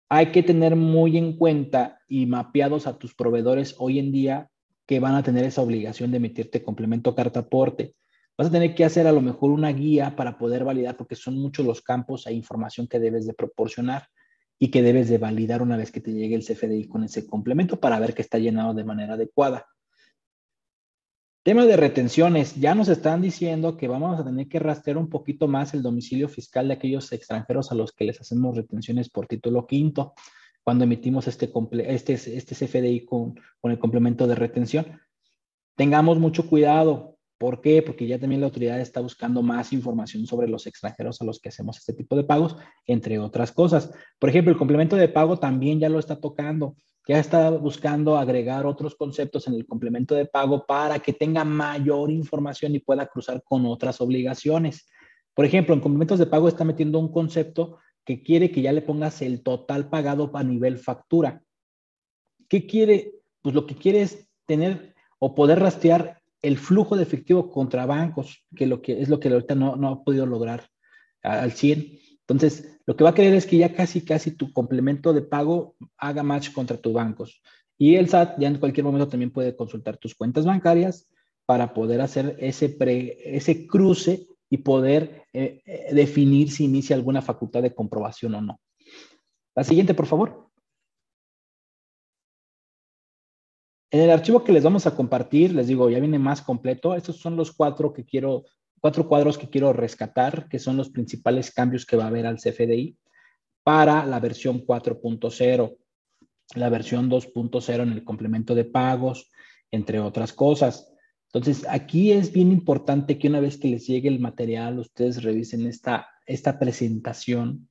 Hay que tener muy en cuenta y mapeados a tus proveedores hoy en día que van a tener esa obligación de emitirte complemento carta aporte. Vas a tener que hacer a lo mejor una guía para poder validar, porque son muchos los campos e información que debes de proporcionar y que debes de validar una vez que te llegue el CFDI con ese complemento para ver que está llenado de manera adecuada. Tema de retenciones. Ya nos están diciendo que vamos a tener que rastrear un poquito más el domicilio fiscal de aquellos extranjeros a los que les hacemos retenciones por título quinto cuando emitimos este, este, este CFDI con, con el complemento de retención. Tengamos mucho cuidado. ¿Por qué? Porque ya también la autoridad está buscando más información sobre los extranjeros a los que hacemos este tipo de pagos, entre otras cosas. Por ejemplo, el complemento de pago también ya lo está tocando. ya está buscando agregar otros conceptos en el complemento de pago para que tenga mayor información y pueda cruzar con otras obligaciones. Por ejemplo, en complementos de pago está metiendo un concepto que quiere que ya le pongas el total pagado a nivel factura. ¿Qué quiere? Pues lo que quiere es tener o poder rastrear el flujo de efectivo contra bancos, que, lo que es lo que ahorita no, no ha podido lograr al 100. Entonces, lo que va a querer es que ya casi, casi tu complemento de pago haga match contra tus bancos. Y el SAT ya en cualquier momento también puede consultar tus cuentas bancarias para poder hacer ese, pre, ese cruce y poder eh, eh, definir si inicia alguna facultad de comprobación o no. La siguiente, por favor. En el archivo que les vamos a compartir, les digo, ya viene más completo. Estos son los cuatro que quiero cuatro cuadros que quiero rescatar, que son los principales cambios que va a haber al CFDI para la versión 4.0, la versión 2.0 en el complemento de pagos, entre otras cosas. Entonces, aquí es bien importante que una vez que les llegue el material, ustedes revisen esta, esta presentación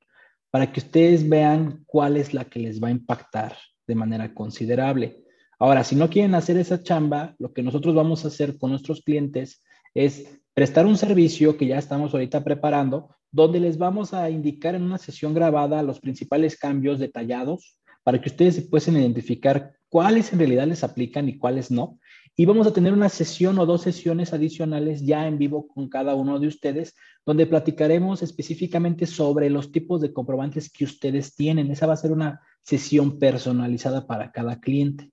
para que ustedes vean cuál es la que les va a impactar de manera considerable. Ahora, si no quieren hacer esa chamba, lo que nosotros vamos a hacer con nuestros clientes es prestar un servicio que ya estamos ahorita preparando, donde les vamos a indicar en una sesión grabada los principales cambios detallados para que ustedes puedan identificar cuáles en realidad les aplican y cuáles no. Y vamos a tener una sesión o dos sesiones adicionales ya en vivo con cada uno de ustedes, donde platicaremos específicamente sobre los tipos de comprobantes que ustedes tienen. Esa va a ser una sesión personalizada para cada cliente.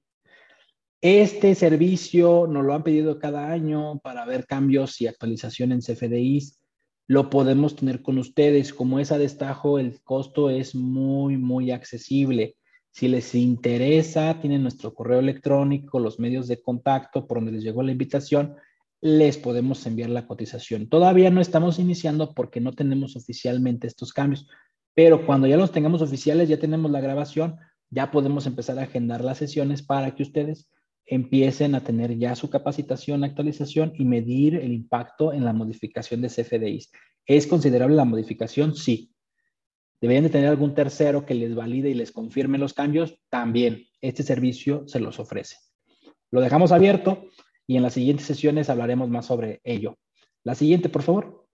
Este servicio nos lo han pedido cada año para ver cambios y actualización en CFDIs. Lo podemos tener con ustedes. Como es a destajo, el costo es muy, muy accesible. Si les interesa, tienen nuestro correo electrónico, los medios de contacto por donde les llegó la invitación, les podemos enviar la cotización. Todavía no estamos iniciando porque no tenemos oficialmente estos cambios, pero cuando ya los tengamos oficiales, ya tenemos la grabación, ya podemos empezar a agendar las sesiones para que ustedes empiecen a tener ya su capacitación, actualización y medir el impacto en la modificación de CFDIs. ¿Es considerable la modificación? Sí. ¿Deberían de tener algún tercero que les valide y les confirme los cambios? También. Este servicio se los ofrece. Lo dejamos abierto y en las siguientes sesiones hablaremos más sobre ello. La siguiente, por favor.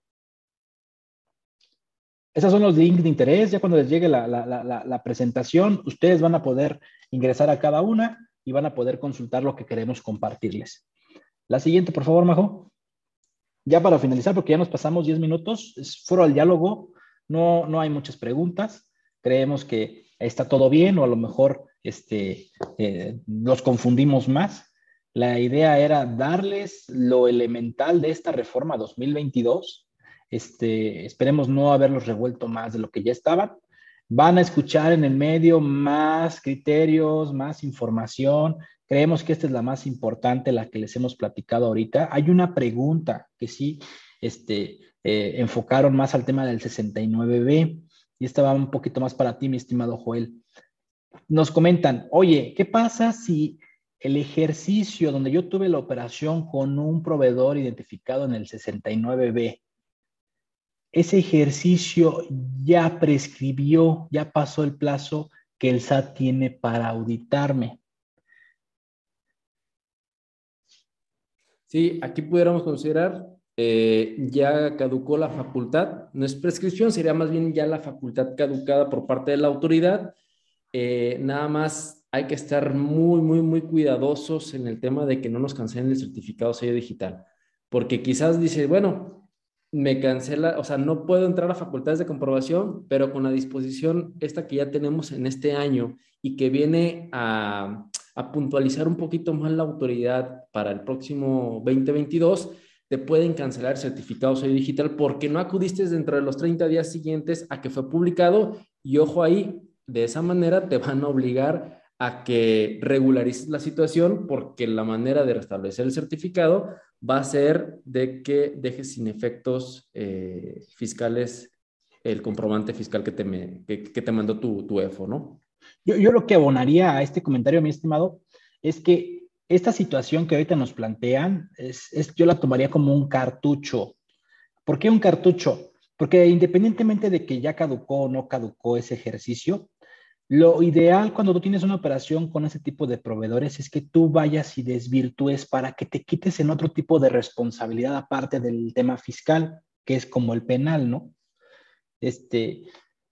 Esos son los links de interés. Ya cuando les llegue la, la presentación, ustedes van a poder ingresar a cada una y van a poder consultar lo que queremos compartirles. La siguiente, por favor, Majo. Ya para finalizar, porque ya nos pasamos 10 minutos, es foro al diálogo, no, no hay muchas preguntas, creemos que está todo bien o a lo mejor este, eh, los confundimos más. La idea era darles lo elemental de esta reforma 2022. Este, esperemos no haberlos revuelto más de lo que ya estaban Van a escuchar en el medio más criterios, más información. Creemos que esta es la más importante, la que les hemos platicado ahorita. Hay una pregunta que sí este, eh, enfocaron más al tema del 69B y esta va un poquito más para ti, mi estimado Joel. Nos comentan, oye, ¿qué pasa si el ejercicio donde yo tuve la operación con un proveedor identificado en el 69B ese ejercicio ya prescribió, ya pasó el plazo que el SAT tiene para auditarme. Sí, aquí pudiéramos considerar, eh, ya caducó la facultad, no es prescripción, sería más bien ya la facultad caducada por parte de la autoridad. Eh, nada más hay que estar muy, muy, muy cuidadosos en el tema de que no nos cancelen el certificado sello digital, porque quizás dice, bueno, me cancela, o sea, no puedo entrar a facultades de comprobación, pero con la disposición esta que ya tenemos en este año y que viene a, puntualizar un poquito más la autoridad para el próximo 2022, te pueden cancelar el certificado sello digital porque no acudiste dentro de los 30 días siguientes a que fue publicado y ojo ahí, de esa manera te van a obligar a que regularices la situación porque la manera de restablecer el certificado va a ser de que dejes sin efectos eh, fiscales el comprobante fiscal que te, que, te mandó tu, tu EFO, ¿no? Yo, yo, lo que abonaría a este comentario, mi estimado, es que esta situación que ahorita nos plantean, es, es, yo la tomaría como un cartucho. ¿Por qué un cartucho? Porque independientemente de que ya caducó o no caducó ese ejercicio, Lo ideal cuando tú tienes una operación con ese tipo de proveedores es que tú vayas y desvirtúes para que te quites en otro tipo de responsabilidad aparte del tema fiscal, que es como el penal, ¿no? Este,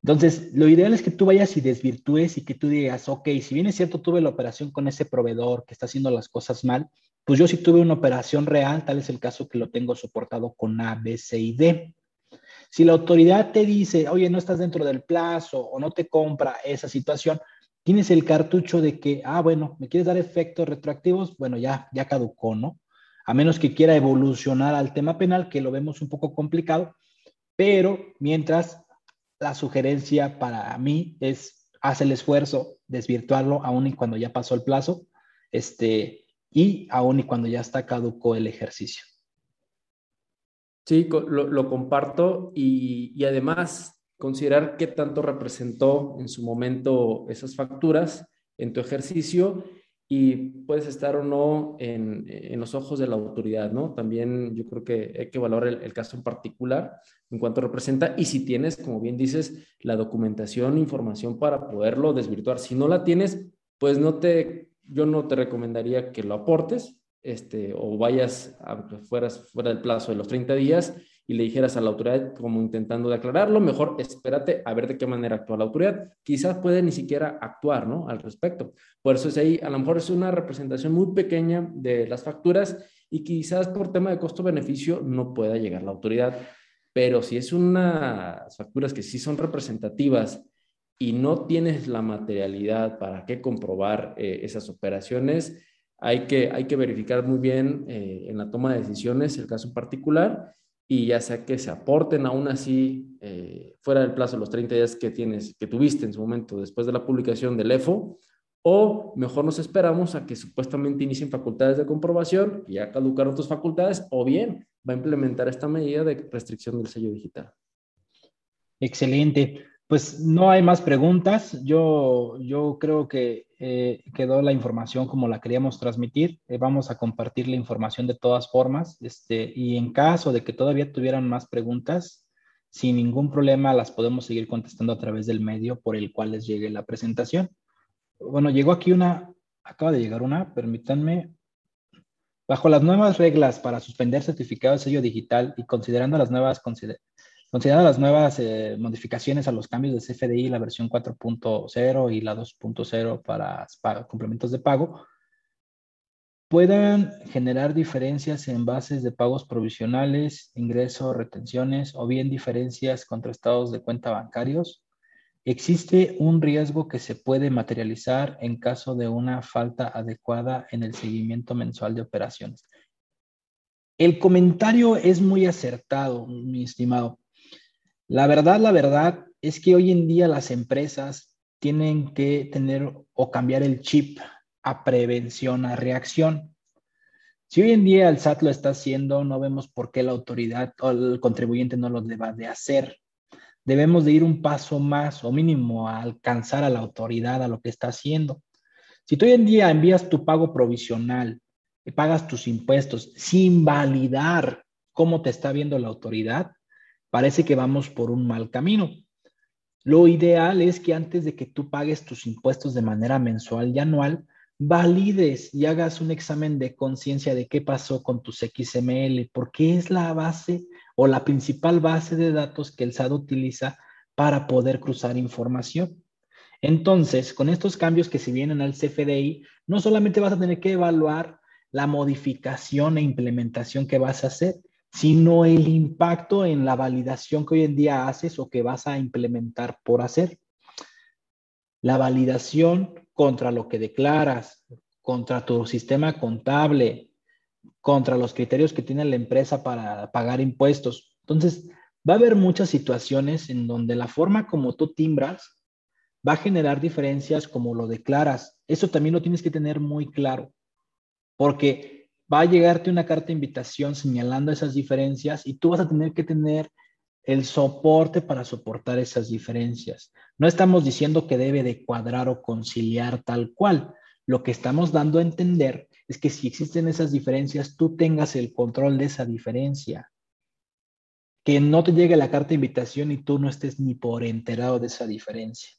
entonces, lo ideal es que tú vayas y desvirtúes y que tú digas, ok, si bien es cierto, tuve la operación con ese proveedor que está haciendo las cosas mal, pues yo sí tuve una operación real, tal es el caso que lo tengo soportado con A, B, C y D. Si la autoridad te dice, oye, no estás dentro del plazo o no te compra esa situación, tienes el cartucho de que, ah, bueno, me quieres dar efectos retroactivos, bueno, ya, ya caducó, ¿no? A menos que quiera evolucionar al tema penal, que lo vemos un poco complicado, pero mientras la sugerencia para mí es haz el esfuerzo, desvirtuarlo aún y cuando ya pasó el plazo, este, y aún y cuando ya está caducó el ejercicio. Sí, lo, comparto y, además considerar qué tanto representó en su momento esas facturas en tu ejercicio y puedes estar o no en, los ojos de la autoridad, ¿no? También yo creo que hay que valorar el, el, caso en particular en cuanto representa y si tienes, como bien dices, la documentación, información para poderlo desvirtuar. Si no la tienes, pues no te, yo no te recomendaría que lo aportes, este, o vayas, a, fueras fuera del plazo de los 30 días y le dijeras a la autoridad como intentando declararlo, mejor espérate a ver de qué manera actúa la autoridad. Quizás puede ni siquiera actuar, ¿no? Al respecto. Por eso es ahí, a lo mejor es una representación muy pequeña de las facturas y quizás por tema de costo-beneficio no pueda llegar la autoridad. Pero si es unas facturas que sí son representativas y no tienes la materialidad para qué comprobar eh, esas operaciones, hay que, hay que verificar muy bien eh, en la toma de decisiones el caso particular y ya sea que se aporten aún así eh, fuera del plazo los 30 días que tienes, que tuviste en su momento después de la publicación del EFO, o mejor nos esperamos a que supuestamente inicien facultades de comprobación y ya caducaron tus facultades, o bien va a implementar esta medida de restricción del sello digital. Excelente. Pues no hay más preguntas. Yo, yo creo que eh, quedó la información como la queríamos transmitir. Eh, vamos a compartir la información de todas formas. Este, y en caso de que todavía tuvieran más preguntas, sin ningún problema las podemos seguir contestando a través del medio por el cual les llegue la presentación. Bueno, llegó aquí una, acaba de llegar una, permítanme. Bajo las nuevas reglas para suspender certificado de sello digital y considerando las nuevas Consideradas las nuevas eh, modificaciones a los cambios de CFDI, la versión 4.0 y la 2.0 para complementos de pago, puedan generar diferencias en bases de pagos provisionales, ingresos, retenciones o bien diferencias contra estados de cuenta bancarios. Existe un riesgo que se puede materializar en caso de una falta adecuada en el seguimiento mensual de operaciones. El comentario es muy acertado, mi estimado. La verdad, la verdad es que hoy en día las empresas tienen que tener o cambiar el chip a prevención, a reacción. Si hoy en día el SAT lo está haciendo, no vemos por qué la autoridad o el contribuyente no lo deba de hacer. Debemos de ir un paso más o mínimo a alcanzar a la autoridad a lo que está haciendo. Si tú hoy en día envías tu pago provisional y pagas tus impuestos sin validar cómo te está viendo la autoridad, parece que vamos por un mal camino. Lo ideal es que antes de que tú pagues tus impuestos de manera mensual y anual, valides y hagas un examen de conciencia de qué pasó con tus XML, porque es la base o la principal base de datos que el SAT utiliza para poder cruzar información. Entonces, con estos cambios que se vienen al CFDI, no solamente vas a tener que evaluar la modificación e implementación que vas a hacer, sino el impacto en la validación que hoy en día haces o que vas a implementar por hacer. La validación contra lo que declaras, contra tu sistema contable, contra los criterios que tiene la empresa para pagar impuestos. Entonces, va a haber muchas situaciones en donde la forma como tú timbras va a generar diferencias como lo declaras. Eso también lo tienes que tener muy claro, porque va a llegarte una carta de invitación señalando esas diferencias y tú vas a tener que tener el soporte para soportar esas diferencias. No estamos diciendo que debe de cuadrar o conciliar tal cual. Lo que estamos dando a entender es que si existen esas diferencias, tú tengas el control de esa diferencia. Que no te llegue la carta de invitación y tú no estés ni por enterado de esa diferencia.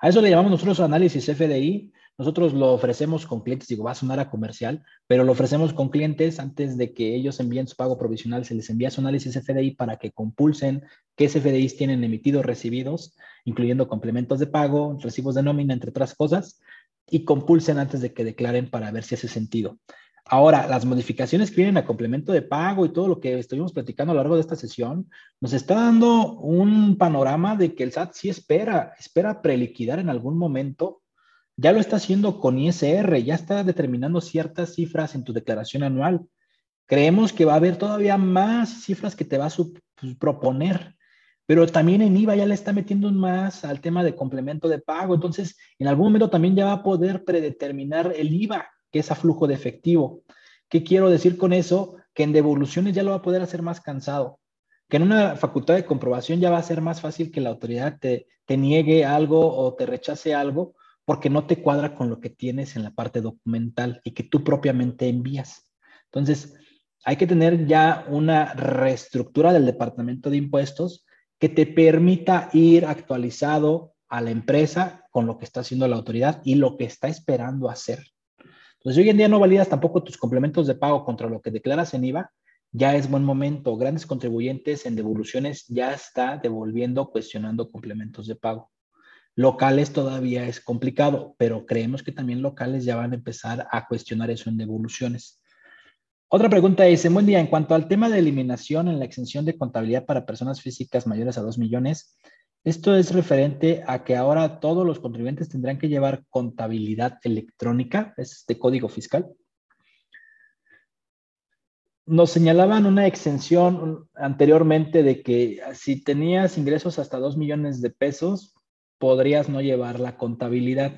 A eso le llamamos nosotros análisis FDI. Nosotros lo ofrecemos con clientes, digo, va a sonar a comercial, pero lo ofrecemos con clientes antes de que ellos envíen su pago provisional, se les envía su análisis FDI para que compulsen qué FDIs tienen emitidos, recibidos, incluyendo complementos de pago, recibos de nómina, entre otras cosas, y compulsen antes de que declaren para ver si hace sentido. Ahora, las modificaciones que vienen a complemento de pago y todo lo que estuvimos platicando a lo largo de esta sesión, nos está dando un panorama de que el SAT sí espera, espera preliquidar en algún momento. Ya lo está haciendo con ISR, ya está determinando ciertas cifras en tu declaración anual. Creemos que va a haber todavía más cifras que te va a pues, proponer, pero también en IVA ya le está metiendo más al tema de complemento de pago. Entonces, en algún momento también ya va a poder predeterminar el IVA que es a flujo de efectivo. ¿Qué quiero decir con eso? Que en devoluciones ya lo va a poder hacer más cansado, que en una facultad de comprobación ya va a ser más fácil que la autoridad te, te niegue algo o te rechace algo porque no te cuadra con lo que tienes en la parte documental y que tú propiamente envías. Entonces, hay que tener ya una reestructura del departamento de impuestos que te permita ir actualizado a la empresa con lo que está haciendo la autoridad y lo que está esperando hacer. Entonces, hoy en día no validas tampoco tus complementos de pago contra lo que declaras en IVA, ya es buen momento. Grandes contribuyentes en devoluciones ya está devolviendo, cuestionando complementos de pago. Locales todavía es complicado, pero creemos que también locales ya van a empezar a cuestionar eso en devoluciones. Otra pregunta en buen día, en cuanto al tema de eliminación en la exención de contabilidad para personas físicas mayores a 2 millones, esto es referente a que ahora todos los contribuyentes tendrán que llevar contabilidad electrónica, es este código fiscal. Nos señalaban una exención anteriormente de que si tenías ingresos hasta 2 millones de pesos, podrías no llevar la contabilidad.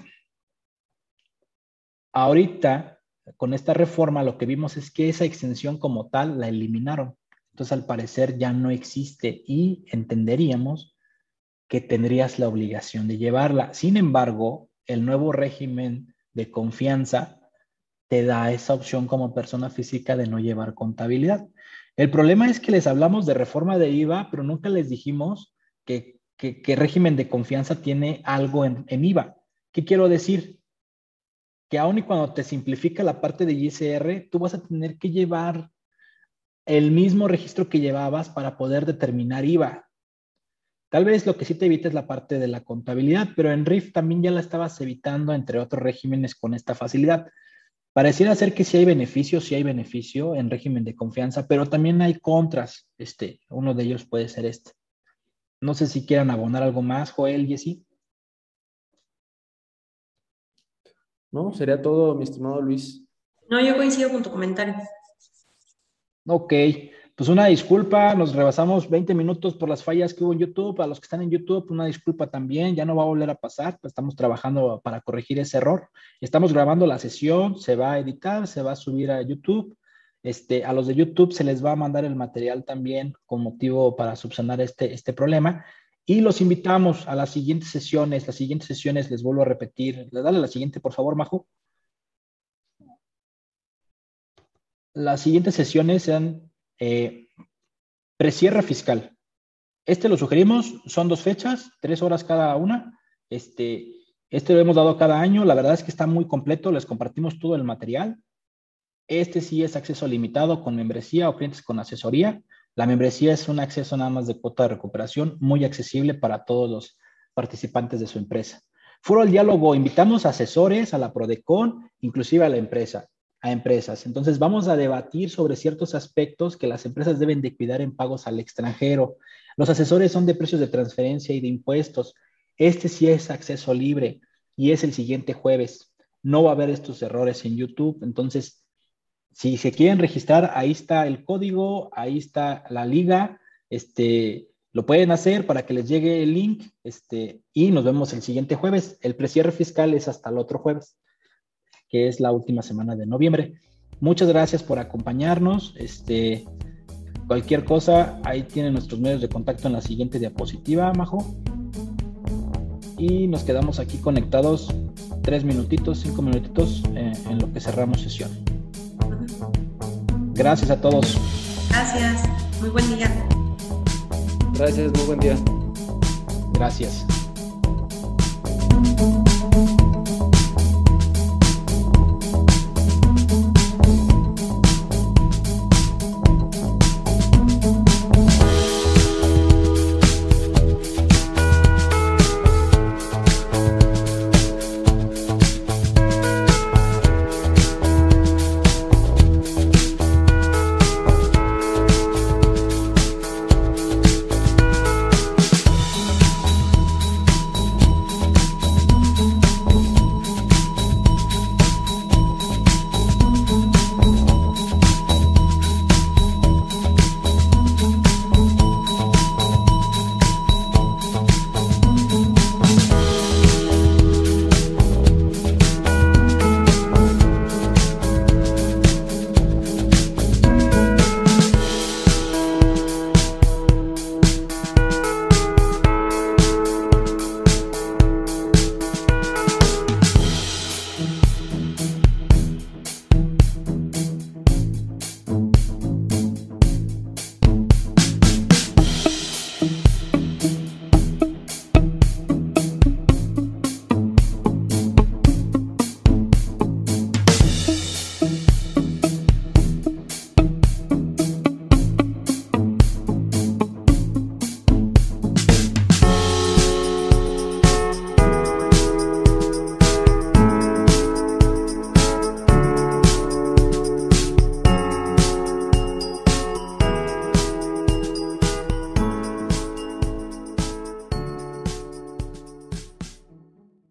Ahorita, con esta reforma, lo que vimos es que esa exención como tal la eliminaron. Entonces, al parecer ya no existe y entenderíamos que tendrías la obligación de llevarla. Sin embargo, el nuevo régimen de confianza te da esa opción como persona física de no llevar contabilidad. El problema es que les hablamos de reforma de IVA, pero nunca les dijimos que, que, régimen de confianza tiene algo en, IVA. ¿Qué quiero decir? Que aun y cuando te simplifica la parte de ISR, tú vas a tener que llevar el mismo registro que llevabas para poder determinar IVA. Tal vez lo que sí te evita es la parte de la contabilidad, pero en RIF también ya la estabas evitando, entre otros regímenes, con esta facilidad. Pareciera ser que sí hay beneficio, sí hay beneficio en régimen de confianza, pero también hay contras. Este, uno de ellos puede ser este. No sé si quieran abonar algo más, Joel, Jessy. No, sería todo, mi estimado Luis. No, yo coincido con tu comentario. Ok, pues una disculpa, nos rebasamos 20 minutos por las fallas que hubo en YouTube. A los que están en YouTube, una disculpa también, ya no va a volver a pasar, pues estamos trabajando para corregir ese error. Estamos grabando la sesión, se va a editar, se va a subir a YouTube. Este, a los de YouTube se les va a mandar el material también con motivo para subsanar este, este problema. Y los invitamos a las siguientes sesiones. Las siguientes sesiones les vuelvo a repetir. Dale la siguiente, por favor, Majo. Las siguientes sesiones sean eh, precierre fiscal. Este lo sugerimos, son dos fechas, tres horas cada una. Este, este lo hemos dado cada año, la verdad es que está muy completo, les compartimos todo el material. Este sí es acceso limitado con membresía o clientes con asesoría. La membresía es un acceso nada más de cuota de recuperación muy accesible para todos los participantes de su empresa. Foro al diálogo, invitamos asesores a la Prodecon, inclusive a la empresa a empresas. Entonces vamos a debatir sobre ciertos aspectos que las empresas deben de cuidar en pagos al extranjero. Los asesores son de precios de transferencia y de impuestos. Este sí es acceso libre y es el siguiente jueves. No va a haber estos errores en YouTube. Entonces, si se quieren registrar, ahí está el código, ahí está la liga. Este, lo pueden hacer para que les llegue el link este, y nos vemos el siguiente jueves. El precierre fiscal es hasta el otro jueves que es la última semana de noviembre. Muchas gracias por acompañarnos. Este, cualquier cosa, ahí tienen nuestros medios de contacto en la siguiente diapositiva, Majo. Y nos quedamos aquí conectados tres minutitos, cinco minutitos eh, en lo que cerramos sesión. Gracias a todos. Gracias. Muy buen día. Gracias, muy buen día. Gracias.